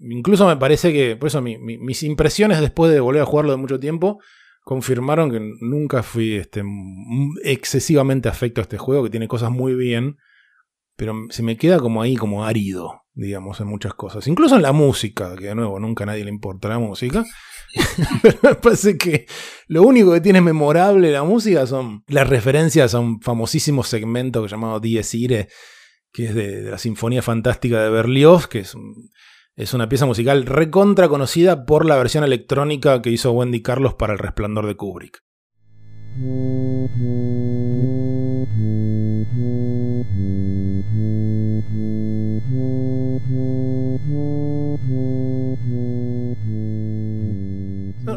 Incluso me parece que, por eso mi- mi- mis impresiones después de volver a jugarlo de mucho tiempo, confirmaron que nunca fui este, excesivamente afecto a este juego, que tiene cosas muy bien, pero se me queda como ahí, como árido, digamos, en muchas cosas. Incluso en la música, que de nuevo nunca a nadie le importa la música. pero me parece que lo único que tiene memorable la música son las referencias a un famosísimo segmento llamado Dies Irae, que es de, de la Sinfonía Fantástica de Berlioz, que es un- es una pieza musical recontra conocida por la versión electrónica que hizo Wendy Carlos para El Resplandor de Kubrick.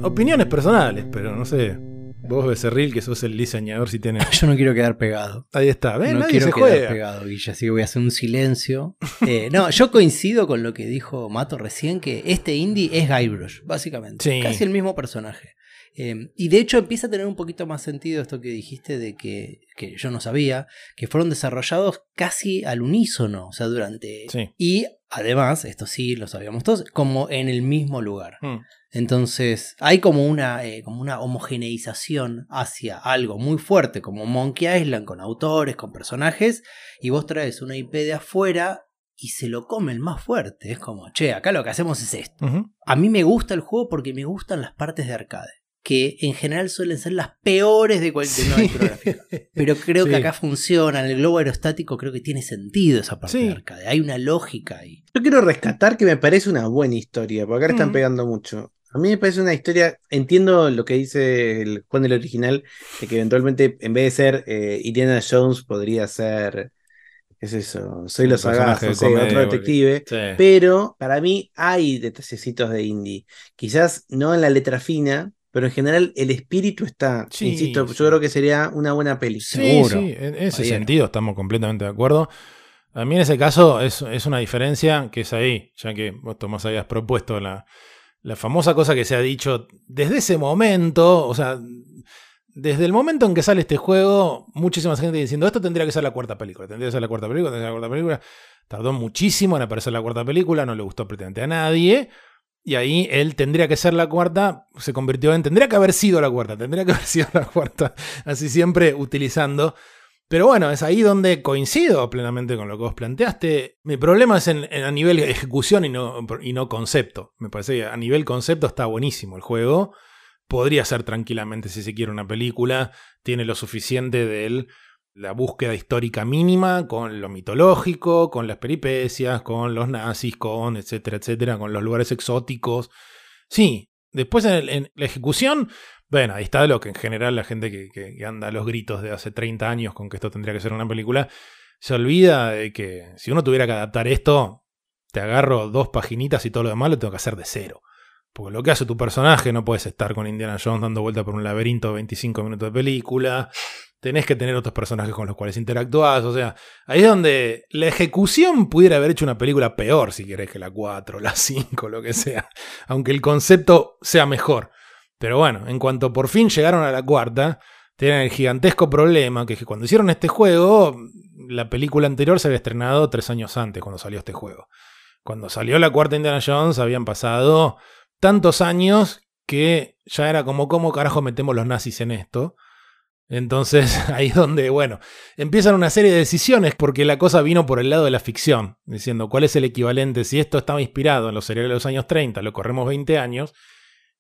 Opiniones personales, pero no sé. Vos, Becerril, que sos el diseñador, si tenés. Yo no quiero quedar pegado. Ahí está, ¿ves? no Nadie quiero se quedar juega. pegado, Guilla, así que voy a hacer un silencio. Eh, no, yo coincido con lo que dijo Mato recién, que este indie es Guybrush, básicamente. Sí. Casi el mismo personaje. Eh, y de hecho empieza a tener un poquito más sentido esto que dijiste de que, que yo no sabía, que fueron desarrollados casi al unísono, o sea, durante... Sí. Y además, esto sí lo sabíamos todos, como en el mismo lugar. Hmm. Entonces, hay como una, eh, como una homogeneización hacia algo muy fuerte como Monkey Island, con autores, con personajes, y vos traes una IP de afuera y se lo come el más fuerte. Es como, che, acá lo que hacemos es esto. A mí me gusta el juego porque me gustan las partes de arcade, que en general suelen ser las peores de cualquier Sí. aventura gráfica. Pero creo que acá funciona, en el globo aerostático creo que tiene sentido esa parte Sí. de arcade. Hay una lógica ahí. Yo quiero rescatar que me parece una buena historia, porque están Mm. pegando mucho. A mí me parece una historia, entiendo lo que dice el Juan del original, de que eventualmente en vez de ser eh, Indiana Jones podría ser, ¿qué es eso? Soy los sagazos, sí, comedia, otro detective. Sí. Pero para mí hay detallecitos de indie. Quizás no en la letra fina, pero en general el espíritu está. Sí, Insisto, sí. yo creo que sería una buena peli. Sí, Seguro. sí, en ese sentido estamos completamente de acuerdo. A mí en ese caso es, es una diferencia que es ahí, ya que vos Tomás habías propuesto la, la famosa cosa que se ha dicho desde ese momento, o sea, desde el momento en que sale este juego, muchísima gente diciendo, esto tendría que ser la cuarta película, tendría que ser la cuarta película, tendría que ser la cuarta película. Tardó muchísimo en aparecer la cuarta película, no le gustó prácticamente a nadie. Y ahí él tendría que ser la cuarta, se convirtió en, tendría que haber sido la cuarta, tendría que haber sido la cuarta, así siempre utilizando. Pero bueno, es ahí donde coincido plenamente con lo que vos planteaste. Mi problema es en, a nivel ejecución y no, y no concepto. Me parece que a nivel concepto está buenísimo el juego. Podría ser tranquilamente, si se quiere, una película. Tiene lo suficiente de él la búsqueda histórica mínima, con lo mitológico, con las peripecias, con los nazis, con etcétera, etcétera, con los lugares exóticos. Sí, después en, la ejecución, bueno, ahí está lo que en general la gente que, que- que anda a los gritos de hace 30 años con que esto tendría que ser una película, se olvida de que si uno tuviera que adaptar esto, te agarro dos paginitas y todo lo demás lo tengo que hacer de cero. Porque lo que hace tu personaje no puedes estar con Indiana Jones dando vuelta por un laberinto de 25 minutos de película. Tenés que tener otros personajes con los cuales interactuás. O sea, ahí es donde la ejecución pudiera haber hecho una película peor, si querés, que la 4, la 5, lo que sea. Aunque el concepto sea mejor. Pero bueno, en cuanto por fin llegaron a la cuarta, tenían el gigantesco problema que es que cuando hicieron este juego, la película anterior se había estrenado tres años antes, cuando salió este juego. Cuando salió la cuarta Indiana Jones, habían pasado tantos años que ya era como, ¿cómo carajo metemos los nazis en esto? Entonces ahí es donde, bueno, empiezan una serie de decisiones porque la cosa vino por el lado de la ficción, diciendo cuál es el equivalente, si esto estaba inspirado en los seriales de los años 30, lo corremos 20 años,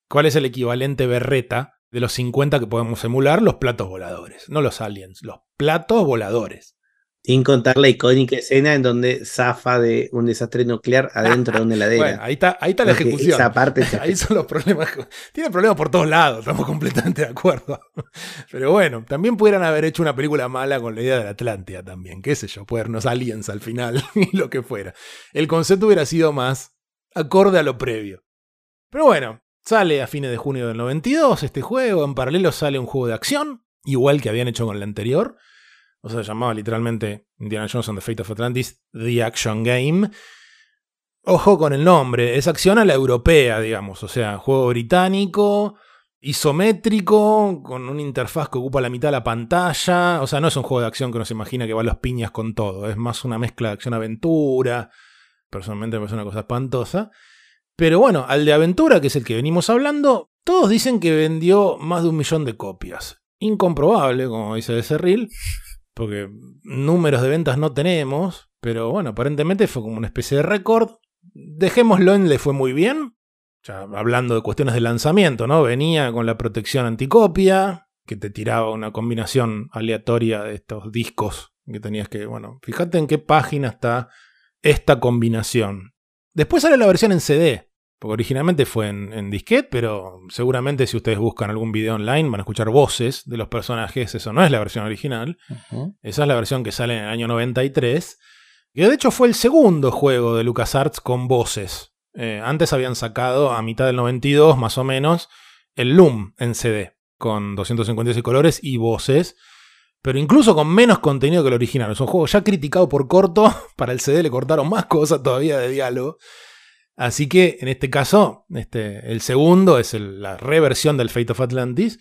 cuál es el equivalente berreta de los 50 que podemos emular, los platos voladores, no los aliens, los platos voladores. Sin contar la icónica escena en donde zafa de un desastre nuclear adentro de una heladera. Bueno, ahí está, ahí está la ejecución. Esa parte es Ahí son los problemas. Tiene problemas por todos lados, estamos completamente de acuerdo. Pero bueno, también pudieran haber hecho una película mala con la idea de la Atlántida también, qué sé yo, podernos aliens al final y lo que fuera. El concepto hubiera sido más acorde a lo previo. Pero bueno, sale a fines de junio del 92 este juego, en paralelo sale un juego de acción, igual que habían hecho con el anterior. O sea, se llamaba literalmente Indiana Jones and the Fate of Atlantis, The Action Game. Ojo con el nombre, es acción a la europea, digamos. O sea, juego británico, isométrico, con una interfaz que ocupa la mitad de la pantalla. O sea, no es un juego de acción que uno se imagina que va a los piñas con todo. Es más una mezcla de acción-aventura. Personalmente me parece una cosa espantosa. Pero bueno, al de aventura, que es el que venimos hablando, todos dicen que vendió más de un millón de copias. Incomprobable, como dice de Cerril, porque números de ventas no tenemos. Pero bueno, aparentemente fue como una especie de récord. Dejémoslo en le fue muy bien. Hablando de cuestiones de lanzamiento, ¿no? Venía con la protección anticopia, que te tiraba una combinación aleatoria de estos discos que tenías que, bueno, fíjate en qué página está esta combinación. Después sale la versión en CD, porque originalmente fue en, en disquete, pero seguramente si ustedes buscan algún video online van a escuchar voces de los personajes, eso no es la versión original. Esa es la versión que sale en el año 93. Que de hecho fue el segundo juego de LucasArts con voces. Eh, antes habían sacado a mitad del 92, más o menos, el Loom en CD, con 256 colores y voces. Pero incluso con menos contenido que el original. Es un juego ya criticado por corto. Para el CD le cortaron más cosas todavía de diálogo. Así que en este caso, este, el segundo es la reversión del Fate of Atlantis.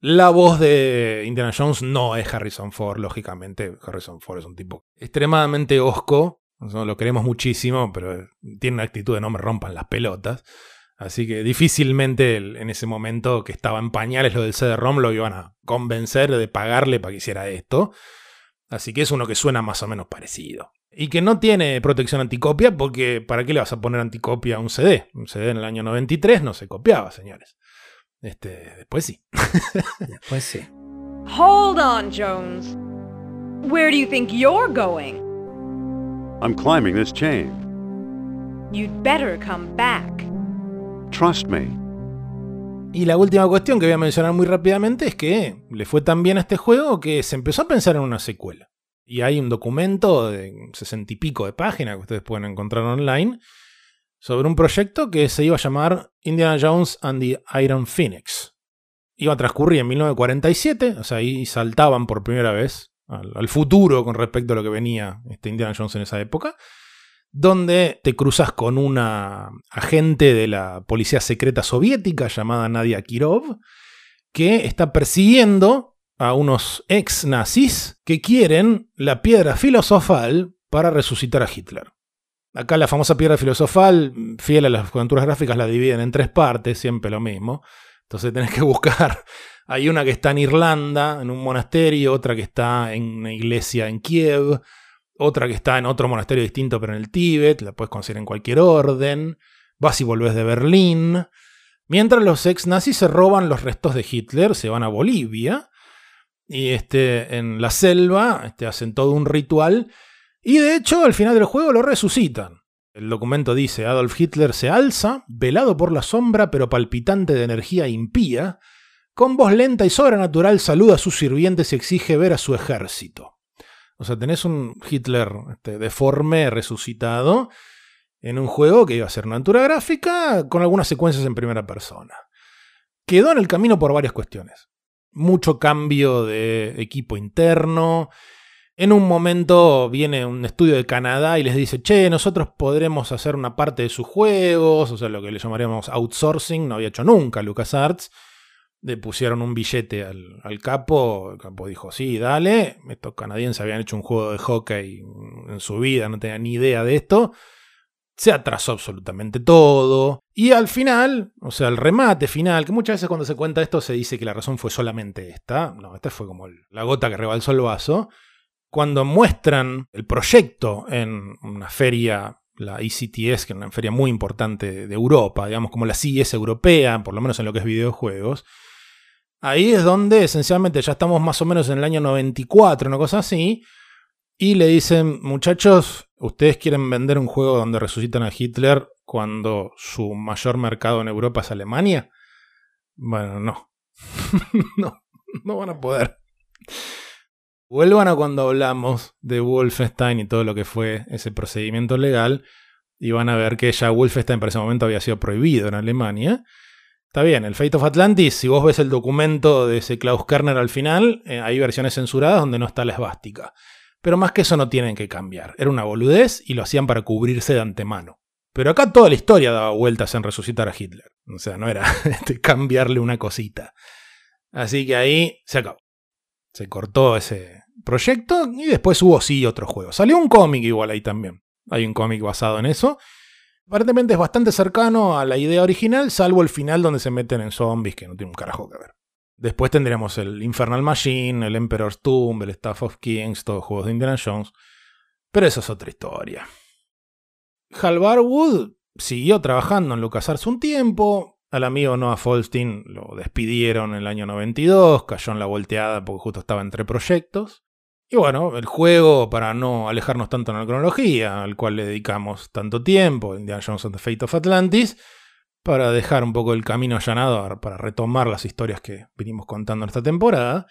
La voz de Indiana Jones no es Harrison Ford, lógicamente. Harrison Ford es un tipo extremadamente osco. Nosotros lo queremos muchísimo, pero tiene una actitud de no me rompan las pelotas. Así que difícilmente en ese momento que estaba en pañales lo del CD-ROM lo iban a convencer de pagarle para que hiciera esto. Así que es uno que suena más o menos parecido. Y que no tiene protección anticopia porque ¿para qué le vas a poner anticopia a un CD? Un CD en el año 93 no se copiaba, señores. Este, después sí. Después sí. Hold on, Jones. Where do you think you're going? I'm climbing this chain. You'd better come back. Trust me. Y la última cuestión que voy a mencionar muy rápidamente es que le fue tan bien a este juego que se empezó a pensar en una secuela. Y hay un documento de sesenta y pico de páginas que ustedes pueden encontrar online sobre un proyecto que se iba a llamar Indiana Jones and the Iron Phoenix. Iba a transcurrir en 1947, o sea, ahí saltaban por primera vez al, futuro con respecto a lo que venía este Indiana Jones en esa época donde te cruzas con una agente de la policía secreta soviética llamada Nadia Kirov, que está persiguiendo a unos ex nazis que quieren la piedra filosofal para resucitar a Hitler. Acá la famosa piedra filosofal, fiel a las aventuras gráficas, la dividen en tres partes, siempre lo mismo. Entonces tenés que buscar. Hay una que está en Irlanda, en un monasterio, otra que está en una iglesia en Kiev, otra que está en otro monasterio distinto pero en el Tíbet, la puedes conseguir en cualquier orden. Vas y volvés de Berlín. Mientras los ex nazis se roban los restos de Hitler, se van a Bolivia y este, en la selva este, hacen todo un ritual y de hecho al final del juego lo resucitan. El documento dice, Adolf Hitler se alza, velado por la sombra pero palpitante de energía impía, con voz lenta y sobrenatural saluda a sus sirvientes y exige ver a su ejército. O sea, tenés un Hitler este, deforme, resucitado, en un juego que iba a ser una aventura gráfica con algunas secuencias en primera persona. Quedó en el camino por varias cuestiones. Mucho cambio de equipo interno. En un momento viene un estudio de Canadá y les dice, che, nosotros podremos hacer una parte de sus juegos, o sea, lo que le llamaríamos outsourcing, no había hecho nunca LucasArts. Le pusieron un billete al, al, capo, el capo dijo, sí, dale. Estos canadienses habían hecho un juego de hockey en su vida, no tenían ni idea de esto se atrasó absolutamente todo. Y al final, o sea, el remate final, que muchas veces cuando se cuenta esto se dice que la razón fue solamente esta. No, esta fue como la gota que rebalsó el vaso. Cuando muestran el proyecto en una feria, la ECTS, que es una feria muy importante de Europa, digamos como la CES europea, por lo menos en lo que es videojuegos, ahí es donde esencialmente ya estamos más o menos en el año 94, una cosa así, y le dicen, muchachos, ¿ustedes quieren vender un juego donde resucitan a Hitler cuando su mayor mercado en Europa es Alemania? Bueno, no. no, no van a poder. Vuelvan a cuando hablamos de Wolfenstein y todo lo que fue ese procedimiento legal y van a ver que ya Wolfenstein para ese momento había sido prohibido en Alemania. Está bien, el Fate of Atlantis, si vos ves el documento de ese Klaus Kerner al final, eh, hay versiones censuradas donde no está la esvástica. Pero más que eso no tienen que cambiar. Era una boludez y lo hacían para cubrirse de antemano. Pero acá toda la historia daba vueltas en resucitar a Hitler. O sea, no era este, cambiarle una cosita. Así que ahí se acabó. Se cortó ese proyecto y después hubo sí otro juego. Salió un cómic igual ahí también. Hay un cómic basado en eso. Aparentemente es bastante cercano a la idea original, salvo el final donde se meten en zombies, que no tiene un carajo que ver. Después tendríamos el Infernal Machine, el Emperor's Tomb, el Staff of Kings, todos juegos de Indiana Jones. Pero eso es otra historia. Hal Barwood siguió trabajando en LucasArts un tiempo. Al amigo Noah Falstein lo despidieron en el año 92, cayó en la volteada porque justo estaba entre proyectos. Y bueno, el juego, para no alejarnos tanto en la cronología, al cual le dedicamos tanto tiempo, Indiana Jones and the Fate of Atlantis, para dejar un poco el camino allanado, para retomar las historias que venimos contando en esta temporada,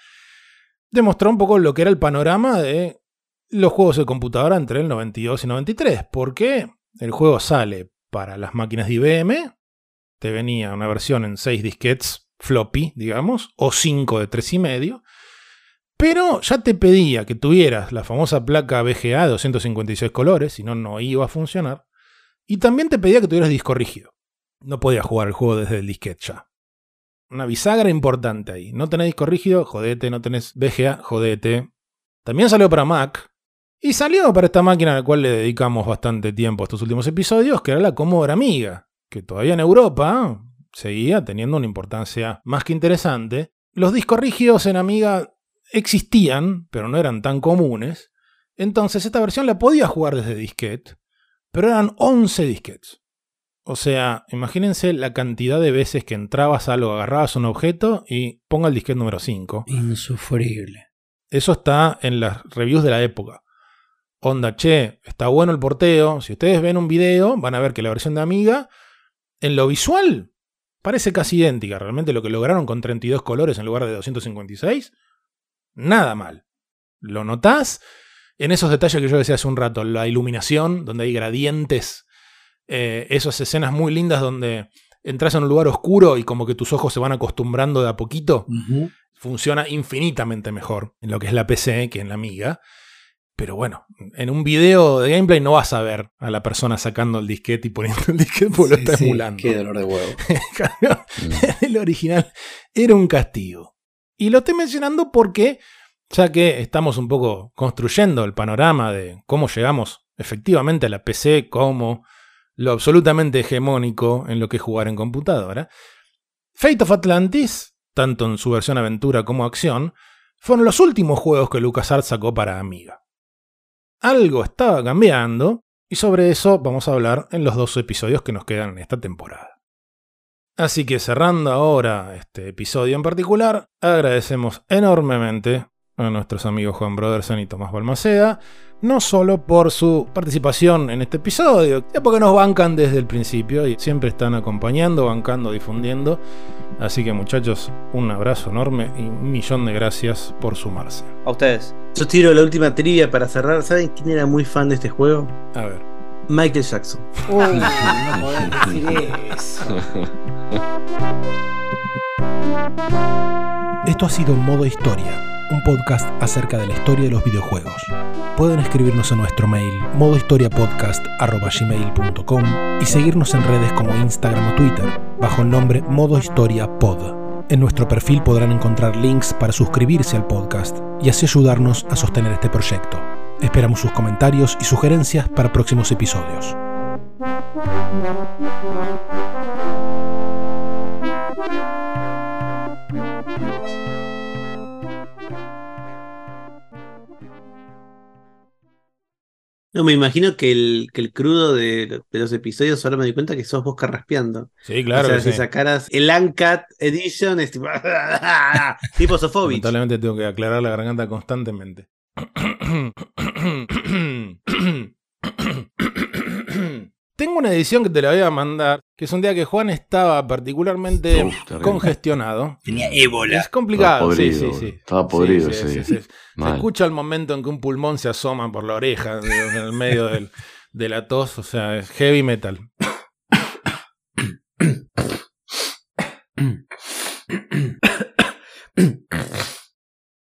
demostró un poco lo que era el panorama de los juegos de computadora entre el 92 y 93, porque el juego sale para las máquinas de IBM, te venía una versión en 6 disquets floppy, digamos, o 5 de 3,5, pero ya te pedía que tuvieras la famosa placa VGA de 256 colores, si no, no iba a funcionar, y también te pedía que tuvieras disco rígido. No podía jugar el juego desde el disquete ya. Una bisagra importante ahí. No tenés disco rígido, jodete. No tenés VGA, jodete. También salió para Mac. Y salió para esta máquina a la cual le dedicamos bastante tiempo estos últimos episodios, que era la Commodore Amiga, que todavía en Europa seguía teniendo una importancia más que interesante. Los discos rígidos en Amiga existían, pero no eran tan comunes. Entonces esta versión la podía jugar desde disquete, pero eran 11 disquetes. O sea, imagínense la cantidad de veces que entrabas a algo, agarrabas un objeto y ponga el disquete número 5. Insufrible. Eso está en las reviews de la época. Onda, che, está bueno el porteo. Si ustedes ven un video, van a ver que la versión de Amiga, en lo visual, parece casi idéntica. Realmente lo que lograron con 32 colores en lugar de 256, nada mal. ¿Lo notás? En esos detalles que yo decía hace un rato, la iluminación, donde hay gradientes eh, esas escenas muy lindas donde entras en un lugar oscuro y como que tus ojos se van acostumbrando de a poquito, funciona infinitamente mejor en lo que es la PC que en la Amiga. Pero bueno, en un video de gameplay no vas a ver a la persona sacando el disquete y poniendo el disquete porque lo está Sí, emulando. Qué dolor de huevo. Cambio, el original era un castigo. Y lo estoy mencionando porque, ya que estamos un poco construyendo el panorama de cómo llegamos efectivamente a la PC como lo absolutamente hegemónico en lo que es jugar en computadora, Fate of Atlantis, tanto en su versión aventura como acción, fueron los últimos juegos que LucasArts sacó para Amiga. Algo estaba cambiando, y sobre eso vamos a hablar en los dos episodios que nos quedan en esta temporada. Así que cerrando ahora este episodio en particular, agradecemos enormemente a nuestros amigos Juan Brodersen y Tomás Balmaceda, no solo por su participación en este episodio, ya porque nos bancan desde el principio y siempre están acompañando, bancando, difundiendo. Así que muchachos, un abrazo enorme y un millón de gracias por sumarse. A ustedes. Yo tiro la última trivia para cerrar. ¿Saben quién era muy fan de este juego? A ver. Michael Jackson. Uy, no decir eso. Esto ha sido Modo Historia, un podcast acerca de la historia de los videojuegos. Pueden escribirnos a nuestro mail modohistoriapodcast.gmail.com y seguirnos en redes como Instagram o Twitter bajo el nombre Modo Historia Pod. En nuestro perfil podrán encontrar links para suscribirse al podcast y así ayudarnos a sostener este proyecto. Esperamos sus comentarios y sugerencias para próximos episodios. No, me imagino que el, que el crudo de, de los episodios ahora me di cuenta que sos vos carraspeando. Sí, claro. o sea, que si sí. sacaras el Uncut Edition, es tipo, tipo Sofovich. Lamentablemente tengo que aclarar la garganta constantemente. Tengo una edición que te la voy a mandar, que es un día que Juan estaba particularmente congestionado. Tenía ébola. Es complicado. Estaba podrido, sí. Se escucha el momento en que un pulmón se asoma por la oreja en el medio de la tos, o sea, es heavy metal.